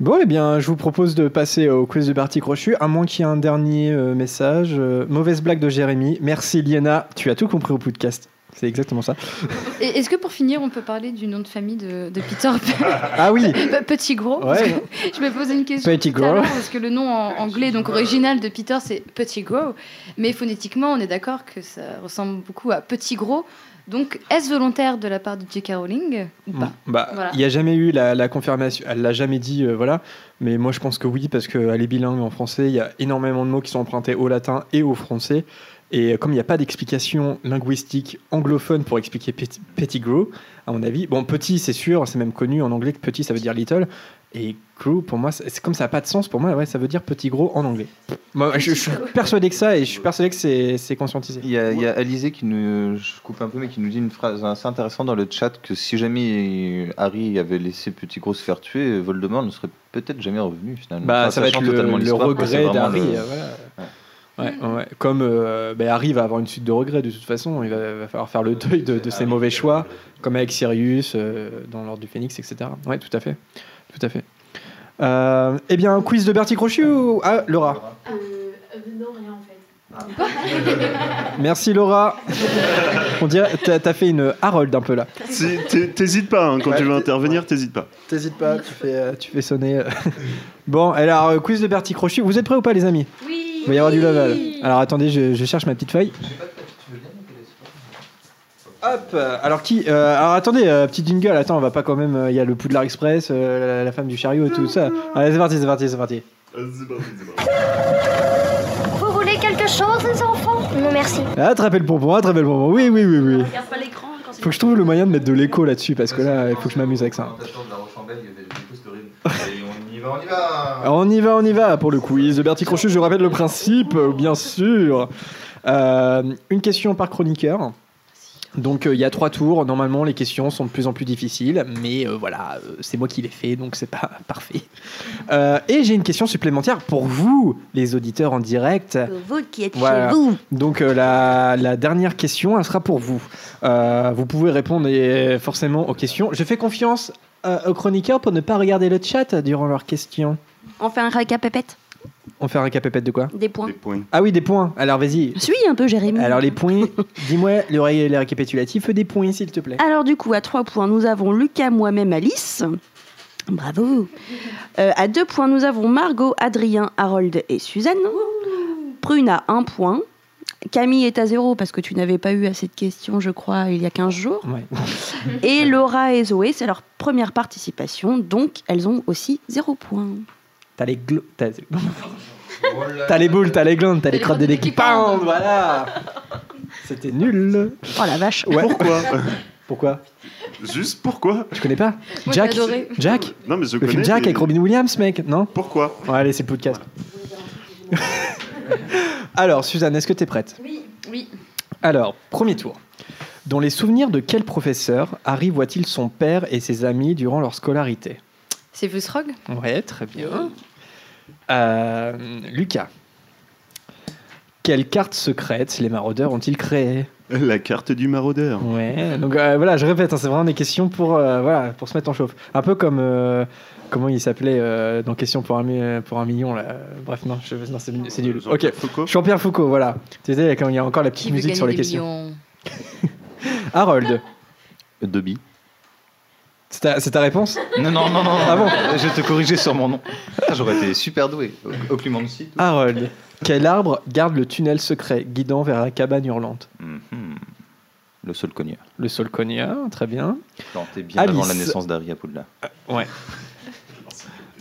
Bon, eh bien, je vous propose de passer au quiz de Bertie Crochu, à moins qu'il y ait un dernier euh, message. Euh, mauvaise blague de Jérémy. Merci, Liena. Tu as tout compris au podcast. C'est exactement ça. Et Est-ce que pour finir, on peut parler du nom de famille de, de Peter Ah oui. Pe- Petit Gros Ouais. Je me posais une question Petit Gros. parce que le nom en anglais, donc original de Peter, c'est Petit Gros, mais phonétiquement, on est d'accord que ça ressemble beaucoup à Petit Gros. Donc, est-ce volontaire de la part de J.K. Rowling ou pas Bah, il Voilà. n'y a jamais eu la, la confirmation. Elle l'a jamais dit, euh, voilà. Mais moi, je pense que oui, parce qu'elle est bilingue en français. Il y a énormément de mots qui sont empruntés au latin et au français. Et comme il n'y a pas d'explication linguistique anglophone pour expliquer petit, petit grow, à mon avis, bon, petit, c'est sûr, c'est même connu en anglais que petit, ça veut dire little. Et grow, pour moi, c'est comme ça n'a pas de sens. Pour moi, ouais, ça veut dire petit gros en anglais. Moi, je, je suis persuadé que ça, et je suis persuadé que c'est conscientisé. Il y a, il y a Alizé qui nous, je coupe un peu, mais qui nous dit une phrase assez intéressante dans le chat que si jamais Harry avait laissé Petit Gros se faire tuer, Voldemort ne serait peut-être jamais revenu finalement. Bah, Enfin, ça va être le, regret d'Harry. le- euh, voilà. Ouais, ouais. Comme euh, bah, Harry va avoir une suite de regrets de toute façon, il va, va falloir faire le deuil de, de ses mauvais choix, comme avec Sirius euh, dans l'ordre du Phénix, etc. Ouais, tout à fait, tout à fait. Euh, eh bien, un quiz de Bertie Crochu ou ah Laura non, rien en fait. Merci Laura. On dirait t'as as fait une Harold un peu là. Si- t'hé- T'hésites pas, hein, quand Ouais, tu veux intervenir, t'hésites pas. T'hésites pas, tu fais, euh, tu fais sonner. euh. bon, alors euh, quiz de Bertie Crochu. Vous êtes prêts ou pas les amis? Oui. Il va y avoir du level. Alors attendez, je, je cherche ma petite feuille. Hop, alors qui euh, Alors attendez, euh, petit jingle, attends, on va pas quand même. euh, Il y a le Poudlard Express, euh, la, la femme du chariot et tout ça. Allez, c'est parti, c'est parti, c'est parti. Vous voulez quelque chose, les enfants? Non, merci. Attrapez le bonbon, attrapez le bonbon. Oui, oui, oui, oui. Regarde pas l'écran quand c'est Faut que je trouve le moyen de mettre de l'écho là-dessus parce que là, il faut que je m'amuse avec ça. Et on y va, on y va on y va, on y va pour le quiz de Bertie Crochu. Je rappelle le principe, bien sûr. Euh, une question par chroniqueur. Donc euh, il y a trois tours. Normalement, les questions sont de plus en plus difficiles, mais euh, voilà, euh, c'est moi qui les fais, donc c'est pas parfait. Euh, et j'ai une question supplémentaire pour vous, les auditeurs en direct. vous qui êtes Voilà. chez vous. Donc euh, la, la dernière question, elle sera pour vous. Euh, vous pouvez répondre forcément aux questions. Je fais confiance euh, aux chroniqueurs pour ne pas regarder le chat durant leurs questions. On fait un récapépète On fait un récapépète de quoi Des points. Ah oui, des points. Alors vas-y. Suis un peu Jérémy. Alors les points, dis-moi les, ré- les récapitulatifs des points s'il te plaît. Alors du coup, à 3 points, nous avons Lucas, moi-même, Alice. Bravo. Euh, à 2 points, nous avons Margot, Adrien, Harold et Suzanne. Prune à 1 point. Camille est à 0 parce que tu n'avais pas eu assez de questions, je crois, il y a 15 jours. Ouais. Et Laura et Zoé, c'est leur première participation, donc elles ont aussi 0 points. T'as les glo- t'as... Les boules, t'as les glandes, t'as les crottes des qui pendent, voilà. C'était nul. Oh la vache. Ouais. Pourquoi Pourquoi Juste pourquoi Je connais pas. Moi, Jack. j'ai adoré. Jack. Non, mais je Le connais. film Jack mais- avec Robin Williams, mec, non Pourquoi Ouais, allez, c'est le podcast. Alors, Suzanne, est-ce que t'es prête? Oui, oui. Alors, premier tour. Dans les souvenirs de quel professeur Harry voit-il son père et ses amis durant leur scolarité? C'est Fusrog Ouais, très bien. Euh, Lucas. Quelle carte secrète les maraudeurs ont-ils créée? La carte du maraudeur. Ouais, donc euh, voilà, je répète, hein, c'est vraiment des questions pour, euh, voilà, pour se mettre en chauffe. Un peu comme, euh, comment il s'appelait euh, dans Question pour un, pour un million, là. Bref, non, je- non, c'est c'est nul. Ok, Jean-Pierre Foucault Jean-Pierre Foucault, voilà. Tu sais, quand il y a encore la petite Qui musique sur les questions. Harold, Dobby. C'est ta, c'est ta réponse Non, non, non, non. Ah bon Je vais te corriger sur mon nom. J'aurais été super doué. Au, au Clumancy. tout. Harold, quel arbre garde le tunnel secret guidant vers la cabane hurlante Mhm. Le sol cogneur. Le Solconia, très bien. Planté bien Alice. avant la naissance d'Harry à Poudlard. Ouais.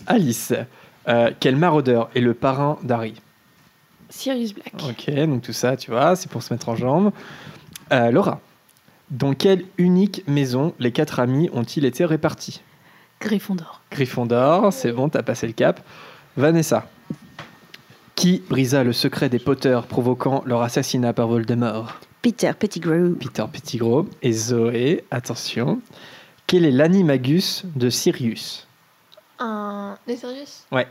Alice, euh, quel maraudeur est le parrain d'Harry Sirius Black. Ok, donc tout ça, tu vois, c'est pour se mettre en jambe. Euh, Laura, dans quelle unique maison les quatre amis ont-ils été répartis? Gryffondor. Gryffondor, c'est bon, t'as passé le cap. Vanessa, qui brisa le secret des Potter provoquant leur assassinat par Voldemort? Peter Pettigrew. Peter Pettigrew. Et Zoé, attention, quel est l'animagus de Sirius? Un. Les Sirius Ouais.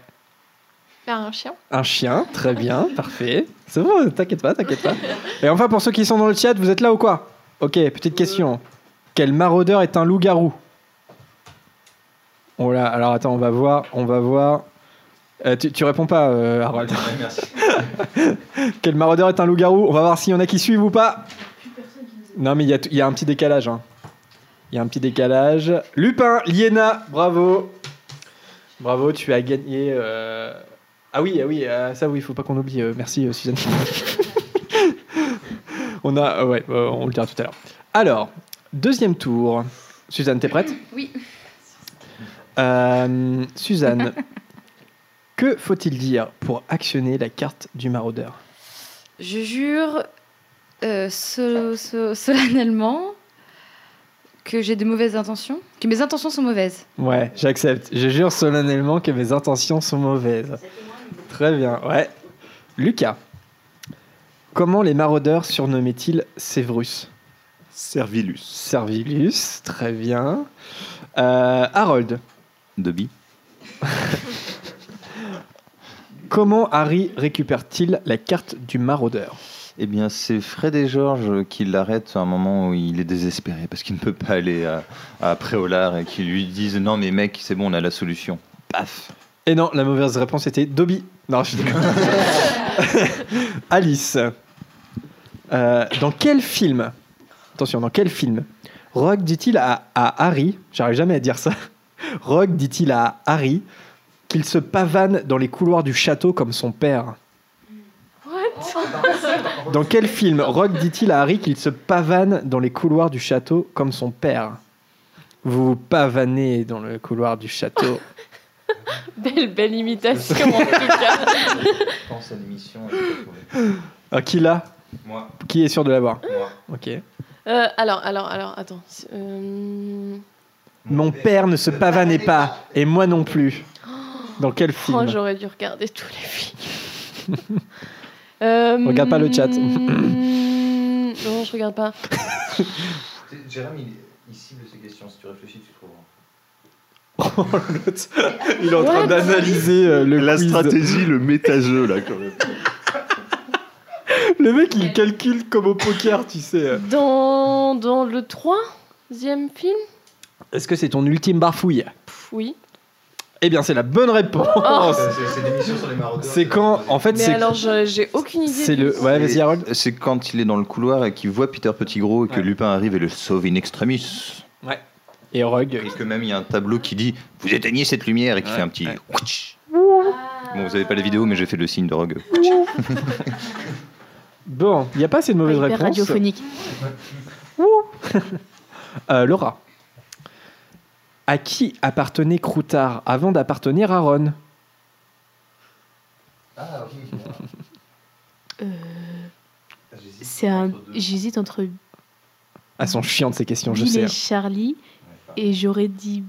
Un chien? Un chien, très bien, parfait. C'est bon, t'inquiète pas, t'inquiète pas. Et enfin, pour ceux qui sont dans le chat, vous êtes là ou quoi? Ok, petite question. Quel maraudeur est un loup-garou? Oh là, alors attends, on va voir, on va voir. Euh, tu, tu réponds pas, euh, Harold. merci. Quel maraudeur est un loup-garou? On va voir s'il y en a qui suivent ou pas. Non, mais il y, a t- il y a un petit décalage. hein. Il y a un petit décalage. Lupin, Liena, bravo. Bravo, tu as gagné. euh, Ah oui, ah oui, ça oui, il faut pas qu'on oublie. merci, Suzanne. on a, euh, ouais, euh, on le dira tout à l'heure. Alors, deuxième tour. Suzanne, t'es prête? Oui. Euh, Suzanne, que faut-il dire pour actionner la carte du maraudeur? Je jure euh, so- so- solennellement que j'ai de mauvaises intentions, que mes intentions sont mauvaises. Ouais, j'accepte. Je jure solennellement que mes intentions sont mauvaises. Très bien, ouais. Lucas, comment les maraudeurs surnommaient-ils Severus Servilus. Servilus, très bien. Euh, Harold, Dobby. comment Harry récupère-t-il la carte du maraudeur Eh bien, c'est Fred et George qui l'arrêtent à un moment où il est désespéré parce qu'il ne peut pas aller à, à Préolard et qui lui disent Non, mais mec, c'est bon, on a la solution. Paf Et non, la mauvaise réponse était Dobby. Non, je déconne. Alice, euh, dans quel film Attention, dans quel film Rogue dit-il à, à Harry, j'arrive jamais à dire ça, Rogue dit-il à Harry qu'il se pavane dans les couloirs du château comme son père Dans quel film Rogue dit-il à Harry qu'il se pavane dans les couloirs du château comme son père Vous vous pavanez dans le couloir du château. Belle, belle imitation en tout cas. pense à l'émission. Ah, qui l'a Moi. Qui est sûr de l'avoir Moi. Ok. Euh, alors, alors, alors, attends. Euh, Mon père ne se pavanait pas, et moi non plus. Dans quel film Oh, j'aurais dû regarder tous les films. Euh, Regarde pas le chat. mm, non, je regarde pas. Jérôme, il, cible ses questions. Si tu réfléchis, tu trouveras. Il est en train d'analyser euh, le La quiz. stratégie, le méta-jeu, là, quand même. Le mec, il calcule comme au poker, tu sais. Dans, dans le troisième film Est-ce que c'est ton ultime barfouille Pff, Oui. Eh bien, c'est la bonne réponse. Oh. C'est l'émission sur les maraudeurs. C'est quand, en fait, Mais c'est alors, je- j'ai aucune idée. c'est le. Ouais, vas-y, Harold. C'est quand il est dans le couloir et qu'il voit Peter Pettigrew et que Lupin arrive et le sauve in extremis. Ouais. Et Rogue. Et que même il y a un tableau qui dit Vous éteignez cette lumière et qui fait un petit. Ouch. Bon, vous avez pas la vidéo, mais j'ai fait le signe de Rogue. Bon, il n'y a pas assez de mauvaises réponses. radiophonique. Euh, Laura. À qui appartenait Croutard avant d'appartenir à Ron? Euh, c'est un. J'hésite entre Elles sont chiantes ces questions, je Bill sais. et Charlie, et j'aurais dit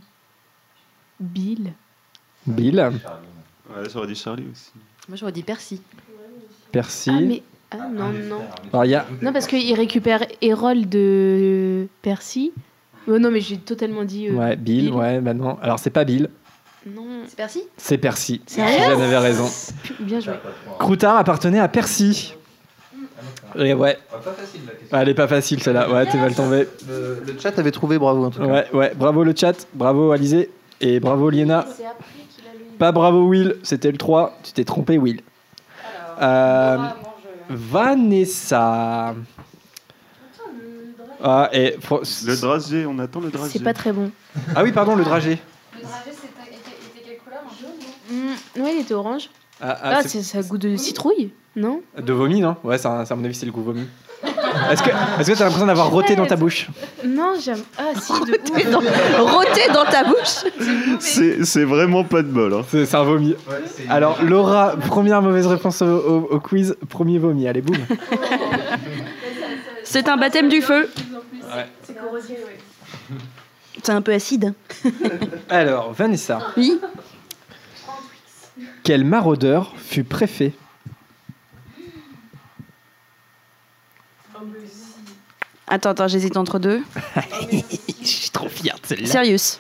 Bill. Bill, Ouais, j'aurais dit Charlie aussi. Moi, j'aurais dit Percy. Percy. Ah mais ah non non. Alors, y a- Non parce qu'il récupère Hérole de Percy. Oh, non mais j'ai totalement dit. euh, Ouais, Bill, ouais, bah non. Alors, c'est pas Bill, Non. C'est Percy? C'est Percy. Sérieux? Suzanne avait raison. Bien joué. Croutard appartenait à Percy. Et ouais. Pas facile la question. Elle est pas facile celle-là. Ouais, t'es mal tombé. Le, le chat avait trouvé bravo en tout cas. Ouais, ouais. Bravo le chat, bravo Alizé et bravo Liena. Pas bravo Will, c'était le 3. Tu t'es trompé Will. Euh, Vanessa. Ah, et Le dragé, on attend le dragé. C'est pas très bon. ah oui, pardon, le dragé. Le dragé, c'était quelle couleur Mm, ouais il était orange. Ah, ah, Ah, c'est- c'est ça a goût de citrouille, non? De vomi, non? Ouais, ça, ça, à mon avis, c'est le goût vomi. Est-ce que est-ce que t'as l'impression d'avoir roté dans ta bouche Non j'aime. Ah si. Roté dans ta bouche. C'est c'est vraiment pas de bol. Hein. C'est un vomi. Alors, Laura, première mauvaise réponse au, au- au quiz, premier vomi. Allez, boum. C'est un baptême du feu. C'est corrosif, C'est un peu acide. Alors, Vanessa, Oui. quel maraudeur fut préfet Attends, attends, j'hésite entre deux. Je suis trop fier de celle-là. Sirius.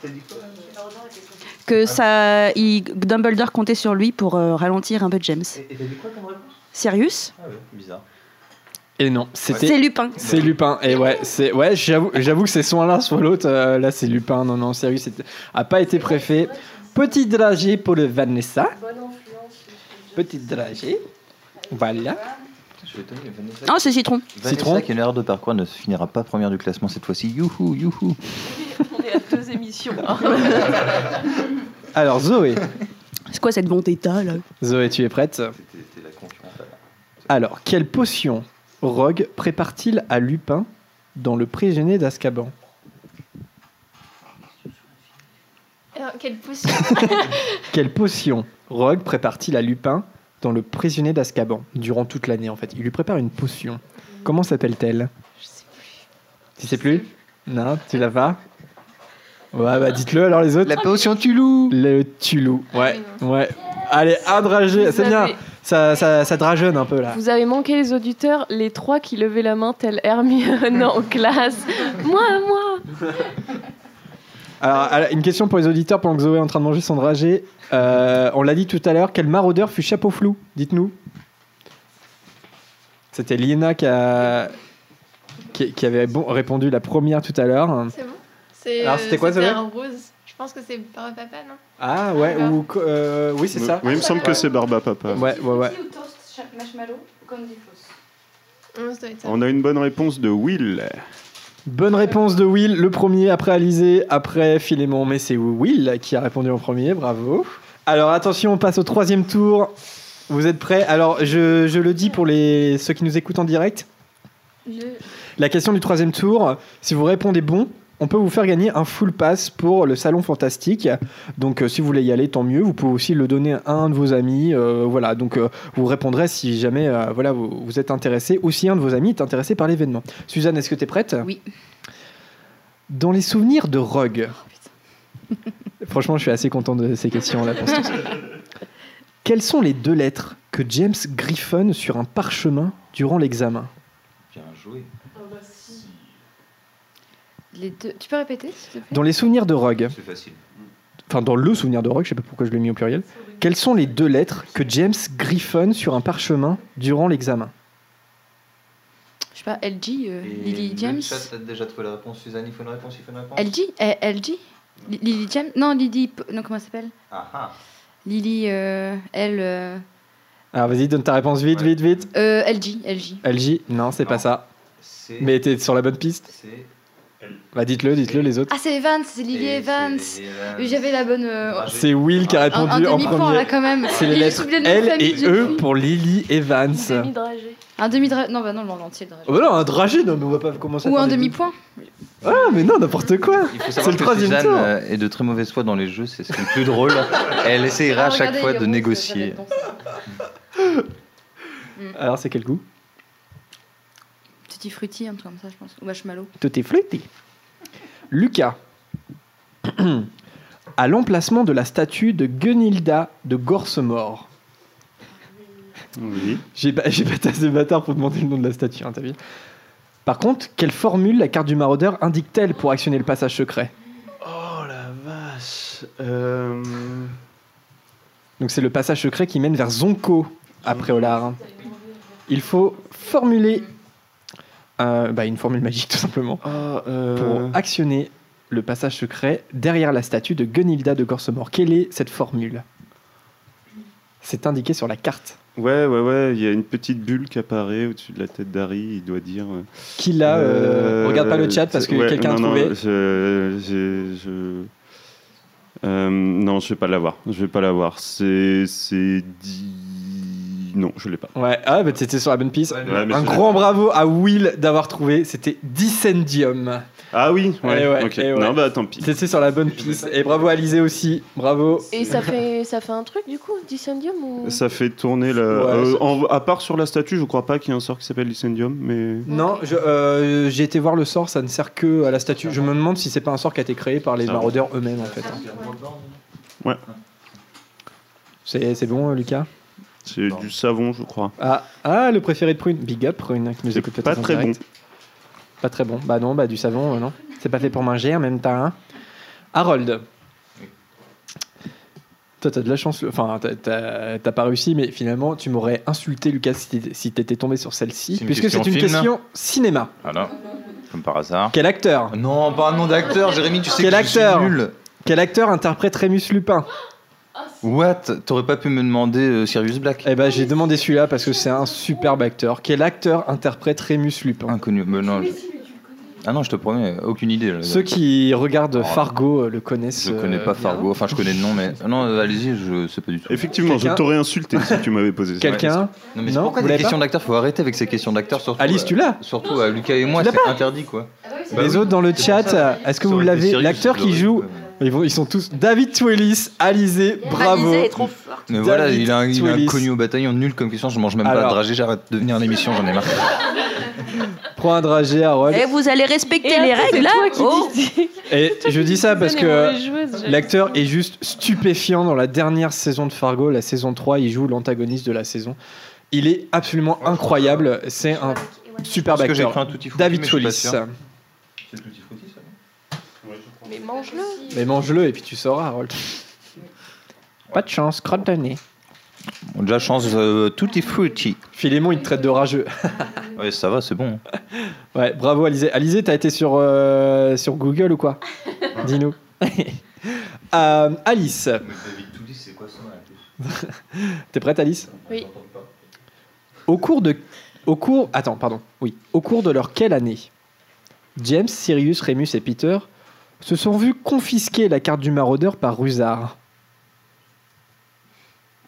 Que ça, il, Dumbledore comptait sur lui pour euh, ralentir un peu James. Et t'as dit quoi comme réponse? Sirius? Ah ouais, bizarre. Et non, c'était. C'est Lupin. C'est Lupin. Et ouais, c'est ouais, j'avoue, j'avoue que c'est soit l'un soit l'autre. euh, là, c'est Lupin. Non, non, sérieux, c'était a pas été préfet. Petit dragé pour le Vanessa. Petit dragé. Voilà. Ah, c'est Citron. Vanessa, Citron. qui a une erreur de parcours, ne finira pas première du classement cette fois-ci. Youhou, youhou. On est à deux émissions. Alors Zoé. C'est quoi cette bon état là? Zoé, tu es prête? Alors, quelle potion Rogue prépare-t-il à Lupin dans le prisonnier d'Azkaban? Alors, quelle potion? Quelle potion Rogue prépare-t-il à Lupin dans le prisonnier d'Azkaban durant toute l'année en fait Il lui prépare une potion. Comment s'appelle-t-elle? Je sais plus. Tu sais plus? Non, tu l'as pas Ouais, bah dites-le alors les autres. La potion Tulou Le Tulou, ouais, ouais. Allez, un dragé, c'est bien. Ça, ça, ça drageonne un peu là. Vous avez manqué les auditeurs, les trois qui levaient la main tel Hermione en classe. Moi, moi. Alors, alors, une question pour les auditeurs pendant que Zoé est en train de manger son dragé. Euh, on l'a dit tout à l'heure, quel maraudeur fut chapeau flou Dites-nous. C'était Liena qui, a... qui, qui avait bon, répondu la première tout à l'heure. C'est bon C'est, Alors, c'était quoi, c'était Zoé un rose. Je pense que c'est Papa Papa, non? Ah ouais, ou, euh, oui c'est ça. Oui, il me semble que c'est Barba Papa. Ouais, ouais, ouais. ça ça. On a une bonne réponse de Will. Bonne réponse de Will, le premier, après Alizé, après Philémon, mais c'est Will qui a répondu en premier, bravo. Alors attention, on passe au troisième tour. Vous êtes prêts? Alors je, je le dis pour les, ceux qui nous écoutent en direct. La question du troisième tour, si vous répondez bon, on peut vous faire gagner un full pass pour le salon fantastique. Donc, euh, si vous voulez y aller, tant mieux. Vous pouvez aussi le donner à un de vos amis. euh, voilà. Donc, euh, vous répondrez si jamais euh, voilà vous, vous êtes intéressé ou si un de vos amis est intéressé par l'événement. Suzanne, est-ce que tu es prête? Oui. Dans les souvenirs de Rogue. Franchement, je suis assez content de ces questions-là. pour ce- Quelles sont les deux lettres que James griffonne sur un parchemin durant l'examen? Bien joué. Les deux... Tu peux répéter s'il te plaît? Dans les souvenirs de Rogue. C'est facile. enfin dans le souvenir de Rogue, je sais pas pourquoi je l'ai mis au pluriel. Quelles sont les deux lettres que James griffonne sur un parchemin durant l'examen? Je sais pas, LG, euh, Lily James? Chat a déjà trouvé la réponse. Suzanne, il faut une réponse, il faut une réponse? LG eh, LG Lily James Non, Lily. Non, comment elle s'appelle? Ah ah. Lily. Euh, elle. Euh, Alors vas-y, donne ta réponse vite, vite, vite. euh, LG. LG. LJ, non, c'est pas ça. C'est. Mais t'es sur la bonne piste C'est. Bah dites-le, dites-le les autres. Ah, c'est Evans, c'est Lily Et Evans. c'est J'avais la bonne. euh, C'est Will qui a un, répondu un en demi-point premier. là quand même. C'est les lettres nom de L famille, et j'ai E pour Lily Evans. Demi-dragé. Un demi Non, bah non, le entier le dragé. Oh bah non, un dragé, non, mais on va pas commencer à Ou faire un des- demi-point. Ah, mais non, n'importe quoi. Il faut C'est le que troisième Suzanne tour. euh, est de très mauvaise foi dans les jeux, c'est ce qui est le plus drôle. Elle essaiera Ah, à chaque fois de négocier. le Alors c'est quel goût? Petit fruity, un truc comme ça, je pense. Ou marshmallow. Tout est fruity. Lucas. à l'emplacement de la statue de Gunilda de Gorsemort. Oui. J'ai pas, j'ai pas tassé de bâtard pour demander le nom de la statue, hein, t'as vu? Par contre, quelle formule la carte du maraudeur indique-t-elle pour actionner le passage secret? Oh la vache. Euh... Donc c'est le passage secret qui mène vers Zonko, après Olar. Il faut formuler euh, bah, une formule magique tout simplement Ah, euh, pour actionner le passage secret derrière la statue de Gunilda de Gorsemort. Quelle est cette formule? C'est indiqué sur la carte. Ouais, ouais, ouais. Il y a une petite bulle qui apparaît au-dessus de la tête d'Harry. Il doit dire. euh, Qui l'a euh, euh, Regarde pas le chat parce que ouais, quelqu'un a non, trouvé. Non, je, je, je- Euh, non, je vais pas l'avoir. Je vais pas l'avoir. C'est, c'est dit. Non, je l'ai pas. Ouais, ah, bah, c'était sur la bonne piste. Ouais, mais Un grand bravo à Will d'avoir trouvé. C'était Dissendium. Ah oui. Ouais. Eh ouais, eh ouais. Non, bah tant pis. C'était sur la bonne piste. Et bravo à Lisée aussi. Bravo. Et ça fait, ça fait un truc du coup, Dissendium ou... Ça fait tourner la. Ouais, euh, en- à part sur la statue, je crois pas qu'il y ait un sort qui s'appelle Lysendium, mais. Non, euh, j'ai été voir le sort, ça ne sert que à la statue. Je me demande si c'est pas un sort qui a été créé par les Ça maraudeurs eux-mêmes en fait. hein. Ouais. C'est c'est bon, Lucas? C'est du savon, je crois. ah, ah, le préféré de Prune. Big up, Prune, qui nous écoute pas peut-être en très direct. Pas très bon. Bah non, bah du savon, euh, non. C'est pas fait pour manger en même temps. hein. Harold. Toi, t'as de la chance. Enfin, t'as- pas réussi, mais finalement, tu m'aurais insulté, Lucas, si t'étais- tombé sur celle-ci, puisque question c'est une film, question cinéma. Voilà. Comme par hasard. Quel acteur? Non, pas un nom d'acteur, Jérémy, tu sais Quel que je suis acteur? nul. Quel acteur interprète Rémus Lupin? What? T'aurais pas pu me demander euh, Sirius Black? Eh ben, j'ai demandé celui-là parce que c'est un superbe acteur. Quel acteur interprète Rémus Lupin Inconnu. Mais non, je- Ah non, je te promets, aucune idée. là. Ceux qui regardent Fargo euh, le connaissent. Je connais euh, pas bien. Fargo, enfin je connais le nom, mais non, euh, allez-y, je sais pas du tout. Effectivement, je Quelqu'un- t'aurais insulté si tu m'avais posé ça. Quelqu'un Non, mais c'est Non, pourquoi vous des l'avez questions d'acteurs? Faut arrêter avec ces questions d'acteurs, surtout. Alice, euh, tu l'as Surtout à Lucas et moi, Tu l'as c'est interdit quoi. Bah Les oui. autres dans le chat, est-ce que Ça vous aurait été l'avez? Sirius, L'acteur qui joue, ils, vont, ils sont tous. David Twillis, Alizé, bravo. Alizé est trop forte. Mais voilà, il a, un- il a un connu au bataillon, nul comme question, je mange même pas Alors. de dragée, j'arrête de venir à l'émission, j'en ai marre. Prends un dragé, Harold. Et vous allez respecter Et les règles là c'est toi Oh. Et je dis ça parce que l'acteur est juste stupéfiant dans la dernière saison de Fargo, la saison 3. Il joue l'antagoniste de la saison. Il est absolument incroyable. C'est un superbe Parce que j'ai acteur. pris un frutti, David suis pas Twillis. Mais mange-le. Mais mange-le et puis tu sauras, Harold. Pas de chance, crotte de nez. Bon, déjà, chance, euh, tutti frutti. Philémon, il te traite de rageux. Ouais, ça va, c'est bon. Ouais, bravo Alizé. Alizé, t'as été sur, euh, sur Google ou quoi Dis-nous. Euh, Alice, t'es prête Alice Oui. Au cours de... Au cours... Attends, pardon. Oui. Au cours de leur quelle année? James, Sirius, Remus et Peter se sont vus confisquer la carte du maraudeur par Rusard.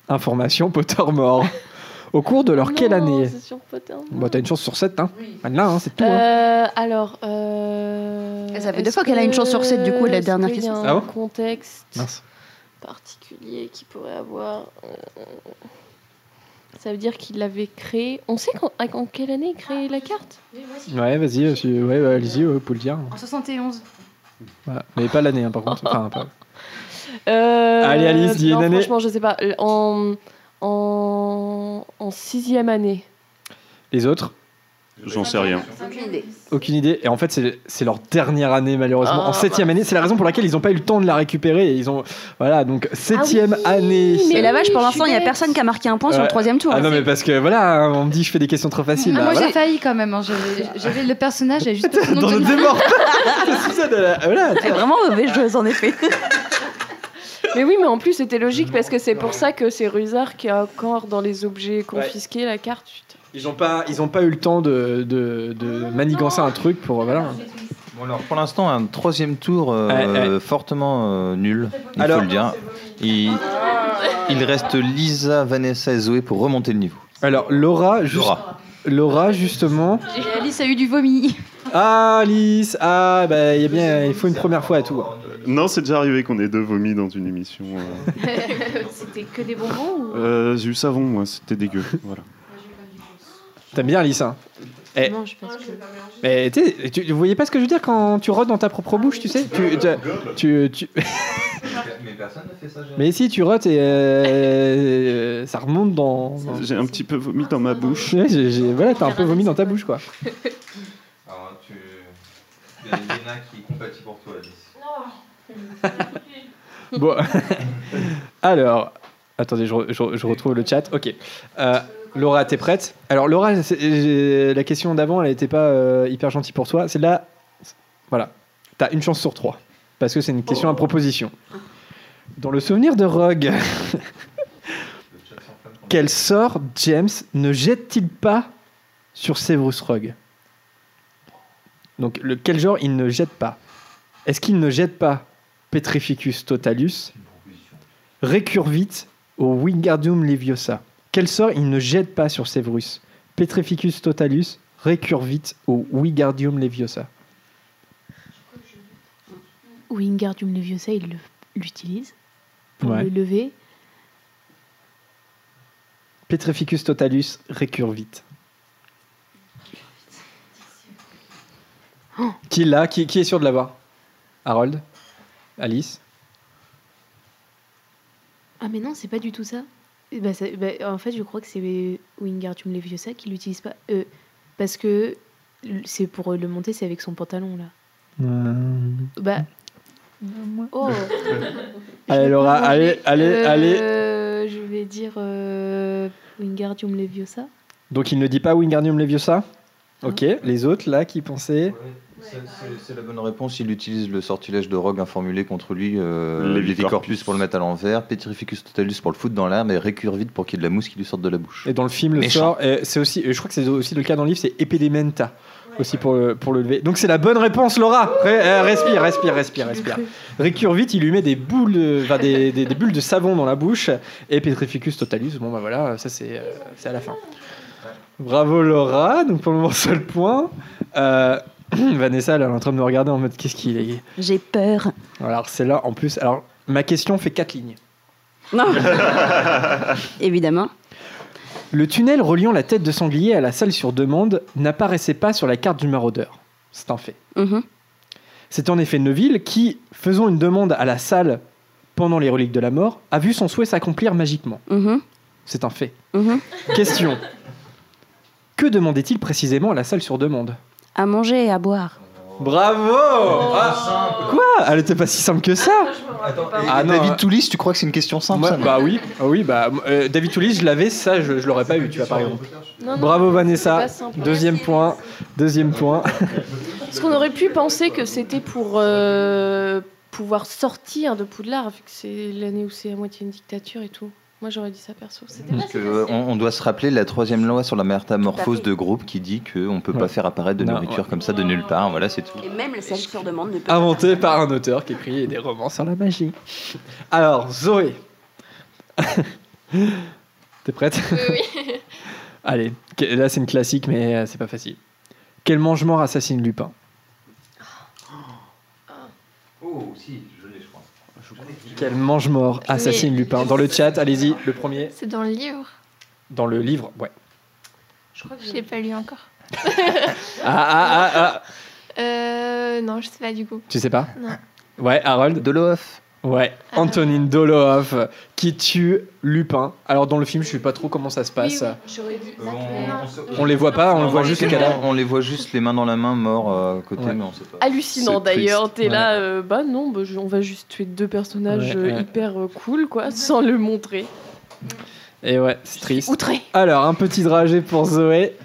Information Pottermore. Au cours de leur quelle Non, année c'est sur Pottermore. Bon, t'as une chance sur 7, hein. Maintenant, hein, c'est tout. hein. Euh, alors, euh, Ça fait deux fois qu'elle a une chance sur sept, du coup, la est-ce dernière qu'il y a question. un Ah bon contexte Mince. particulier qui pourrait avoir. euh, Ça veut dire qu'il l'avait créé. On sait quand- en quelle année il créé la carte? Ouais, vas-y, ouais, allez-y, ouais, pouvez le dire. En 71. Voilà. Mais pas l'année, hein, par contre. Enfin, pas- Euh, Allez, Alice, dis non, une année. Franchement, je sais pas. En, en, en sixième année. Les autres J'en sais rien. Aucune idée. Aucune idée. Et en fait, c'est c'est leur dernière année, malheureusement. Ah, en septième année, c'est la raison pour laquelle ils n'ont pas eu le temps de la récupérer. Et ils ont. Voilà, donc septième Ah année. Et la vache, pour l'instant, il n'y a personne qui a marqué un point sur le troisième tour. Ah non, mais parce que voilà, on me dit je fais des questions trop faciles. Ah, bah, moi voilà. j'ai failli quand même. hein. J'avais- le personnage, j'avais juste Dans de notre a- voilà, Elle est vraiment mauvaise joueuse, en effet. Mais oui, mais en plus, c'était logique parce que c'est pour ça que c'est Rusard qui a encore dans les objets confisqués la carte. Ils n'ont pas, ils ont pas eu le temps de, de, de manigancer un truc pour. Voilà. Bon, alors pour l'instant, un troisième tour euh, Ouais, ouais. fortement euh, nul, il Alors- faut le dire. Il, il reste Lisa, Vanessa et Zoé pour remonter le niveau. Alors, Laura, juste- Laura. Laura justement. Et Alice a eu du vomi. Ah, Alice Ah, bah, il y a bien, il faut une première fois à tout. Non, c'est déjà arrivé qu'on ait deux vomis dans une émission. euh. C'était que des bonbons ou... Euh, j'ai eu savon, moi, c'était dégueu. Voilà. T'aimes bien Alice hein Eh, Non, je pense que... Mais tu sais, tu- vous voyez pas ce que je veux dire quand tu rôdes dans ta propre bouche, tu sais? Tu, tu, tu- tu- Mais personne n'a fait ça, Mais si tu rôdes et euh, ça remonte dans. dans- J'ai un petit peu vomi dans ma bouche. Ouais, j'ai- j'ai- voilà, t'as un peu vomi dans ta bouche quoi. Alors, tu... Il y a Yéna qui est compatible pour toi, Alice. Bon, alors, attendez, je, re- je- je retrouve le chat. Ok. Euh, Laura, t'es prête? Alors, Laura, la question d'avant, elle n'était pas euh, hyper gentille pour toi. Celle-là, voilà. T'as une chance sur trois. Parce que c'est une question à proposition. Dans le souvenir de Rogue, quel sort James ne jette-t-il pas sur Severus Rogue? Donc, le, quel genre il ne jette pas? Est-ce qu'il ne jette pas Petrificus totalus, Recurvit au Wingardium Leviosa? Quel sort il ne jette pas sur Severus? Petrificus totalus, Recurvit au Wingardium Leviosa. Wingardium Leviosa, il l'utilise pour Ouais. le lever. Petrificus totalus, Recurvit. Oh. Qui l'a qui, qui est sûr de l'avoir? Harold? Alice? Ah mais non, c'est pas du tout ça. Ça- ben, en fait, je crois que c'est Wingardium Leviosa qui l'utilise pas. Euh, parce que c'est pour le monter, c'est avec son pantalon là. Bah. Oh Allez, Laura, allez, allez, Euh, allez. Je vais dire euh, Wingardium Leviosa. Donc il ne dit pas Wingardium Leviosa? Ok, les autres là qui pensaient? C'est- la bonne réponse. Il utilise le sortilège de Rogue informulé contre lui, euh, Levicorpus. Levicorpus pour le mettre à l'envers, Petrificus Totalus pour le foutre dans l'air, mais Récurvite pour qu'il y ait de la mousse qui lui sorte de la bouche. Et dans le film, le Méchant. sort, et c'est aussi, et je crois que c'est aussi le cas dans le livre, c'est Epidementa aussi pour le, pour le lever. Donc c'est la bonne réponse, Laura. Ré- euh, respire, respire, respire, respire. Récurvite, il lui met des boules, de- enfin, des, des- des bulles de savon dans la bouche. Et Petrificus Totalus, bon bah voilà, ça c'est euh, c'est à la fin. Bravo Laura, donc pour le moment seul point. Euh, Vanessa, elle est en train de me regarder en mode qu'est-ce qu'il est. J'ai peur. Alors c'est là en plus. Alors ma question fait quatre lignes. Non. Évidemment. Le tunnel reliant la tête de sanglier à la salle sur demande n'apparaissait pas sur la carte du maraudeur. C'est un fait. Mhm. C'est en effet Neuville qui, faisant une demande à la salle pendant les reliques de la mort, a vu son souhait s'accomplir magiquement. Mhm. C'est un fait. Mhm. Question. Que demandait-il précisément à la salle sur demande? À manger et à boire. Bravo Ah, Quoi Elle était pas si simple que ça Ah non, David Toulis, tu crois que c'est une question simple moi, ça Bah oui, ah oui bah, euh, David Toulis, je l'avais, ça je, je l'aurais pas eu, tu vois par exemple. Non, non, Bravo Vanessa, deuxième point, deuxième point. Parce qu'on aurait pu penser que c'était pour euh, pouvoir sortir de Poudlard, vu que c'est l'année où c'est à moitié une dictature et tout. Moi j'aurais dit ça perso. Euh, on, on doit se rappeler la troisième loi sur la métamorphose de groupe qui dit qu'on ne peut pas faire apparaître de Non, nourriture comme ça de nulle part. Voilà, c'est tout. Et même la salle sur demande ne peut Inventé par un auteur qui écrit des romans sur la magie. Alors, Zoé. T'es prête? Oui. Allez, là c'est une classique, mais euh, c'est pas facile. Quel mange-mort assassine Lupin? Oh, si, je l'ai, je crois. Quel mange-mort assassine Mais- Lupin Dans le chat, allez-y, le premier. C'est dans le livre. Dans le livre, ouais. Je crois que je l'ai pas lu encore. Ah, ah, ah, ah. Euh, non, je sais pas du coup. Tu sais pas Non. Ouais, Harold Dolof. Ouais, Antonine Doloff qui tue Lupin. Alors dans le film, je sais pas trop comment ça se passe. On les voit pas, on voit juste les cadavres. On les voit juste les mains dans la main, morts euh, à côté, Ouais. mais on sait pas. Hallucinant d'ailleurs, t'es là, euh, bah non, bah, je- on va juste tuer deux personnages Ouais, euh, ouais. hyper euh, cool, quoi, sans le montrer. Et ouais, c'est triste. outré. Alors, un petit dragé pour Zoé.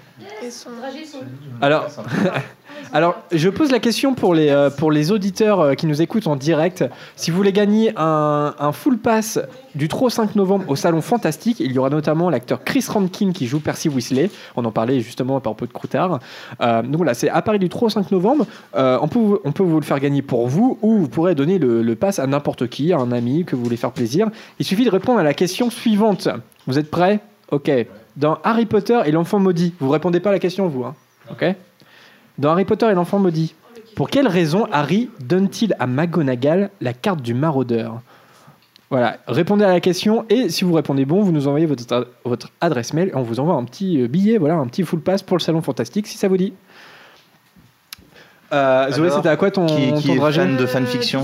Alors, alors, je pose la question pour les, euh, pour les auditeurs euh, qui nous écoutent en direct. Si vous voulez gagner un, un full pass du 3 au 5 novembre au Salon Fantastique, il y aura notamment l'acteur Chris Rankin qui joue Percy Weasley. On en parlait justement par peu de croutard. Euh, donc voilà, c'est à Paris du 3 au 5 novembre. On, peut, on peut vous le faire gagner pour vous ou vous pourrez donner le, le pass à n'importe qui, à un ami que vous voulez faire plaisir. Il suffit de répondre à la question suivante. Vous êtes prêts? Ok. Dans Harry Potter et l'enfant maudit, vous répondez pas à la question, vous. hein Ok? Dans Harry Potter et l'enfant maudit, pour quelle raison Harry donne-t-il à McGonagall la carte du maraudeur? Voilà, répondez à la question et si vous répondez bon, vous nous envoyez votre, votre adresse mail et on vous envoie un petit euh, billet, voilà, un petit full pass pour le salon fantastique si ça vous dit. Euh, Zoé, c'était à quoi ton, qui- qui ton est dragé fan de fanfiction?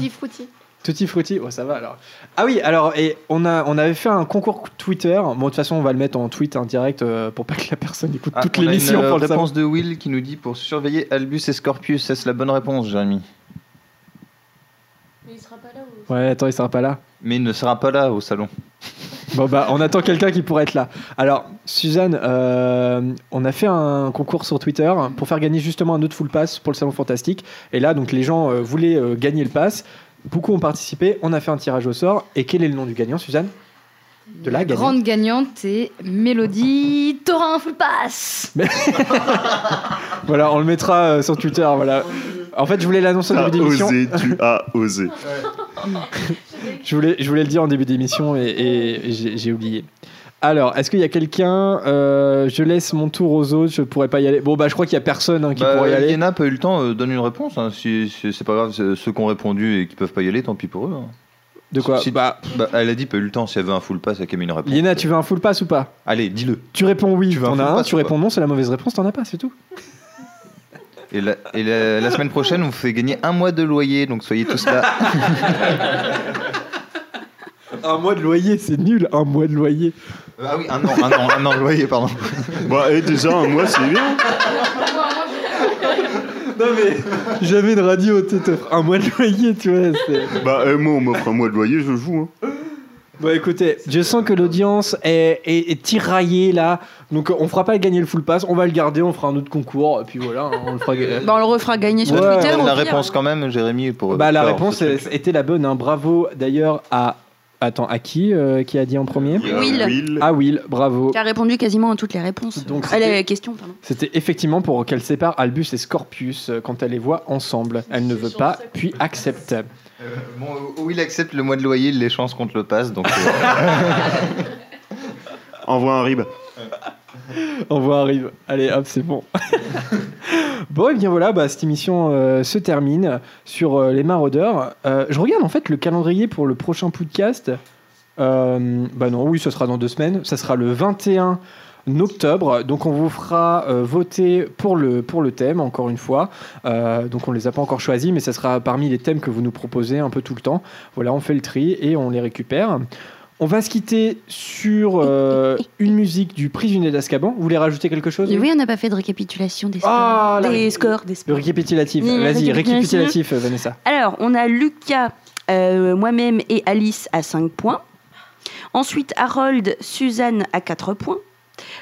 Tutti Frutti. Oh, ça va alors. Ah oui, alors et on a on avait fait un concours Twitter. Bon, de toute façon, on va le mettre en tweet en direct euh, pour pas que la personne écoute Ah, toute on a l'émission une euh, pour le réponse savoir. de Will qui nous dit pour surveiller Albus et Scorpius. Est-ce la bonne réponse, Jérémy? Mais il sera pas là ou... Ouais, attends, il sera pas là. Mais il ne sera pas là au salon. Bon bah, on attend quelqu'un qui pourrait être là. Alors, Suzanne, euh, on a fait un concours sur Twitter pour faire gagner justement un autre full pass pour le salon fantastique. Et là, donc les gens euh, voulaient euh, gagner le pass. Beaucoup ont participé. On a fait un tirage au sort. Et quel est le nom du gagnant, Suzanne? De la, La gagnante. grande gagnante est Mélodie Torin Full Pass. Voilà, on le mettra euh, sur Twitter. Voilà. En fait, je voulais l'annoncer au Tu début as d'émission. osé, tu as osé. Je voulais, je voulais le dire en début d'émission et, j'ai oublié. Alors, est-ce qu'il y a quelqu'un euh, Je laisse mon tour aux autres, je pourrais pas y aller. Bon, bah, je crois qu'il y a personne hein, qui Bah, pourrait y aller. Yéna a pas eu le temps, euh, donne une réponse. hein. Si, si- c'est pas grave, ceux qui ont répondu et qui peuvent pas y aller, tant pis pour eux. hein. De quoi Si- Bah, bah, Elle a dit pas eu le temps. Si elle veut un full pass, elle a mis une réponse. Yéna, tu veux un full pass ou pas? Allez, dis-le. Tu réponds oui, veux un t'en as full un. pass Tu réponds non, c'est la mauvaise réponse, t'en as pas, c'est tout. Et, la, et la- la semaine prochaine, on vous fait gagner un mois de loyer, donc soyez tous là. Un mois de loyer, c'est nul, un mois de loyer. Ah oui, un an, un an, un an de loyer, pardon. Bon, et déjà, un mois, c'est bien. Non mais jamais une radio tu t'offre un mois de loyer, tu vois. c'est- Bah, euh, moi, on m'offre un mois de loyer, je joue. hein. Bon écoutez, je sens que l'audience est, est- est tiraillée là, donc on fera pas gagner le full pass, on va le garder, on fera un autre concours, et puis voilà, hein, on le fera. ga- Bah, on le refera gagner sur Ouais, Twitter. au La pire. réponse quand même, Jérémy, pour. Bah la réponse ce truc. est- était la bonne, hein. bravo d'ailleurs à. Attends, à qui euh, qui a dit en premier Will. Will. Ah Will, bravo. Qui a répondu quasiment à toutes les réponses. Donc, Ah, c'était- les questions, pardon. C'était effectivement pour qu'elle sépare Albus et Scorpius euh, quand elle les voit ensemble. Elle ne veut pas, puis accepte. Euh, bon, où il accepte le mois de loyer, il les chances contre le passe, donc. euh, Envoie un rib. On voit arrive. Allez, hop, c'est bon. bon, et bien voilà, bah, cette émission euh, se termine sur euh, les maraudeurs. Euh, je regarde en fait le calendrier pour le prochain podcast. Bah non, oui, ce sera dans deux semaines. Ça sera le 21 octobre. Donc on vous fera voter pour le, pour le thème, encore une fois. Donc on les a pas encore choisis, mais ça sera parmi les thèmes que vous nous proposez un peu tout le temps. Voilà, on fait le tri et on les récupère. On va se quitter sur euh, une musique du prisonnier d'Azkaban. Vous voulez rajouter quelque chose oui, on n'a pas fait de récapitulation des scores. Ah, la- des scores, des Le récapitulatif. Oui, Vas-y, récapitulatif. Vanessa. Alors, on a Lucas, euh, moi-même et Alice à 5 points. Ensuite, Harold, Suzanne à 4 points.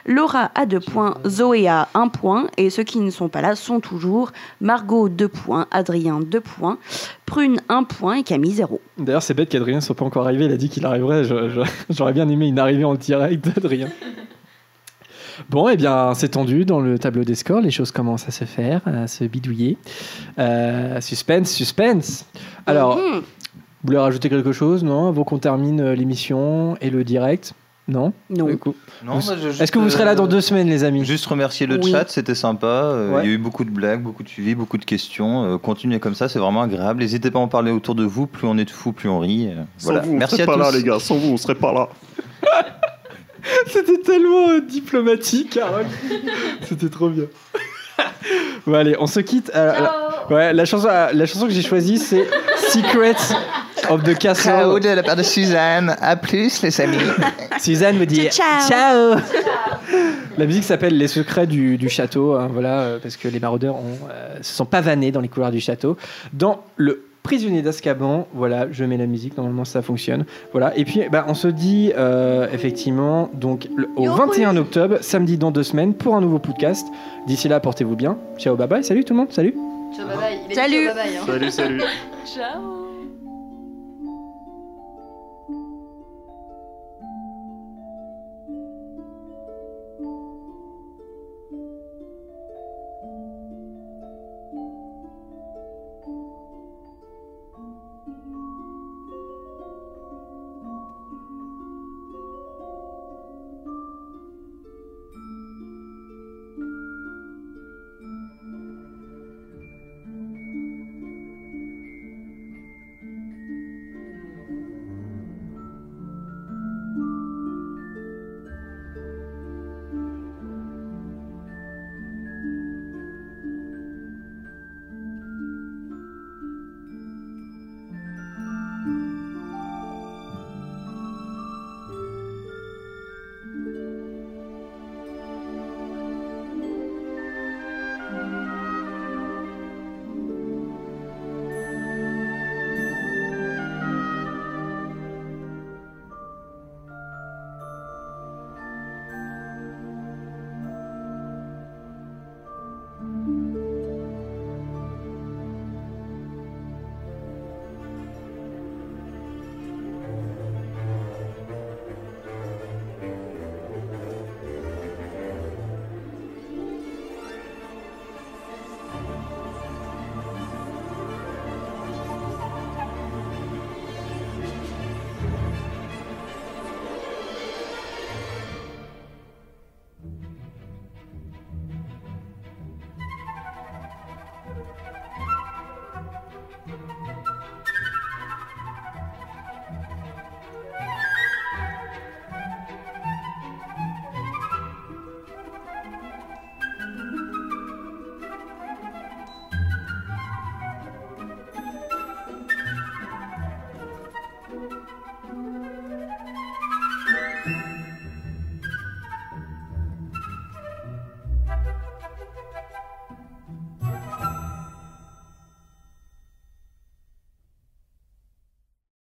Laura à 2 points, Zoé à 1 point. Et ceux qui ne sont pas là sont toujours Margot 2 points, Adrien 2 points, Prune 1 point et Camille 0. D'ailleurs, c'est bête qu'Adrien ne soit pas encore arrivé. Il a dit qu'il arriverait. J'aurais bien aimé une arrivée en direct d'Adrien. Bon, eh bien, c'est tendu dans le tableau des scores. Les choses commencent à se faire, à se bidouiller. Euh, suspense, suspense. Alors, Mhm. vous voulez rajouter quelque chose, non? Avant qu'on termine euh, l'émission et le direct Non Non. Écoute, Non, vous- bah, Est-ce que vous serez là dans deux semaines, les amis Juste remercier le Oui. chat, c'était sympa. euh, Ouais. Il y a eu beaucoup de blagues, beaucoup de suivis, beaucoup de questions. Euh, continuez comme ça, c'est vraiment agréable. N'hésitez pas à en parler autour de vous. Plus on est de fous, plus on rit. Euh, Sans Voilà. vous, on Merci serait à pas tous. là, les gars. Sans vous, on serait pas là. C'était tellement euh, diplomatique, Carole. C'était trop bien. bon, allez, on se quitte. Euh, la, ouais, la chanson, euh, la chanson que j'ai choisie, c'est Secrets of the Castle. de la part de Suzanne. À plus, les amis. Suzanne me dit Ciao. ciao. La musique s'appelle Les secrets du, du château, hein, voilà, euh, parce que les maraudeurs ont, euh, se sont pavanés dans les couloirs du château. Dans le prisonnier d'Azkaban, voilà, je mets la musique, normalement ça fonctionne. Voilà, et puis bah, on se dit euh, effectivement donc le- au 21 octobre, samedi dans deux semaines, pour un nouveau podcast. D'ici là, portez-vous bien. Ciao, bye bye. Salut tout le monde. Salut. Ciao, bye bye. Il a dit Salut. ciao, bye bye, hein. Salut, salut. Ciao